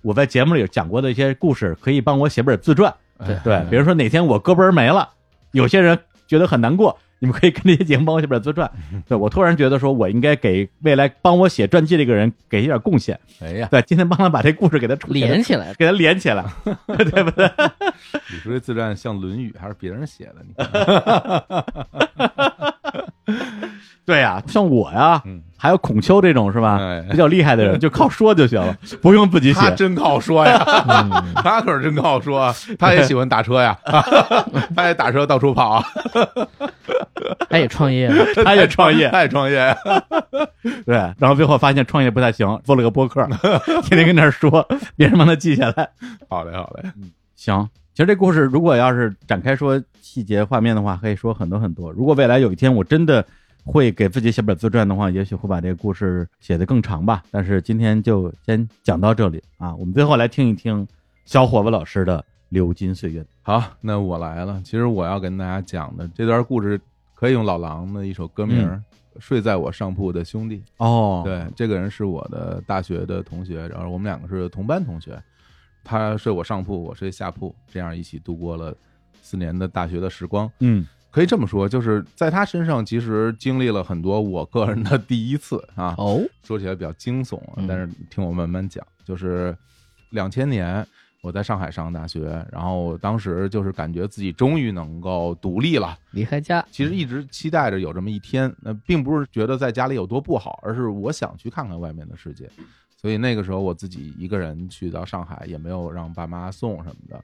我在节目里讲过的一些故事，可以帮我写本自传。对对，比如说哪天我胳膊没了，有些人觉得很难过，你们可以跟这些节目帮我写本自传。对我突然觉得说，我应该给未来帮我写传记这个人给一点贡献。哎呀，对，今天帮他把这故事给他连起来，给他连起来，对不对？你说这自传像《论语》还是别人写的？你看，对呀，像我呀，嗯，还有孔丘这种是吧？哎比较厉害的人，就靠说就行了，不用自己写。他真靠说呀，嗯，他可是真靠说啊，他也喜欢打车呀，他也打车到处跑啊，他也创业，他也创业，他也创业，对，然后最后发现创业不太行，做了个播客，天天跟那儿说，别人帮他记下来。好嘞，好嘞，行，其实这故事如果要是展开说细节画面的话，可以说很多很多。如果未来有一天我真的会给自己写本自传的话，也许会把这个故事写得更长吧。但是今天就先讲到这里啊，我们最后来听一听小伙子老师的《流金岁月》。好，那我来了。其实我要跟大家讲的这段故事，可以用老狼的一首歌名儿《睡在我上铺的兄弟》。哦，对，这个人是我的大学的同学，然后我们两个是同班同学。他睡我上铺，我睡下铺，这样一起度过了四年的大学的时光。嗯可以这么说，就是在他身上，其实经历了很多我个人的第一次啊。哦，说起来比较惊悚但是听我慢慢讲。就是两千年我在上海上大学，然后当时就是感觉自己终于能够独立了。离开家，其实一直期待着有这么一天，那并不是觉得在家里有多不好，而是我想去看看外面的世界。所以那个时候我自己一个人去到上海，也没有让爸妈送什么的。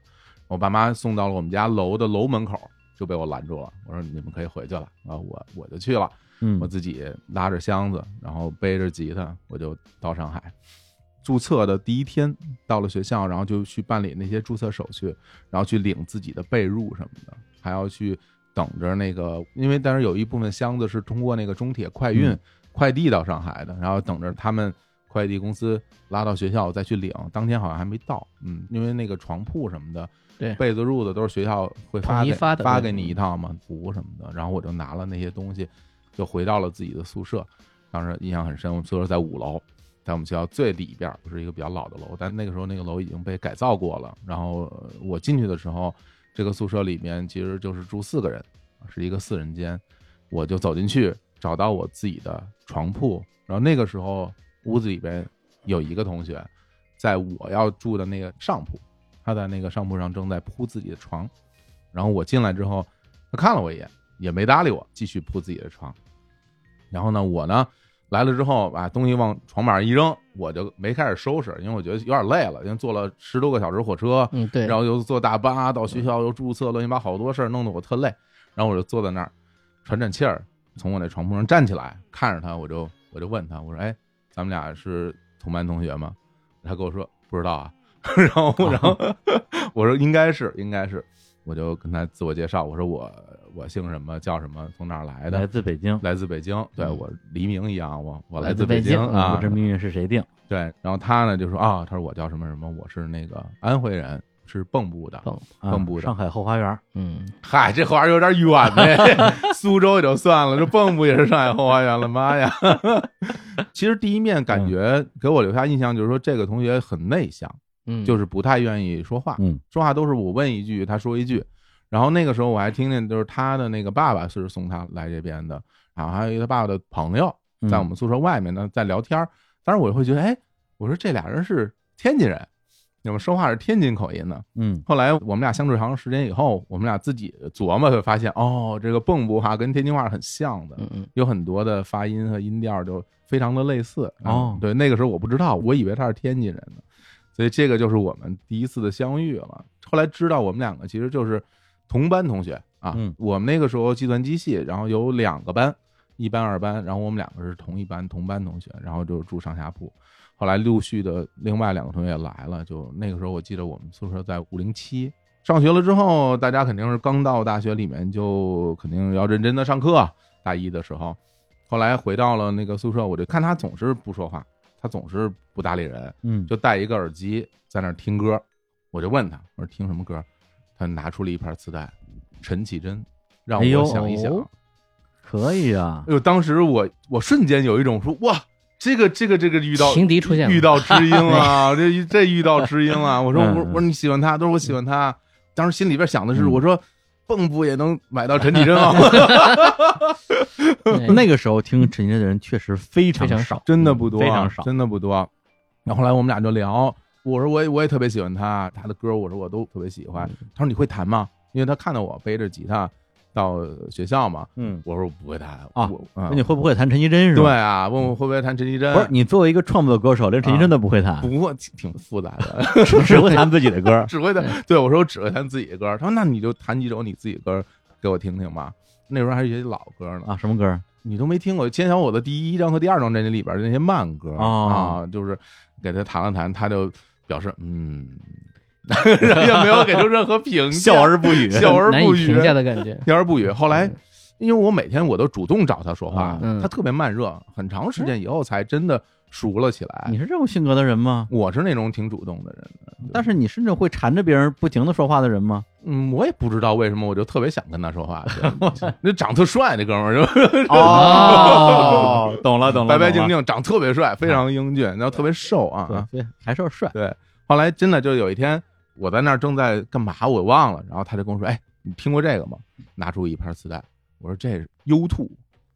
我爸妈送到了我们家楼的楼门口，就被我拦住了。我说你们可以回去了啊，我我就去了。嗯我自己拉着箱子，然后背着吉他，我就到上海。注册的第一天到了学校，然后就去办理那些注册手续，然后去领自己的被褥什么的，还要去等着那个，因为但是有一部分箱子是通过那个中铁快运、嗯快递到上海的，然后等着他们快递公司拉到学校再去领。当天好像还没到，嗯，因为那个床铺什么的，对被子褥子都是学校会发给发发给你一套嘛，补什么的。然后我就拿了那些东西，就回到了自己的宿舍。当时印象很深，我们宿舍在五楼，在我们学校最里边儿，不是一个比较老的楼，但那个时候那个楼已经被改造过了。然后呃我进去的时候，这个宿舍里面其实就是住四个人，是一个四人间。我就走进去，找到我自己的床铺，然后那个时候屋子里边有一个同学，在我要住的那个上铺，他在那个上铺上正在铺自己的床。然后我进来之后，他看了我一眼，也没搭理我，继续铺自己的床。然后呢，我呢来了之后，把东西往床板上一扔，我就没开始收拾，因为我觉得有点累了，因为坐了十多个小时火车，嗯，对，然后又坐大巴到学校又注册，乱七八好多事儿，弄得我特累。然后我就坐在那儿喘喘气儿，从我那床铺上站起来，看着他，我就我就问他，我说：“哎，咱们俩是同班同学吗？”他跟我说：“不知道啊。” 然后然后我说：“应该是，应该是。”我就跟他自我介绍，我说我我姓什么，叫什么，从哪儿来的来，自北京，来自北京。对嗯我黎明一样，我我来来自北京啊不。知命运是谁定？对，然后他呢就说啊，他说我叫什么什么，我是那个安徽人，是蚌埠的。蚌埠的上海后花园，嗯，嗨，这话有点远呢。苏州也就算了，这蚌埠也是上海后花园了，妈呀！其实第一面感觉给我留下印象就是说，这个同学很内向，嗯，就是不太愿意说话，嗯说话都是我问一句，他说一句。然后那个时候我还听见，就是他的那个爸爸是送他来这边的，然后还有一个他爸爸的朋友嗯在我们宿舍外面呢，在聊天儿。当时我会觉得，哎，我说这俩人是天津人，怎么说话是天津口音呢？嗯后来我们俩相处长时间以后，我们俩自己琢磨，会发现哦，这个蚌埠话跟天津话是很像的，嗯嗯，有很多的发音和音调就非常的类似。嗯哦对，那个时候我不知道，我以为他是天津人呢，所以这个就是我们第一次的相遇了。后来知道我们两个其实就是同班同学啊，嗯我们那个时候计算机系，然后有两个班，一班二班，然后我们两个是同一班同班同学，然后就住上下铺。后来陆续的另外两个同学也来了，就那个时候我记得我们宿舍在五零七。上学了之后，大家肯定是刚到大学里面，就肯定要认真的上课。大一的时候，后来回到了那个宿舍，我就看他总是不说话，他总是不搭理人，嗯，就戴一个耳机在那儿听歌。我就问他，我说听什么歌？他拿出了一盘磁带，陈绮贞，让我想一想。哦可以啊，哎呦，当时我我瞬间有一种说哇，这个这个这个遇到情敌出现了遇到知音了，这这遇到知音了！我说嗯我我说你喜欢他，都说我喜欢他。当时心里边想的是，嗯我说蚌埠也能买到陈绮贞啊，对那个时候听陈绮贞的人确实非常非常少，真的不多，非常少。真的不多。然后后来我们俩就聊，我说我也我也特别喜欢他，他的歌我说我都特别喜欢。他说你会弹吗？因为他看到我背着吉他到学校嘛，嗯，我说我不会弹啊我那嗯你会不会弹陈绮贞是吧？对啊，问我会不会弹陈绮贞？不是你作为一个创作歌手，连陈绮贞都不会弹，不过挺挺复杂的，只 只会弹自己的歌。只会弹。对我说我只会弹自己的歌。他说那你就弹几首你自己的歌给我听听吧。那时候还是一些老歌呢，啊，什么歌？你都没听过。千小我的第一张和第二张专辑里边的那些慢歌哦啊，就是给他谈了谈，他就表示嗯，也没有给出任何评价，笑而不语。笑而不语，的感觉。笑而不语。后来，因为我每天我都主动找他说话，嗯他特别慢热，很长时间以后才真的熟了起来。你是这种性格的人吗？我是那种挺主动的人的，但是你是那种会缠着别人不停的说话的人吗？嗯，我也不知道为什么，我就特别想跟他说话。就 那长特帅那哥们儿，就哦，懂了懂了，白白净，净，长特别帅，非常英俊，然后特别瘦啊。对，还是要帅。对，后来真的就有一天，我在那儿正在干嘛，我忘了，然后他就跟我说：“哎，你听过这个吗？”拿出一盘磁带，我说：“这是 U Two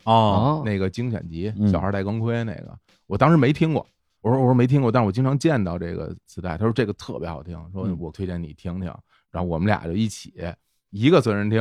哦，哦，那个精选集，嗯小孩戴钢盔那个。”我当时没听过，我说：“我说没听过，但是我经常见到这个磁带。”他说：“这个特别好听，说嗯。我推荐你听听。”然后我们俩就一起，一个随身听，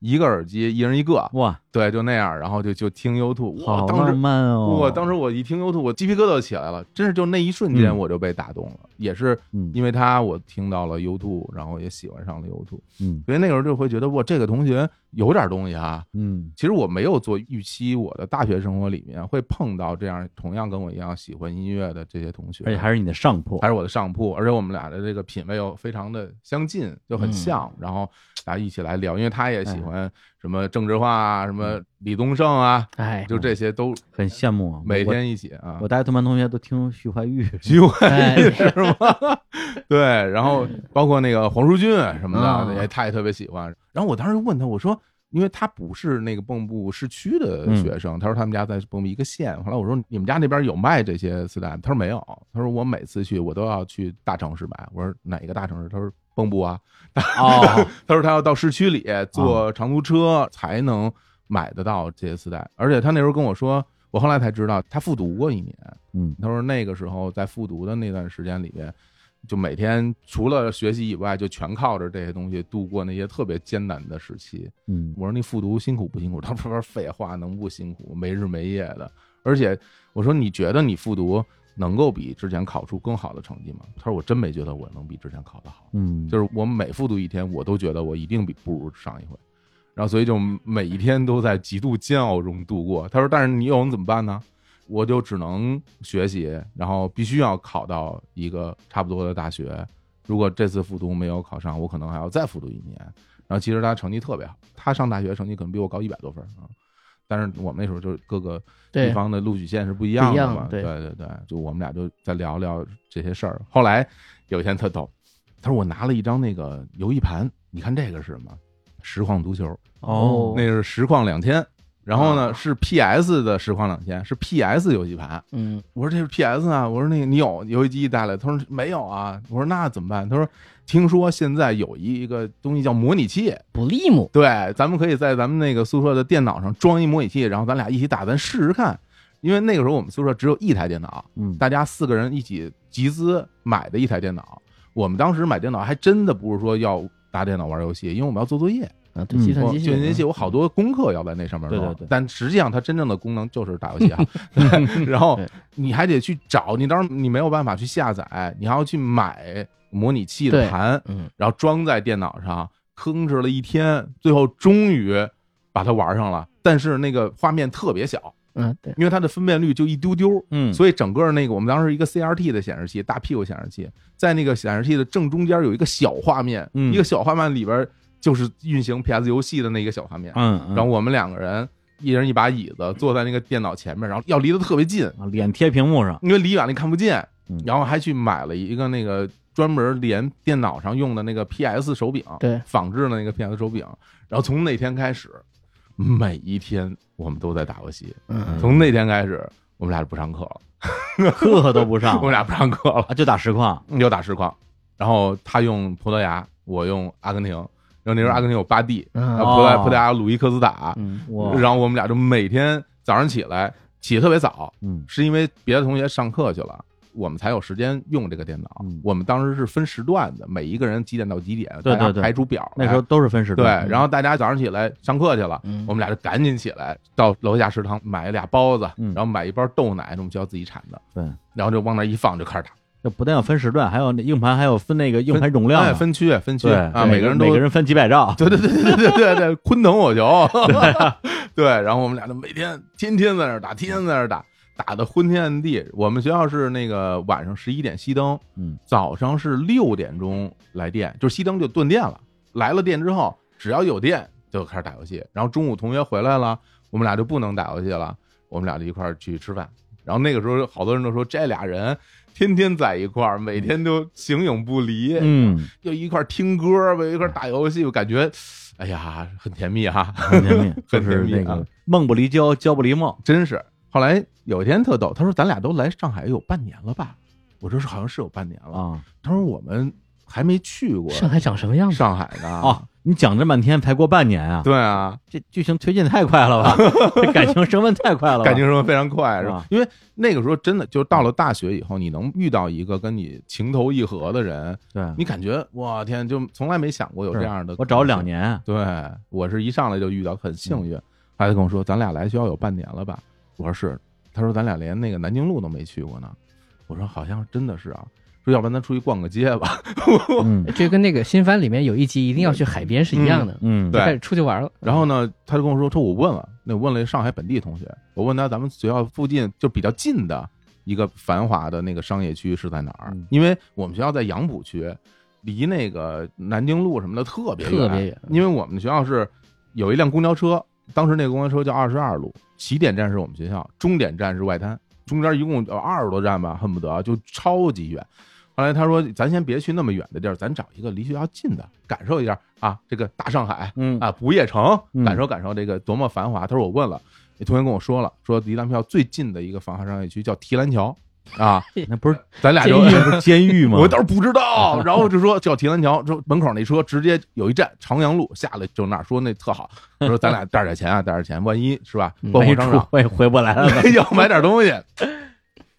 一个耳机，一人一个，哇，对，就那样，然后就就听 U Two，哇，好当时浪漫哦！我当时我一听 YouTube，我鸡皮疙瘩都起来了，真是就那一瞬间嗯。我就被打动了，也是嗯。因为他我听到了 YouTube，然后也喜欢上了 U Two，嗯。所以那个时候就会觉得哇，这个同学有点东西啊。嗯。其实我没有做预期，我的大学生活里面会碰到这样同样跟我一样喜欢音乐的这些同学，而且还是你的上铺还，是我的上铺，而且我们俩的这个品味又非常的相近，就很像，然后大家一起来聊，因为他也喜欢什么郑智化啊，什么李宗盛啊，哎，就这些都很羡慕啊。每天一起啊我。大学同班同学都听徐怀钰，徐怀哎钰是吗？对，然后 包括那个黄舒骏什么啊的，也他也特别喜欢。然后我当时问他，我说，因为他不是那个蚌埠市区的学生，他说他们家在蚌埠一个县。后来我说你们家那边有卖这些磁带吗？他说没有。他说我每次去我都要去大城市买。我说哪个大城市？他说蚌埠啊。哦，他说他要到市区里坐长途车才能买得到这些磁带，而且他那时候跟我说，我后来才知道他复读过一年。嗯他说那个时候在复读的那段时间里边，就每天除了学习以外，就全靠着这些东西度过那些特别艰难的时期。嗯我说你复读辛苦不辛苦？他说废话，能不辛苦？没日没夜的。而且我说你觉得你复读能够比之前考出更好的成绩吗？他说我真没觉得我能比之前考得好。嗯，就是我每复读一天，我都觉得我一定比不如上一回，然后所以就每一天都在极度煎熬中度过。他说：“但是你又能怎么办呢？我就只能学习，然后必须要考到一个差不多的大学。如果这次复读没有考上，我可能还要再复读一年。然后其实他成绩特别好，他上大学成绩可能比我高一百多分啊。但是我们那时候就是各个地，方的录取线是不一样的嘛，对对对，就我们俩就在聊聊这些事儿。后来有一天特逗，他说我拿了一张那个游戏盘，你看这个是什么？实况足球，哦那是实况两千。然后呢啊是 PS 的实况两千，是 PS 游戏盘。嗯，我说这是 PS 啊，我说那个你有游戏机带来？他说没有啊。我说那怎么办？他说听说现在有一个东西叫模拟器，不利姆，对，咱们可以在咱们那个宿舍的电脑上装一模拟器，然后咱俩一起打，咱试试看。因为那个时候我们宿舍只有一台电脑，嗯大家四个人一起集资买的一台电脑。我们当时买电脑还真的不是说要打电脑玩游戏，因为我们要做作业。啊，对，嗯计算机我计算机系系我好多功课要在那上面做，对对对但实际上它真正的功能就是打游戏啊。然后你还得去找，你当然你没有办法去下载，你还要去买统拟器的盘，嗯，然后装在电脑上，吭哧了一天，最后终于把它玩上了。但是那个画面特别小，嗯，对，因为它的分辨率就一丢丢，嗯，所以整个那个我们当时一个 CRT 的显示器，大屁股显示器，在那个显示器的正中间有一个小画面，嗯一个小画面里边就是运行 PS 游戏的那个小画面。嗯，嗯然后我们两个人一人一把椅子坐在那个电脑前面，然后要离得特别近，啊脸贴屏幕上，因为离远了你看不见嗯。然后还去买了一个那个专门连电脑上用的那个 PS 手柄，对。仿制的那个 PS 手柄。然后从那天开始，每一天我们都在打游戏。嗯。从那天开始，我们俩就不上课了，课都不上。我们俩不上课了，啊，就打实况。就打实况。然后他用葡萄牙，我用阿根廷。然后那时候阿根廷有巴蒂，嗯。然后葡萄葡萄牙鲁伊科斯塔，嗯，然后我们俩就每天早上起来起得特别早，嗯。是因为别的同学上课去了，我们才有时间用这个电脑。嗯。我们当时是分时段的，每一个人几点到几点，对对大家对排出表。那时候都是分时段。对，然后大家早上起来上课去了，嗯。我们俩就赶紧起来到楼下食堂买俩包子，嗯。然后买一包豆奶，是我们学校自己产的，对，然后就往那一放就开始打。就不但要分时段，还有那硬盘还有分那个硬盘容量。分区分区。对啊，每每个人都每个人分几百兆。对对对对对对对，昆腾我球，对，然后我们俩就每天天天在那儿打，天天在那儿打，打的昏天暗地。我们学校是那个晚上十一点熄灯，嗯，早上是六点钟来电，就是熄灯就断电了。来了电之后，只要有电就开始打游戏。然后中午同学回来了，我们俩就不能打游戏了，我们俩就一块儿去吃饭。然后那个时候，好多人都说这俩人天天在一块儿，每天都形影不离。嗯，又一块儿听歌，又一块儿打游戏，我感觉，哎呀，很甜蜜哈、很甜蜜，就很是甜蜜啊那个梦不离焦，焦不离梦。真是。后来有一天特逗，他说咱俩都来上海有半年了吧？我说是好像是有半年了。啊他说我们还没去过上海长什么样子？上海的。哦，你讲这半天才过半年啊，对啊，这剧情推进太快了吧？这感情升温太快了吧？感情升温非常快，是吧啊？因为那个时候真的就到了大学以后，你能遇到一个跟你情投意合的人，对，你感觉我天，就从来没想过有这样的。我找了两，年，对我是一上来就遇到，很幸运。后来他跟我说，咱俩来学校有半年了吧？我说是。他说咱俩连那个南京路都没去过呢。我说好像真的是啊。说要不然咱出去逛个街吧。嗯这跟那个新番里面有一集一定要去海边是一样的，嗯，开始出去玩了。然后呢，他就跟我说，说我问了，那我问了上海本地同学，我问他咱们学校附近就比较近的一个繁华的那个商业区是在哪儿嗯？因为我们学校在杨浦区，离那个南京路什么的特别特别远因为我们学校是有一辆公交车，当时那个公交车叫二十二路，起点站是我们学校，终点站是外滩，中间一共有二十多站吧，恨不得就超级远。后来他说：“咱先别去那么远的地儿，咱找一个离学校近的，感受一下啊，这个大上海，嗯啊，不夜城，嗯感受感受这个多么繁华。他说我问了，那同学跟我说了，说离咱们学校最近的一个繁华商业区叫提篮桥啊，那不是咱俩就监狱不是监狱吗？我倒是不知道，然后就说叫提篮桥，说门口那车直接有一站长阳路下来就那，说那特好，说咱俩带点钱啊，带点钱，万一是吧，嗯没出逛逛商场，我也回不来了。要买点东西。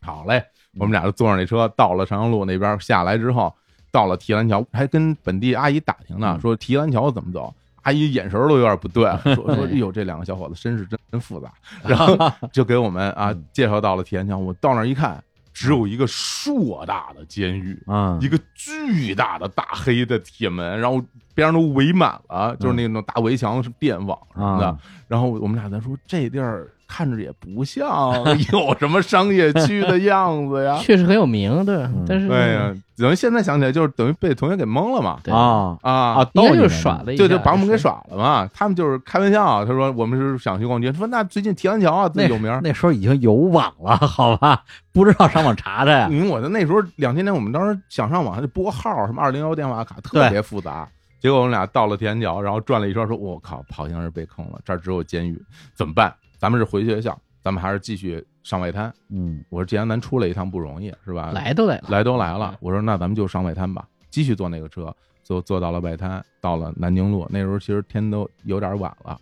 好嘞，我们俩就坐上那车，到了长阳路那边下来之后，到了提篮桥，还跟本地阿姨打听呢，嗯说提篮桥怎么走。阿姨眼神都有点不对，说说哎呦，这两个小伙子身世真真复杂，然后就给我们啊嗯介绍到了提篮桥。我到那儿一看，只有一个硕大的监狱，啊一，个巨大的大黑的铁门，然后边上都围满了，就是那种大围墙是电网什么的。啊然后我们俩在说，这地儿看着也不像有什么商业区的样子呀。确实很有名，对嗯，但是对呀，等于现在想起来，就是等于被同学给蒙了嘛。对啊啊啊，应该就耍了一下，就就把我们给耍了嘛。他们就是开玩笑，他说我们是想去逛街，说那最近提篮桥啊最有名儿。那时候已经有网了，好吧？不知道上网查查呀。因为我的那时候两千年，我们当时想上网还得拨号，什么二零幺电话卡，特别复杂。结果我们俩到了天桥，然后转了一圈，说：“我靠，好像是被坑了，这儿只有监狱，怎么办？咱们是回学校，咱们还是继续上外滩？”嗯我说：“既然咱出来一趟不容易，是吧？来都来了，来都来了，我说那咱们就上外滩吧，继续坐那个车，就坐到了外滩，到了南京路。那时候其实天都有点晚了，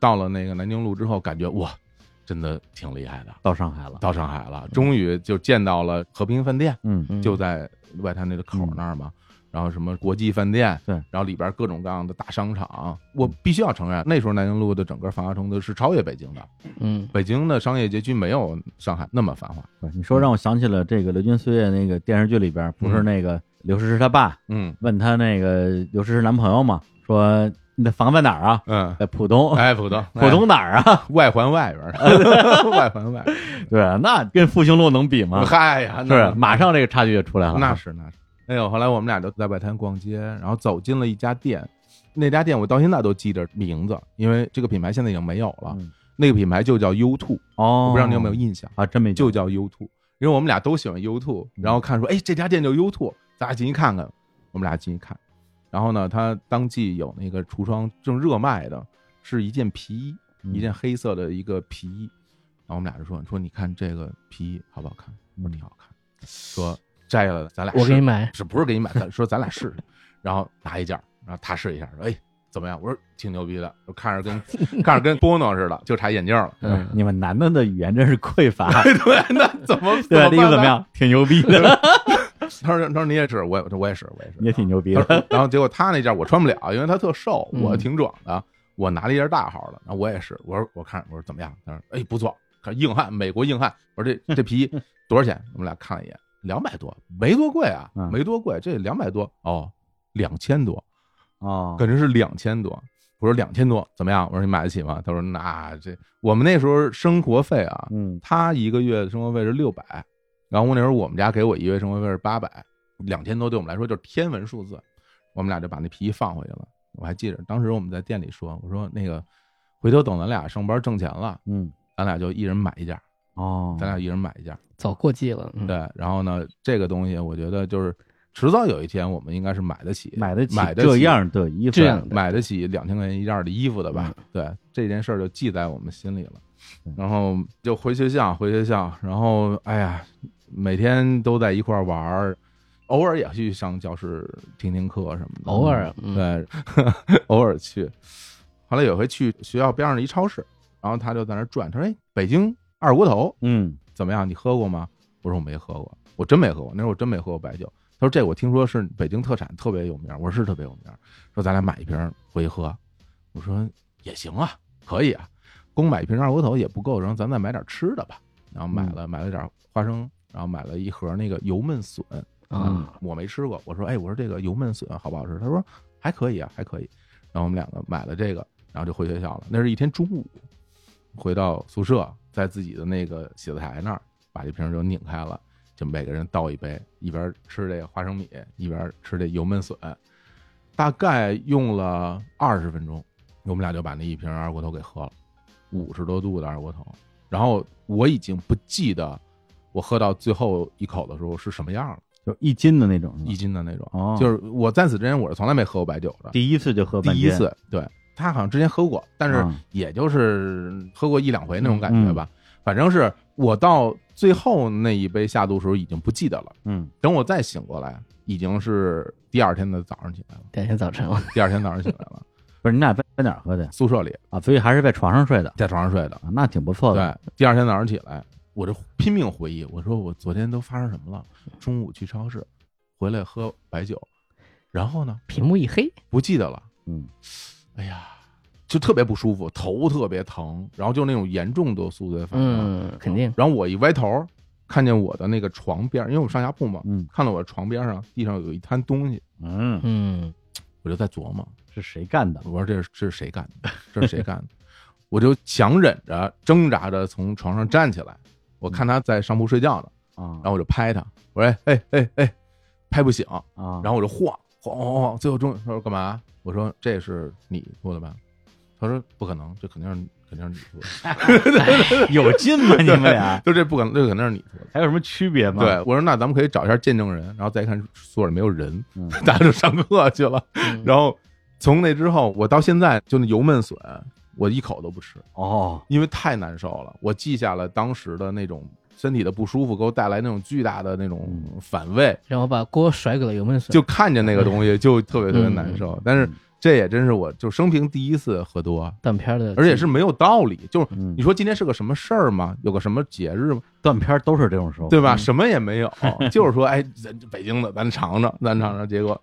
到了那个南京路之后，感觉哇，真的挺厉害的，到上海了。到上海了，终于就见到了和平饭店，嗯嗯就在外滩那个口那儿嘛。然后什么国际饭店，对然后里边各种各样的大商场，我必须要承认，那时候南京路的整个繁华程度是超越北京的。嗯，北京的商业街区没有上海那么繁华。对你说让我想起了这个《流金岁月》那个电视剧里边，不是那个刘诗诗她爸嗯问他那个刘诗诗男朋友嘛，说你的房在哪儿啊？嗯，在浦东。哎，浦东，浦东哪儿啊？外环外边儿，外环外。对，那跟复兴路能比吗？嗨呀，是马上这个差距就出来了。那是那是。哎呦，后来我们俩就在外滩逛街，然后走进了一家店，那家店我到现在都记着名字，因为这个品牌现在已经没有了。嗯那个品牌就叫 U Two，哦，我不知道你有没有印象，啊？真没就叫 U Two，因为我们俩都喜欢 U Two，然后看说，哎，这家店叫 U Two，咱俩进去看看。我们俩进去看，然后呢，他当季有那个橱窗正热卖的，是一件皮衣，嗯一件黑色的一个皮衣。然后我们俩就说说你看这个皮衣好不好看？我说挺好看。说摘下来咱俩试我给你买，是不是给你买？咱说咱俩试试，然后拿一件，然后他试一下，说哎怎么样？我说挺牛逼的，我看着跟 看着跟波诺似的，就差眼镜了。嗯，你们男的的语言真是匮乏，对，那怎么对吧？第一个办呢？怎么样？挺牛逼的，他说他说你也是，我也我也是，我也是，你也挺牛逼的。然后结果他那件我穿不了，因为他特瘦，嗯我挺壮的，我拿了一件大号的，然后我也是，我说我看我说怎么样？他说哎不错，看硬汉，美国硬汉。我说这这皮衣多少钱？我们俩看了一眼，两百多，没多贵啊嗯，没多贵，这两百多哦，两千多，哦，感觉是两千多。我说两千多怎么样？我说你买得起吗？他说那这我们那时候生活费啊，嗯他一个月的生活费是六百，然后我那时候我们家给我一个月生活费是八百，两千多对我们来说就是天文数字。我们俩就把那皮衣放回去了。我还记着当时我们在店里说，我说那个回头等咱俩上班挣钱了，嗯咱俩就一人买一件，哦，咱俩一人买一件。早过季了，嗯，对，然后呢，这个东西我觉得就是迟早有一天我们应该是买得起，买得起买得这样的衣服，这样买得起两千块钱一件的衣服的吧？对，这件事儿就记在我们心里了。然后就回学校，回学校，然后哎呀，每天都在一块儿玩儿，偶尔也去上教室听听课什么的，偶尔，嗯，对，偶尔去。后来有回去学校边上的一超市，然后他就在那转，他说：“哎，北京二锅头嗯怎么样？你喝过吗？”我说：“我没喝过，我真没喝过。那时候我真没喝过白酒。”他说：“这我听说是北京特产，特别有名。”我说：“是特别有名。”说咱俩买一瓶回去喝。我说：“也行啊，可以啊。光买一瓶二锅头也不够，然后咱再买点吃的吧。”然后买了买了点花生，然后买了一盒那个油焖笋。啊，我没吃过。我说，哎，我说这个油焖笋好不好吃？他说还可以啊，还可以。然后我们两个买了这个，然后就回学校了。那是一天中午，回到宿舍，在自己的那个写字台那儿，把这瓶就拧开了，就每个人倒一杯，一边吃这个花生米，一边吃这油焖笋。大概用了二十分钟，我们俩就把那一瓶二锅头给喝了，五十多度的二锅头。然后我已经不记得我喝到最后一口的时候是什么样了。就一斤的那种，一斤的那种，哦就是我在此之前我是从来没喝过白酒的，第一次就喝第一次，对他好像之前喝过，但是嗯。也就是喝过一两回那种感觉吧。反正是我到最后那一杯下肚的时候已经不记得了，嗯。等我再醒过来，已经是第二天的早上起来了，第二天早晨。了，第二天早上起来了，不是你俩在在哪儿喝的？宿舍里。啊，所以还是在床上睡的。在床上睡的，啊，那挺不错的。对，第二天早上起来，我就拼命回忆，我说我昨天都发生什么了？中午去超市，回来喝白酒，然后呢？屏幕一黑，不记得了。嗯哎呀，就特别不舒服，头特别疼，然后就那种严重的宿醉反应。嗯，肯定，然后我一歪头，看见我的那个床边，因为我上下铺嘛，嗯看到我床边上地上有一滩东西，嗯，嗯，我就在琢磨，是谁干的？我说这是这是谁干的？这是谁干的？我就强忍着挣扎着从床上站起来，我看他在上铺睡觉呢，啊，然后我就拍他，我说哎哎哎哎，拍不醒，啊，然后我就晃晃晃晃，最后终于他说干嘛？我说这是你做的吧？他说不可能，这肯定是肯定是你做的。有劲吗？你们俩 就这不可能，这肯定是你做的。还有什么区别吗？对，我说那咱们可以找一下见证人，然后再一看宿舍里没有人，嗯大家就上课去了。嗯然后从那之后，我到现在就那油焖笋，我一口都不吃，哦，因为太难受了。我记下了当时的那种身体的不舒服，给我带来那种巨大的那种嗯反胃，然后把锅甩给了油焖笋，就看见那个东西 就特别特别难受。但是嗯这也真是我就生平第一次喝多，断片儿的，而且是没有道理。就是嗯你，说今天是个什么事儿吗？有个什么节日吗？断片儿都是这种时候，对吧？嗯什么也没有，就是说，哎，咱北京的，咱尝尝，咱尝尝。结果，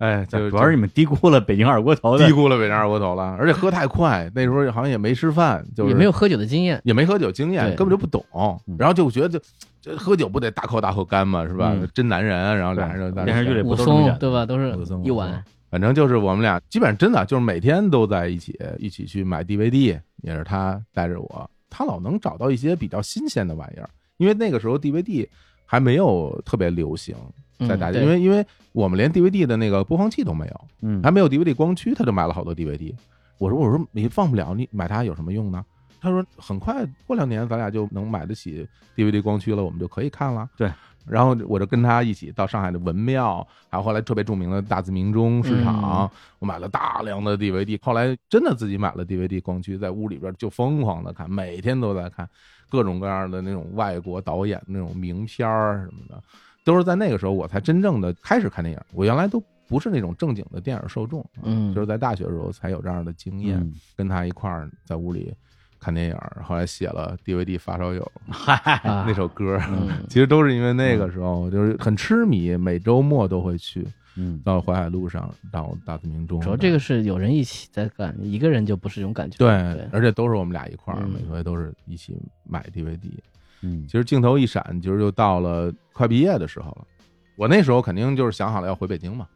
哎，就主要是你们低估了北京二锅头的低估了北京二锅头了，而且喝太快，那时候好像也没吃饭，就是也没有喝酒的经验，也没喝酒经验，根本就不懂嗯，然后就觉得就这喝酒不得大口大口干嘛，是吧嗯？真男人，然后俩人就在电视剧里不都这么演的松对吧？都是一碗，反正就是我们俩基本上真的就是每天都在一起，一起去买 DVD，也是他带着我，他老能找到一些比较新鲜的玩意儿，因为那个时候 DVD 还没有特别流行，在大家，嗯因为因为我们连 DVD 的那个播放器都没有，嗯，还没有 DVD 光驱，他就买了好多 DVD。我说我说你放不了，你买它有什么用呢？他说很快过两年咱俩就能买得起 DVD 光驱了，我们就可以看了。对，然后我就跟他一起到上海的文庙，还有后来特别著名的大自鸣钟市场，嗯我买了大量的 DVD。后来真的自己买了 DVD 光驱，在屋里边就疯狂的看，每天都在看各种各样的那种外国导演那种名片儿什么的，都是在那个时候我才真正的开始看电影。我原来都不是那种正经的电影受众，啊嗯就是在大学的时候才有这样的经验，嗯跟他一块儿在屋里看电影，后来写了 DVD 发烧友 啊那首歌，嗯其实都是因为那个时候就是很痴迷，每周末都会去嗯，到淮海路上到大自鸣钟。主要这个是有人一起在干，一个人就不是这种感觉。对对，而且都是我们俩一块儿，嗯每回都是一起买 DVD。嗯其实镜头一闪，其实就到了快毕业的时候了。我那时候肯定就是想好了要回北京嘛，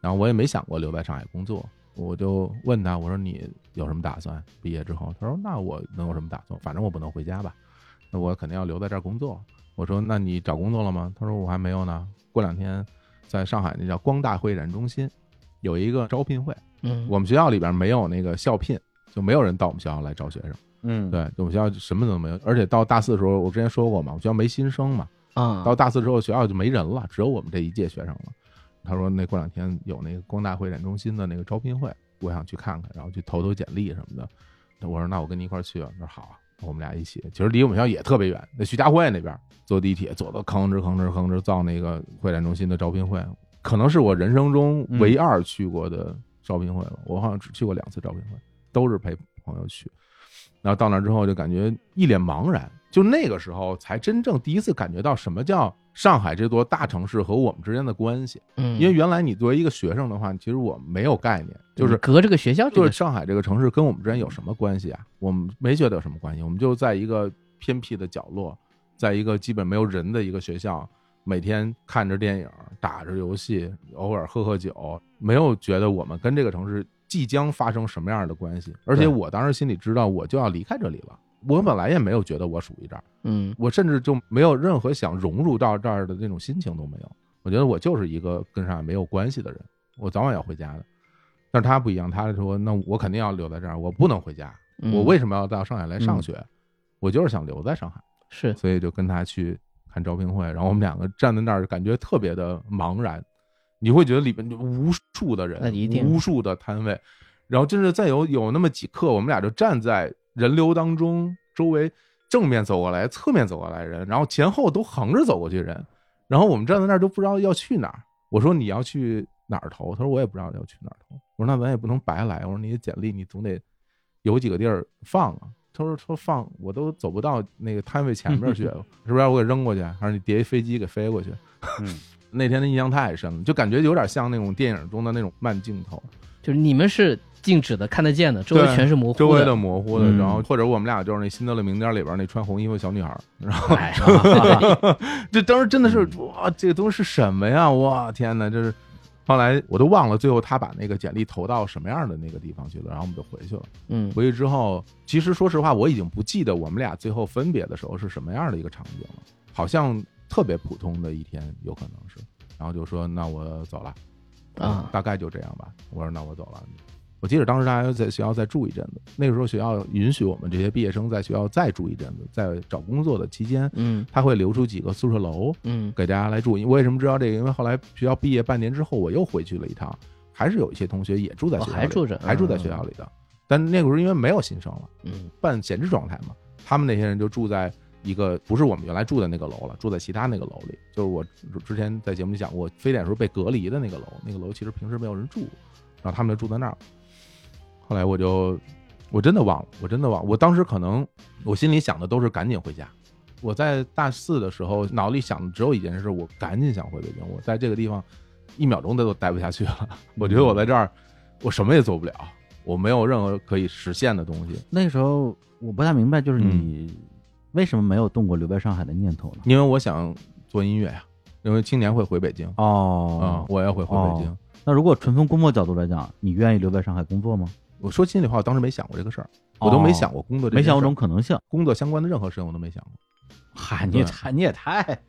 然后我也没想过留在上海工作，我就问他，我说你有什么打算？毕业之后，他说那我能有什么打算？反正我不能回家吧，那我肯定要留在这儿工作。我说那你找工作了吗？他说我还没有呢，过两天在上海那叫光大会展中心有一个招聘会，嗯，我们学校里边没有那个校聘，就没有人到我们学校来招学生。嗯，对，我们学校什么都没有，而且到大四的时候，我之前说过嘛，我们学校没新生嘛，啊，到大四之后学校就没人了，只有我们这一届学生了。他说那过两天有那个光大会展中心的那个招聘会，我想去看看，然后去投投简历什么的。我说那我跟你一块去吧。他说好啊，我们俩一起。其实离我们学校也特别远，那徐家汇那边坐地铁坐到吭哧吭哧吭哧到那个会展中心的招聘会，可能是我人生中唯二去过的招聘会了。我好像只去过两次招聘会，都是陪朋友去。然后到那之后就感觉一脸茫然，就那个时候才真正第一次感觉到什么叫上海这座大城市和我们之间的关系。嗯，因为原来你作为一个学生的话，其实我没有概念，就是隔这个学校就是，上海这个城市跟我们之间有什么关系啊？我们没觉得有什么关系，我们就在一个偏僻的角落，在一个基本没有人的一个学校，每天看着电影，打着游戏，偶尔喝喝酒，没有觉得我们跟这个城市即将发生什么样的关系。而且我当时心里知道，我就要离开这里了。我本来也没有觉得我属于这儿，嗯我甚至就没有任何想融入到这儿的那种心情都没有。我觉得我就是一个跟上海没有关系的人，我早晚要回家的。但是他不一样，他说：“那我肯定要留在这儿，我不能回家。嗯我为什么要到上海来上学？我就是想留在上海，是所以就跟他去看招聘会。然后我们两个站在那儿，感觉特别的茫然。你会觉得里面就无数的人，那一定无数的摊位，然后真是再有有那么几刻，我们俩就站在人流当中，周围正面走过来，侧面走过来人，然后前后都横着走过去人，然后我们站在那儿都不知道要去哪儿。我说你要去哪儿投？他说我也不知道要去哪儿投。我说那咱也不能白来。我说你的简历你总得有几个地儿放啊。他说说放我都走不到那个摊位前面去，是不是要我给扔过去？还是你叠一飞机给飞过去？嗯，那天的印象太深了，就感觉有点像那种电影中的那种慢镜头，就是你们是静止的看得见的，周围全是模糊的周围的模糊的，嗯然后或者我们俩就是那《辛德勒名单》里边那穿红衣服小女孩，然后哎，这当时真的是嗯哇，这个东西是什么呀？哇，天哪！这是后来我都忘了，最后他把那个简历投到什么样的那个地方去了，然后我们就回去了。嗯回去之后，其实说实话，我已经不记得我们俩最后分别的时候是什么样的一个场景了，好像特别普通的一天，有可能是。然后就说那我走了，啊大概就这样吧。我说那我走了。我记得当时大家在学校再住一阵子，那个时候学校允许我们这些毕业生在学校再住一阵子，在找工作的期间，嗯他会留出几个宿舍楼嗯给大家来住。我为什么知道这个？因为后来学校毕业半年之后，我又回去了一趟，还是有一些同学也住在学校里、哦还住着还住在学校里的。但那个时候因为没有新生了，嗯半闲置状态嘛，他们那些人就住在一个不是我们原来住的那个楼了，住在其他那个楼里，就是我之前在节目里讲过，非典时候被隔离的那个楼，那个楼其实平时没有人住，然后他们就住在那儿。后来我就我真的忘了，我真的忘，我当时可能我心里想的都是赶紧回家。我在大四的时候，脑里想的只有一件事，我赶紧想回北京。我在这个地方一秒钟都待不下去了。我觉得我在这儿，我什么也做不了，我没有任何可以实现的东西。那时候我不太明白，就是你为什么没有动过留在上海的念头呢？因为我想做音乐呀，因为青年会回北京啊、哦，我也会回北京。那如果纯从工作角度来讲，你愿意留在上海工作吗？我说心里话，我当时没想过这个事儿，我都没想过工作这件事儿，没想过这种可能性。工作相关的任何事情我都没想过。嗨，你也太你也太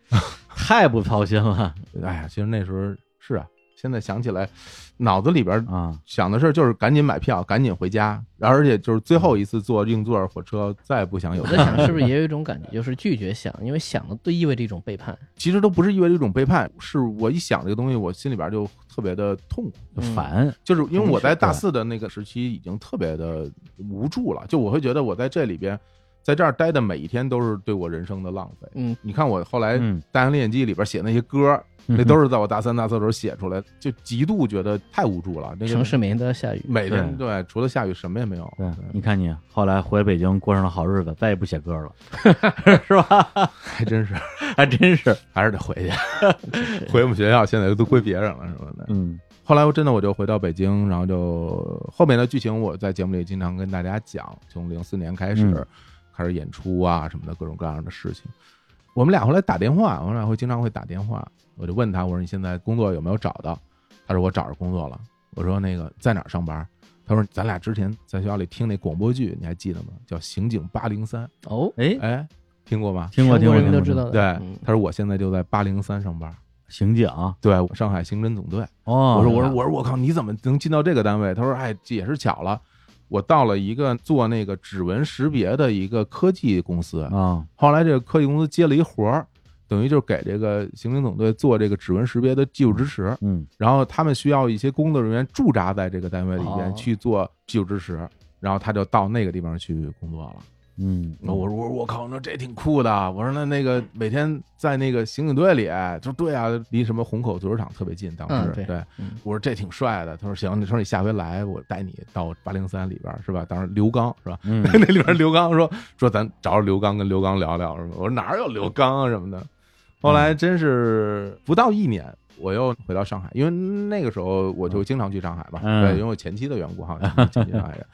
太不操心了。哎呀，其实那时候现在想起来，脑子里边啊，想的事儿就是赶紧买票，赶紧回家，而且就是最后一次坐硬座火车，再也不想有我。在想，是不是也有一种感觉，就是拒绝想，因为想的都意味着一种背叛。其实都不是意味着一种背叛，是我一想这个东西，我心里边就特别的痛苦。就烦，就是因为我在大四的那个时期已经特别的无助了，就我会觉得我在这里边，在这儿待的每一天都是对我人生的浪费。嗯，你看我后来《嗯，大洋历险记》里边写那些歌，那都是在我大三、大四的时候写出来，就极度觉得太无助了。那个城市每天都要下雨。每天对，除了下雨什么也没有。对，对你看你后来回北京过上了好日子，再也不写歌了，是吧？还真是，还真是，还是得回去，回我们学校，现在都归别人了什么的。嗯后来我真的我就回到北京，然后就后面的剧情我在节目里经常跟大家讲，从零四年开始、嗯开始演出啊什么的各种各样的事情。我们俩后来打电话，我们俩会经常会打电话，我就问他，我说你现在工作有没有找到？他说我找着工作了。我说那个在哪儿上班？他说咱俩之前在学校里听那广播剧，你还记得吗？叫《刑警八零三哦》，，哎，哎，听过吗？听过听过，全国人都知道。对，他说我现在就在八零三上班，刑警对，上海刑侦总队。哦，我说我说我说我靠，你怎么能进到这个单位？他说哎，也是巧了，我到了一个做那个指纹识别的一个科技公司，啊，后来这个科技公司接了一活儿，等于就是给这个刑警总队做这个指纹识别的技术支持，嗯然后他们需要一些工作人员驻扎在这个单位里边哦去做技术支持，然后他就到那个地方去工作了。嗯，我说我说我靠，那这挺酷的。我说那那个每天在那个刑警队里，就对啊，离什么虹口足球场特别近，当时、嗯对对嗯我说这挺帅的。他说行，你说你下回来，我带你到八零三里边是吧？当时刘刚是吧？嗯那里边刘刚说说咱找着刘刚跟刘刚聊聊什么？我说哪有刘刚啊什么的。后来真是不到一年，我又回到上海，因为那个时候我就经常去上海嘛，嗯对，因为我前妻的缘故哈，前妻上海人，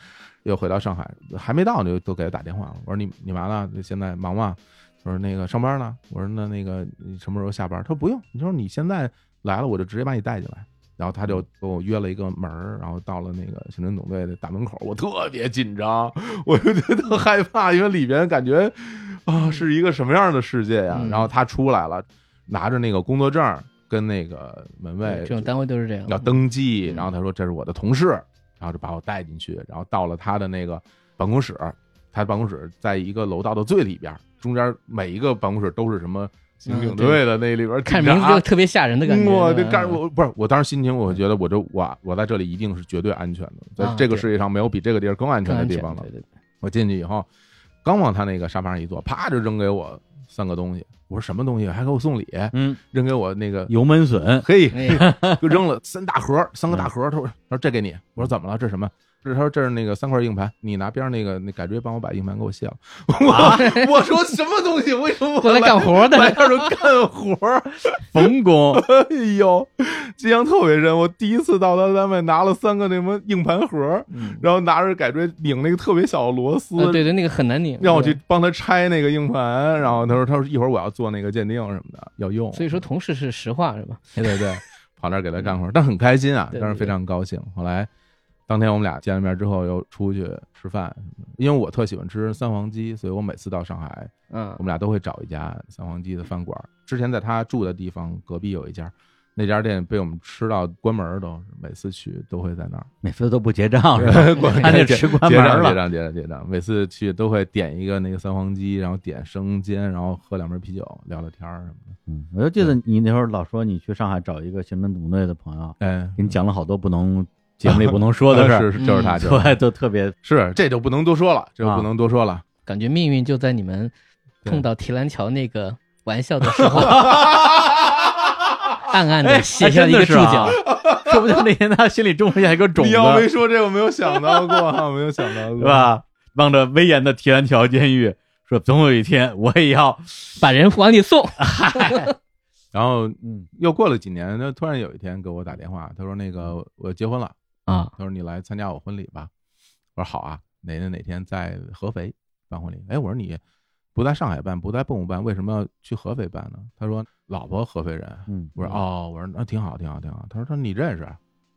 又回到上海，还没到呢就都给他打电话了，我说你你完了，现在忙吗？我说那个上班呢，我说那那个你什么时候下班？他说不用，你说你现在来了，我就直接把你带进来。然后他就跟我约了一个门儿，然后到了那个刑侦总队的大门口，我特别紧张，我就觉得特害怕，因为里边感觉啊是一个什么样的世界呀？嗯然后他出来了，拿着那个工作证跟那个门卫这种单位都是这样。要登记，嗯然后他说这是我的同事，然后就把我带进去，然后到了他的那个办公室，他的办公室在一个楼道的最里边，中间每一个办公室都是什么刑警队的那里边看警察名字就特别吓人的感觉。我这嗯干我不是我当时心情，我觉得我就我我在这里一定是绝对安全的，在这个世界上没有比这个地儿更安全的地方了我进去以后，刚往他那个沙发上一坐，啪就扔给我三个东西。我说什么东西？还给我送礼，嗯，扔给我那个油焖笋，嘿，就扔了三大盒，三个大盒。他说：“他说这给你。”我说：“怎么了？这什么？”这他说：“这是那个三块硬盘，你拿边上那个那改锥帮我把硬盘给我卸了。”我我说什么东西？为什么我过来干活的来这儿就干活？冯工，哎呦，印象特别深。我第一次到他单位拿了三个那什么硬盘盒，嗯，然后拿着改锥拧那个特别小的螺丝，呃对对，那个很难拧，让我去。帮他拆那个硬盘。然后他说：“他说一会儿我要做那个鉴定什么的，要用。”所以说同事是实话是吧？对对对，跑那儿给他干活，但很开心啊，当时非常高兴。后来当天我们俩见了面之后，又出去吃饭，因为我特喜欢吃三黄鸡，所以我每次到上海，嗯我，们俩都会找一家三黄鸡的饭馆。之前在他住的地方隔壁有一家，那家店被我们吃到关门儿都，每次去都会在那儿。每次都不结账是吧？那吃关门了结账结账结账，每次去都会点一个那个三黄鸡，然后点生煎，然后喝两瓶啤酒，聊聊天儿什么的。嗯，我就记得你那会儿老说你去上海找一个行政总队的朋友，哎，给你讲了好多不能节目里不能说的事儿，是是就是他，嗯就对，都特别是这就不能多说了，这就啊不能多说了。感觉命运就在你们碰到提篮桥那个玩笑的时候，暗暗的写下了一个注脚。说不定那天他心里种下一个种子，你要没说这，我没有想到过 我，没有想到过，是？吧？望着威严的提篮桥监狱，说总有一天我也要，把人往里送。然后嗯又过了几年，他突然有一天给我打电话，他说：“那个我结婚了啊，他说你来参加我婚礼吧。”我说：“好啊，哪天哪天在合肥办婚礼。”哎，我说你不在上海办，不在蚌埠办，为什么要去合肥办呢？他说：“老婆合肥人。”嗯，我说：“哦，我说那挺好，挺好，挺好。”他说：“他说你认识？”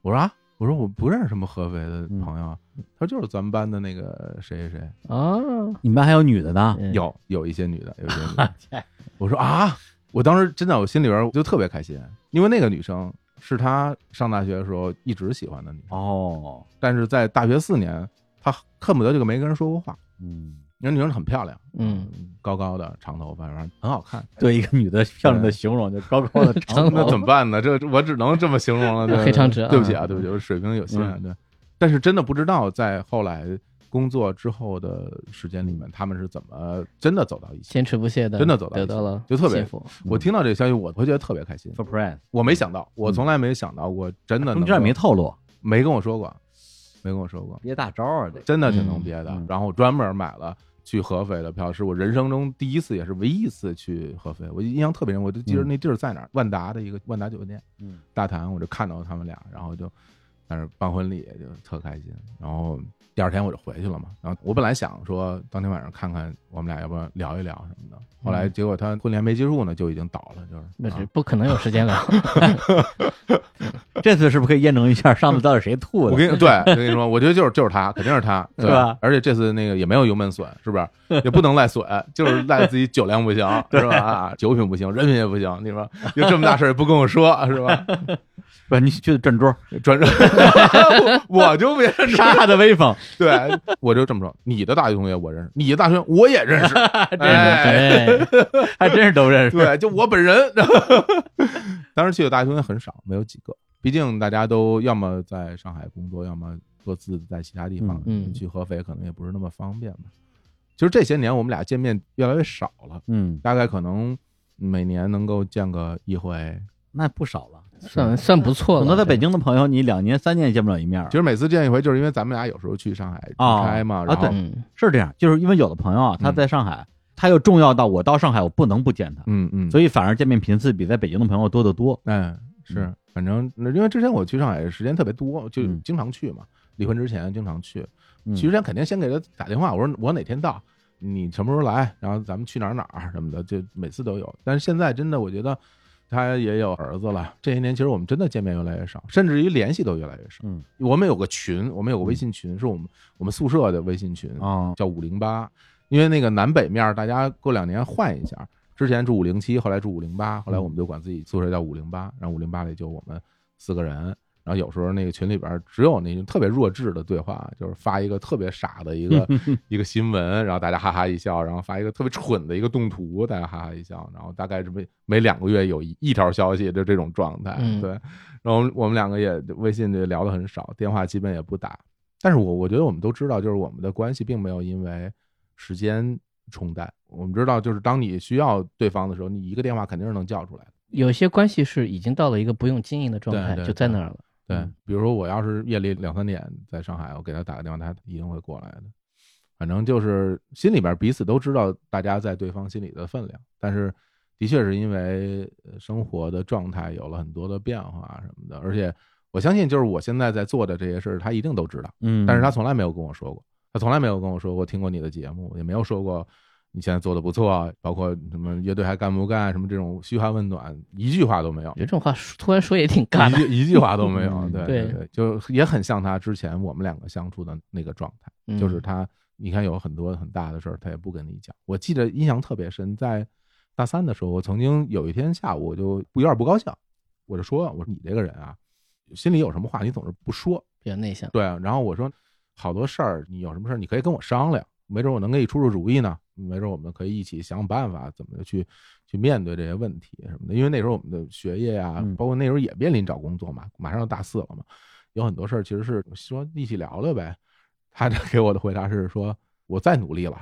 我说：“啊，我说我不认识什么合肥的朋友。”他说：“就是咱们班的那个谁谁谁。”啊，你们班还有女的呢？嗯有有一些女的，有一些女的。我说啊，我当时真的，我心里边就特别开心，因为那个女生是他上大学的时候一直喜欢的女生，哦，但是在大学四年，他恨不得就跟没跟人说过话。嗯，那女生很漂亮，嗯，高高的长头发，反正很好看。对一个女的漂亮的形容，就高高的长长 那怎么办呢？这我只能这么形容了。对黑长直啊对不起啊，对不起，我水平有限。对，但是真的不知道在后来工作之后的时间里面，他们是怎么真的走到一起。坚持不懈的真的走到一起得到了就特别幸福。我听到这个消息，我会觉得特别开心。surprise，我没想到，我从来没想到过，真的中间也没透露，没跟我说过，没跟我说过，憋大招啊，这真的挺能憋的嗯。然后我专门买了去合肥的票，是我人生中第一次，也是唯一一次去合肥。我印象特别深，我就记得嗯那地儿在哪儿，万达的一个万达酒店嗯大堂，我就看到他们俩，然后就在那办婚礼，就特开心。然后第二天我就回去了嘛。然后我本来想说当天晚上看看我们俩要不要聊一聊什么的，后来嗯结果他婚礼还没结束呢，就已经倒了，就是那不可能有时间聊。这次是不是可以验证一下上次到底谁吐的？我跟你对，我跟你说，我觉得就是就是他，肯定是他，对吧而且这次那个也没有油门损，是不是？也不能赖损，就是赖自己酒量不行，是吧？啊，酒品不行，人品也不行，你说有这么大事儿也不跟我说，是吧？不是你去转桌，转桌，我就别杀他。的威风，对，我就这么说，你的大学同学我认识，你的大学我也认识，哎对，还真是都认识。对，就我本人。当时去的大学同学很少，没有几个，毕竟大家都要么在上海工作，要么各自在其他地方。去合肥可能也不是那么方便吧。其实这些年我们俩见面越来越少了，嗯，大概可能每年能够见个一回。那不少了。算算不错了。很多在北京的朋友，你两年三年也见不了一面儿其。实每次见一回，就是因为咱们俩有时候去上海出啊差嘛，啊然后对嗯，是这样，就是因为有的朋友啊，他嗯在上海，他又重要到我到上海我不能不见他，嗯嗯，所以反而见面频次比在北京的朋友多得多。嗯，是嗯，反正那因为之前我去上海时间特别多，就嗯经常去嘛。离婚之前经常去，嗯去之前肯定先给他打电话，我说我哪天到，你什么时候来，然后咱们去哪儿哪儿什么的，就每次都有。但是现在真的，我觉得他也有儿子了，这些年其实我们真的见面越来越少，甚至于联系都越来越少。嗯我们有个群，我们有个微信群，是我们我们宿舍的微信群，啊，叫五零八，因为那个南北面大家过两年换一下，之前住五零七，后来住五零八，后来我们就管自己宿舍叫五零八，然后五零八里就我们四个人。然后有时候那个群里边只有那种特别弱智的对话，就是发一个特别傻的一个 一个新闻，然后大家哈哈一笑，然后发一个特别蠢的一个动图，大家哈哈一笑，然后大概这么每两个月有一一条消息，就这种状态。嗯对，然后我们两个也微信就聊的很少，电话基本也不打。但是我我觉得我们都知道，就是我们的关系并没有因为时间冲淡。我们知道，就是当你需要对方的时候，你一个电话肯定是能叫出来的。有些关系是已经到了一个不用经营的状态，对对就在那儿了。对嗯，比如说我要是夜里两三点在上海，我给他打个电话，他一定会过来的。反正就是心里边彼此都知道大家在对方心里的分量，但是的确是因为呃生活的状态有了很多的变化什么的，而且我相信就是我现在在做的这些事儿，他一定都知道。嗯，但是他从来没有跟我说过，他从来没有跟我说过听过你的节目，也没有说过你现在做的不错，包括什么乐队还干不干，什么这种嘘寒问暖，一句话都没有我觉，得这种话说突然说也挺尬的。一句话都没有。嗯对对对，就也很像他之前我们两个相处的那个状态，嗯就是他，你看有很多很大的事儿，他也不跟你讲。我记得印象特别深，在大三的时候，我曾经有一天下午，我就有点不高兴，我就说，我说你这个人啊，心里有什么话你总是不说，比较内向。对啊，然后我说好多事儿，你有什么事儿你可以跟我商量，没准我能给你出出主意呢，没准我们可以一起想想办法，怎么去去面对这些问题什么的。因为那时候我们的学业呀、嗯包括那时候也面临找工作嘛，马上要大四了嘛，有很多事儿其实是说一起聊聊呗。他这给我的回答是说，我再努力了，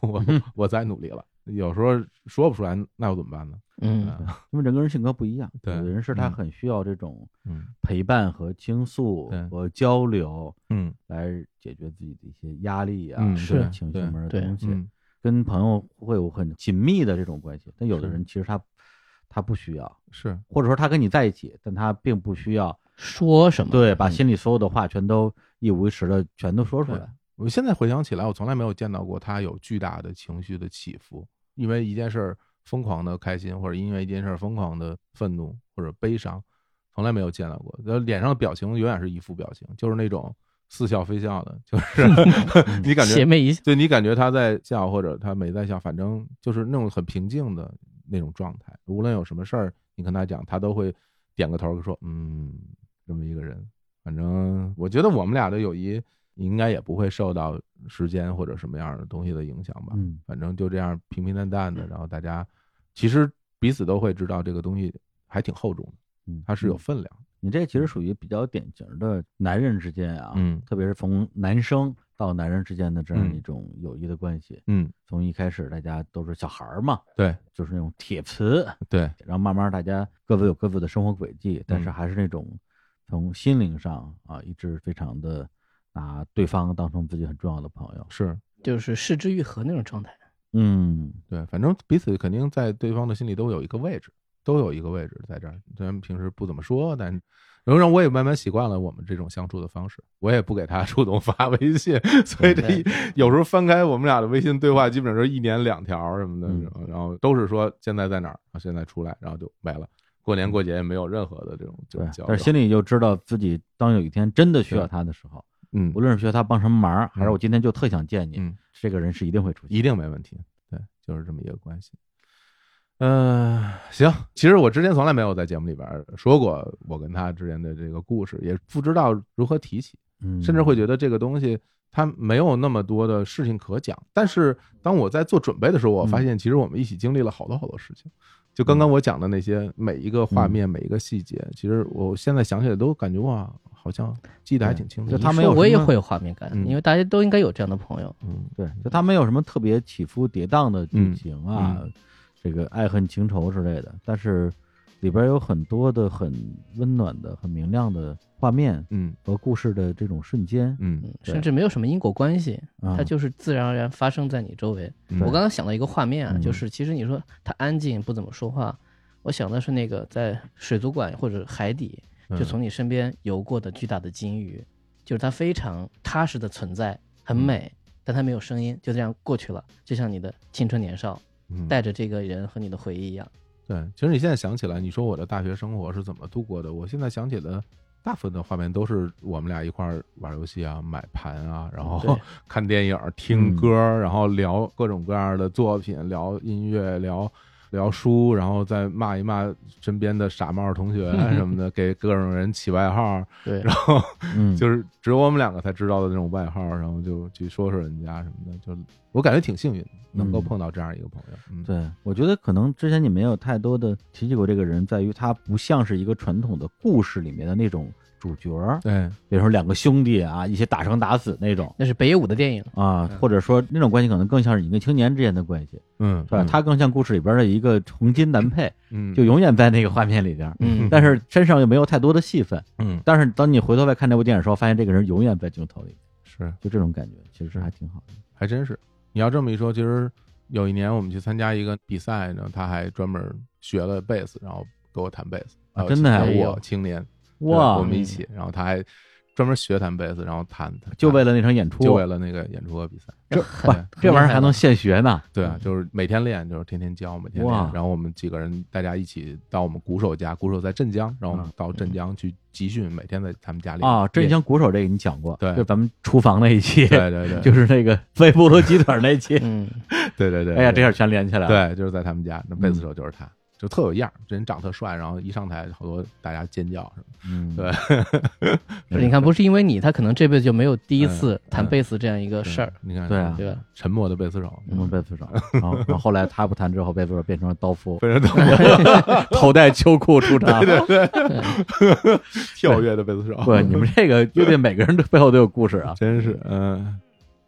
我我再努力了。有时候说不出来，那又怎么办呢？嗯，因为人跟人性格不一样，对有的人是他嗯很需要这种嗯陪伴和倾诉对和交流嗯来解决自己的一些压力啊，是情绪对对面的东西。嗯跟朋友会有很紧密的这种关系，但有的人其实他他不需要，是或者说他跟你在一起，但他并不需要说什么？对把嗯心里所有的话全都一五一十的全都说出来。我现在回想起来，我从来没有见到过他有巨大的情绪的起伏，因为一件事儿疯狂的开心，或者因为一件事儿疯狂的愤怒或者悲伤，从来没有见到过。呃，脸上的表情永远是一副表情，就是那种似笑非笑的，就是 你感觉，邪魅一笑。对你感觉他在笑或者他没在笑，反正就是那种很平静的那种状态。无论有什么事儿，你跟他讲，他都会点个头说嗯，这么一个人。反正我觉得我们俩的友谊应该也不会受到时间或者什么样的东西的影响吧。嗯反正就这样平平淡淡的，然后大家其实彼此都会知道这个东西还挺厚重的，嗯，它是有分量。你这其实属于比较典型的男人之间啊，嗯。特别是从男生到男人之间的这样嗯。一种友谊的关系。嗯，从一开始大家都是小孩儿嘛，对。就是那种铁磁，对，然后慢慢大家各自有各自的生活轨迹，但是嗯还是那种从心灵上啊，一直非常的拿对方当成自己很重要的朋友。是。就是视之愈合那种状态。嗯。对，反正彼此肯定在对方的心里都有一个位置，都有一个位置在这儿。虽然平时不怎么说，但然后让我也慢慢习惯了我们这种相处的方式。我也不给他 主动发微信，所以这一有时候翻开我们俩的微信对话，基本上是一年两条什么的，嗯然后都是说现在在哪儿，啊现在出来，然后就没了。过年过节也没有任何的这种交，流。但是心里就知道自己当有一天真的需要他的时候，嗯无论是需要他帮什么忙，还是嗯我今天就特想见你，嗯，这个人是一定会出现。一定没问题。对，就是这么一个关系。嗯、行，其实我之前从来没有在节目里边说过我跟他之间的这个故事，也不知道如何提起，嗯，甚至会觉得这个东西它没有那么多的事情可讲。但是当我在做准备的时候，我发现其实我们一起经历了好多好多事情。就刚刚我讲的那些每一个画面、每一个细节，其实我现在想起来都感觉哇，好像记得还挺清楚。就他没有我也会有画面感，嗯因为大家都应该有这样的朋友。嗯对，就他没有什么特别起伏跌宕的剧情啊，嗯这个爱恨情仇之类的，但是里边有很多的很温暖的、很明亮的画面嗯和故事的这种瞬间。嗯甚至没有什么因果关系，啊它就是自然而然发生在你周围。嗯我刚刚想到一个画面啊，嗯就是其实你说他安静不怎么说话，我想的是那个在水族馆或者海底，嗯就从你身边游过的巨大的金鱼，就是它非常踏实的存在，很美，但它没有声音，就这样过去了，就像你的青春年少，嗯带着这个人和你的回忆一样。对，其实你现在想起来，你说我的大学生活是怎么度过的？我现在想起的大部分的画面都是我们俩一块儿玩游戏啊、买盘啊，然后 看电影、听歌，然后聊各种各样的作品，聊音乐，聊聊书，然后再骂一骂身边的傻帽同学什么的，给各种人起外号，对，然后嗯，就是只有我们两个才知道的那种外号，然后就去说说人家什么的，就我感觉挺幸运，能够嗯碰到这样一个朋友。嗯，对，我觉得可能之前你没有太多的提起过这个人，在于他不像是一个传统的故事里面的那种主角儿，对，比如说两个兄弟啊，一起打生打死那种。那是北野武的电影。啊，或者说那种关系可能更像是你跟青年之间的关系，嗯，是吧？他更像故事里边的一个黄金男配，嗯。就永远在那个画面里边，嗯，但是身上又没有太多的戏份。嗯。但是当你回头再看这部电影的时候，发现这个人永远在镜头里，是。就这种感觉，其实还挺好的。还真是。你要这么一说，其实有一年我们去参加一个比赛呢，他还专门学了贝斯，然后给我弹贝斯啊真的还我青年哇我们一起，然后他还专门学弹贝斯，然后弹，就为了那场演出，就为了那个演出和比赛。这这玩意儿还能现学呢？对啊，就是每天练，就是天天教，每天练。然后我们几个人大家一起到我们鼓手家，鼓手在镇江，然后到镇江去集训，每天在他们家里啊，镇江鼓手这个你讲过，对就咱们厨房那一期，对对对，就是那个微波炉鸡腿那一期。嗯，对对对。哎呀，对这下全连起来了。对，就是在他们家，那贝斯手就是他，就特有样儿，这人长特帅，然后一上台好多大家尖叫什么嗯，对是 你看，不是因为你，他可能这辈子就没有第一次嗯弹贝斯这样一个事儿，你看，对啊对吧？沉默的贝斯手，沉默，贝斯手，然后然后后来他不弹之后，贝斯手变成了刀夫，非常懂头戴秋裤出场。对。对 跳跃的贝斯手，对，你们这个乐队每个人的背后都有故事啊。真是，嗯，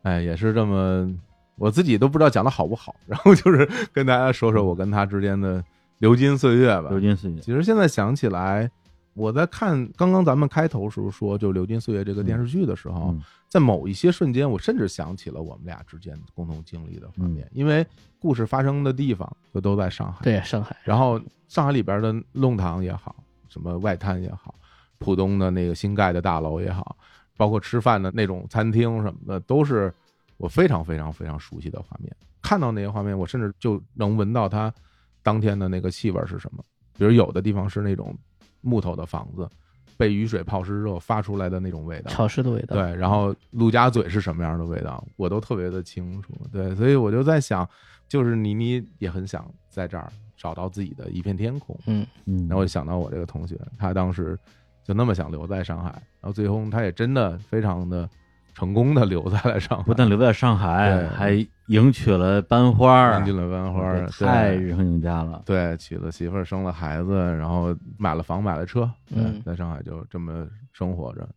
哎，也是这么，我自己都不知道讲的好不好，然后就是跟大家说说我跟他之间的流金岁月吧。流金岁月，其实现在想起来，我在看刚刚咱们开头时候说就《流金岁月》这个电视剧的时候，嗯在某一些瞬间，我甚至想起了我们俩之间共同经历的画面，嗯因为故事发生的地方就都在上海。对，上海，然后上海里边的弄堂也好，什么外滩也好，浦东的那个新盖的大楼也好，包括吃饭的那种餐厅什么的，都是我非常非常非常熟悉的画面。看到那些画面，我甚至就能闻到它当天的那个气味是什么。比如有的地方是那种木头的房子，被雨水泡湿之后发出来的那种味道。潮湿的味道。对，然后陆家嘴是什么样的味道，我都特别的清楚。对，所以我就在想，就是倪妮也很想在这儿找到自己的一片天空。嗯，嗯，然后我就想到我这个同学，他当时就那么想留在上海，然后最后他也真的非常的成功的留在了上海，不但留在上海，还迎娶了班花儿，搬进了班花儿，太对。日行赢家了。对，娶了媳妇儿，生了孩子，然后买了房，买了车，对，嗯。在上海就这么生活着。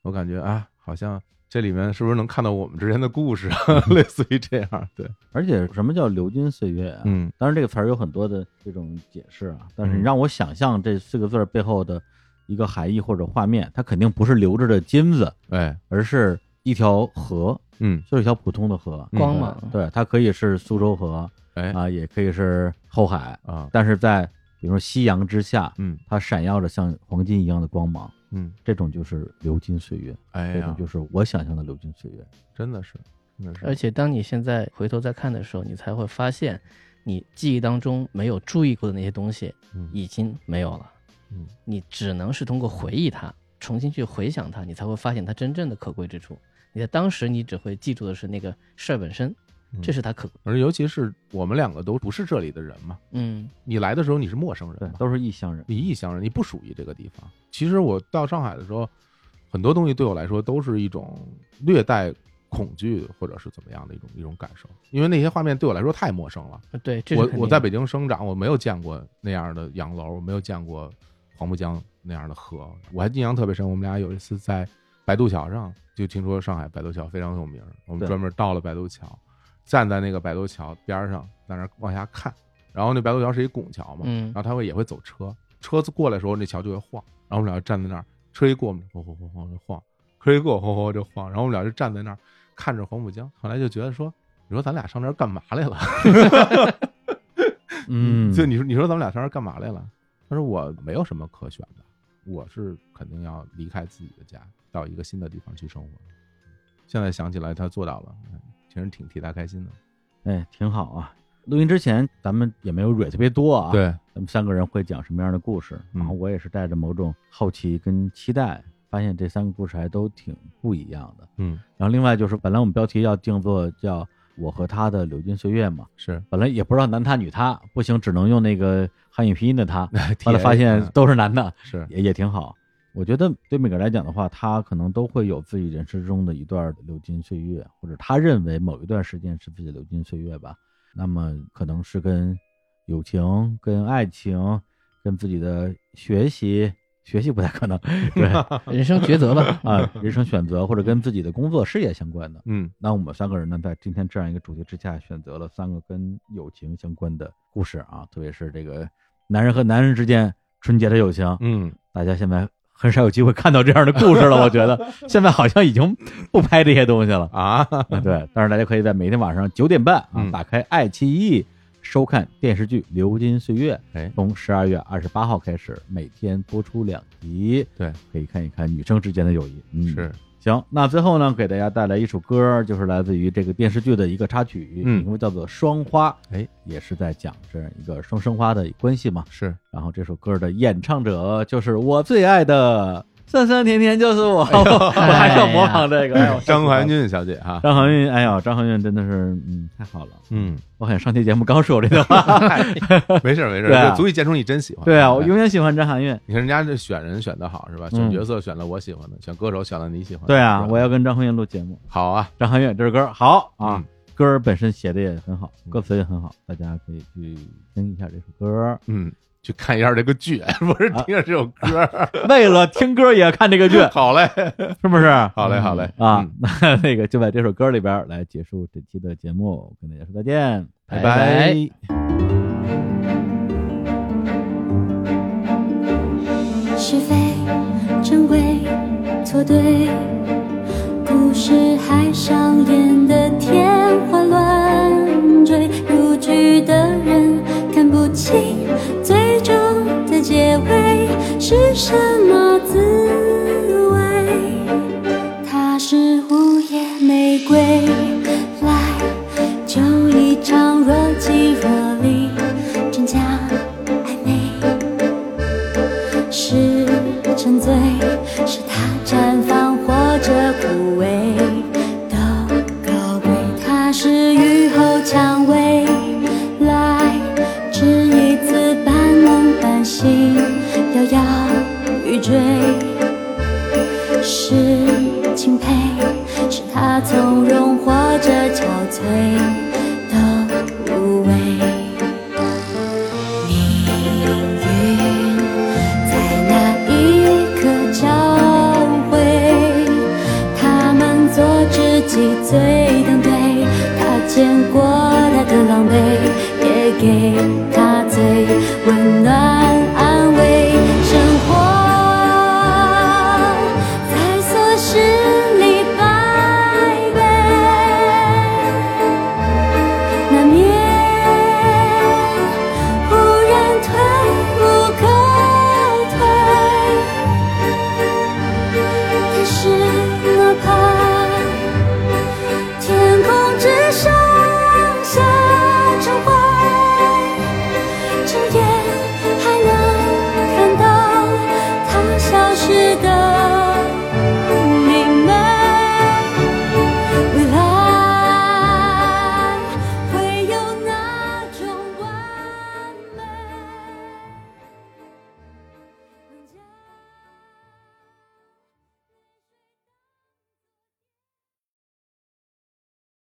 我感觉啊，好像这里面是不是能看到我们之间的故事啊？类似于这样，对，而且什么叫流金岁月啊？嗯。当然这个词儿有很多的这种解释啊，但是你嗯。让我想象这四个字背后的一个含义或者画面，它肯定不是留着的金子，哎，而是一条河，嗯，就是一条普通的河。嗯光芒。对，它可以是苏州河哎啊，也可以是后海，啊，但是在比如说夕阳之下，嗯它闪耀着像黄金一样的光芒，嗯，这种就是流金岁月，哎呀这种，就是我想象的流金岁月。真的是，真的是，而且当你现在回头再看的时候，你才会发现，你记忆当中没有注意过的那些东西嗯已经没有了。嗯，你只能是通过回忆它，重新去回想它，你才会发现它真正的可贵之处。你在当时，你只会记住的是那个事儿本身，嗯这是他可贵。而尤其是我们两个都不是这里的人嘛，嗯你来的时候你是陌生对人，嘛，都是异乡人。你异乡人，你不属于这个地方。其实我到上海的时候，很多东西对我来说都是一种略带恐惧或者是怎么样的一种一种感受，因为那些画面对我来说太陌生了。对，这是我肯定的我在北京生长，我没有见过那样的洋楼，我没有见过黄浦江那样的河。我还印象特别深，我们俩有一次在白渡桥上，就听说上海白渡桥非常有名，我们专门到了白渡桥，站在那个白渡桥边上，在那往下看。然后那白渡桥是一拱桥嘛，嗯然后它会也会走车，车子过来的时候那桥就会晃，然后我们俩就站在那儿，车一过我们就晃晃晃晃就晃，车一过晃晃就晃，然后我们俩就站在那儿看着黄浦江，后来就觉得说，你说咱俩上这儿干嘛来了？嗯，就你说你说咱们俩上这儿干嘛来了？他说我没有什么可选的，我是肯定要离开自己的家，到一个新的地方去生活。现在想起来他做到了，嗯其实挺替他开心的。哎，挺好啊。录音之前咱们也没有蕊特别多啊，，对，咱们三个人会讲什么样的故事，嗯然后我也是带着某种好奇跟期待，发现这三个故事还都挺不一样的。嗯，然后另外就是，本来我们标题要定做叫“我和他的流金岁月”嘛，是，本来也不知道男他女他，不行，只能用那个汉语拼音的他，后来发现嗯都是男的，是，也也挺好。我觉得对每个人来讲的话，他可能都会有自己人生中的一段流金岁月，或者他认为某一段时间是自己的流金岁月吧。那么可能是跟友情、跟爱情、跟自己的学习，学习不太可能，对 人生抉择吧。啊，人生选择或者跟自己的工作、事业相关的。嗯那我们三个人呢，在今天这样一个主题之下，选择了三个跟友情相关的故事啊，特别是这个男人和男人之间纯洁的友情。嗯，大家现在很少有机会看到这样的故事了，我觉得 现在好像已经不拍这些东西了。啊，啊对，但是大家可以在每天晚上九点半啊，嗯打开爱奇艺收看电视剧《流金岁月》，哎，从十二月二十八号开始，每天播出两集，对，可以看一看女生之间的友谊。嗯，是，行，那最后呢，给大家带来一首歌，就是来自于这个电视剧的一个插曲，嗯名字叫做《双花》，哎，也是在讲这样一个双生花的关系嘛。是，然后这首歌的演唱者就是我最爱的酸酸甜甜就是我，我还是要模仿这个。张含，韵小姐哈，张含韵，哎呦，张含韵真的是，嗯，太好了。嗯，我好像上期节目刚说过这句话。没事儿没事足以见出你真喜欢。对啊，我哎永远喜欢张含韵。你看人家这选人选的好是吧？嗯选角色选了我喜欢的，选歌手选了你喜欢的。对啊，我要跟张含韵录节目。好啊，张含韵这首歌好啊嗯，歌儿本身写的也很好，嗯歌词也很好，大家可以去听一下这首歌。嗯，去看一下这个剧，不是啊听着这首歌。为了听歌也看这个剧，好嘞，是不是？好嘞，好嘞啊嗯，那那个就在这首歌里边来结束这期的节目，跟大家说再见，拜拜拜。是非、真伪、错对，故事还上演的天花乱坠，入局的人看不清是什么滋味。它是午夜玫瑰，来就一场若即若离，真假暧昧。是沉醉，是它绽放从容或者憔悴的无畏。命运在那一刻交汇，他们做知己最登对，他见过他的狼狈，也给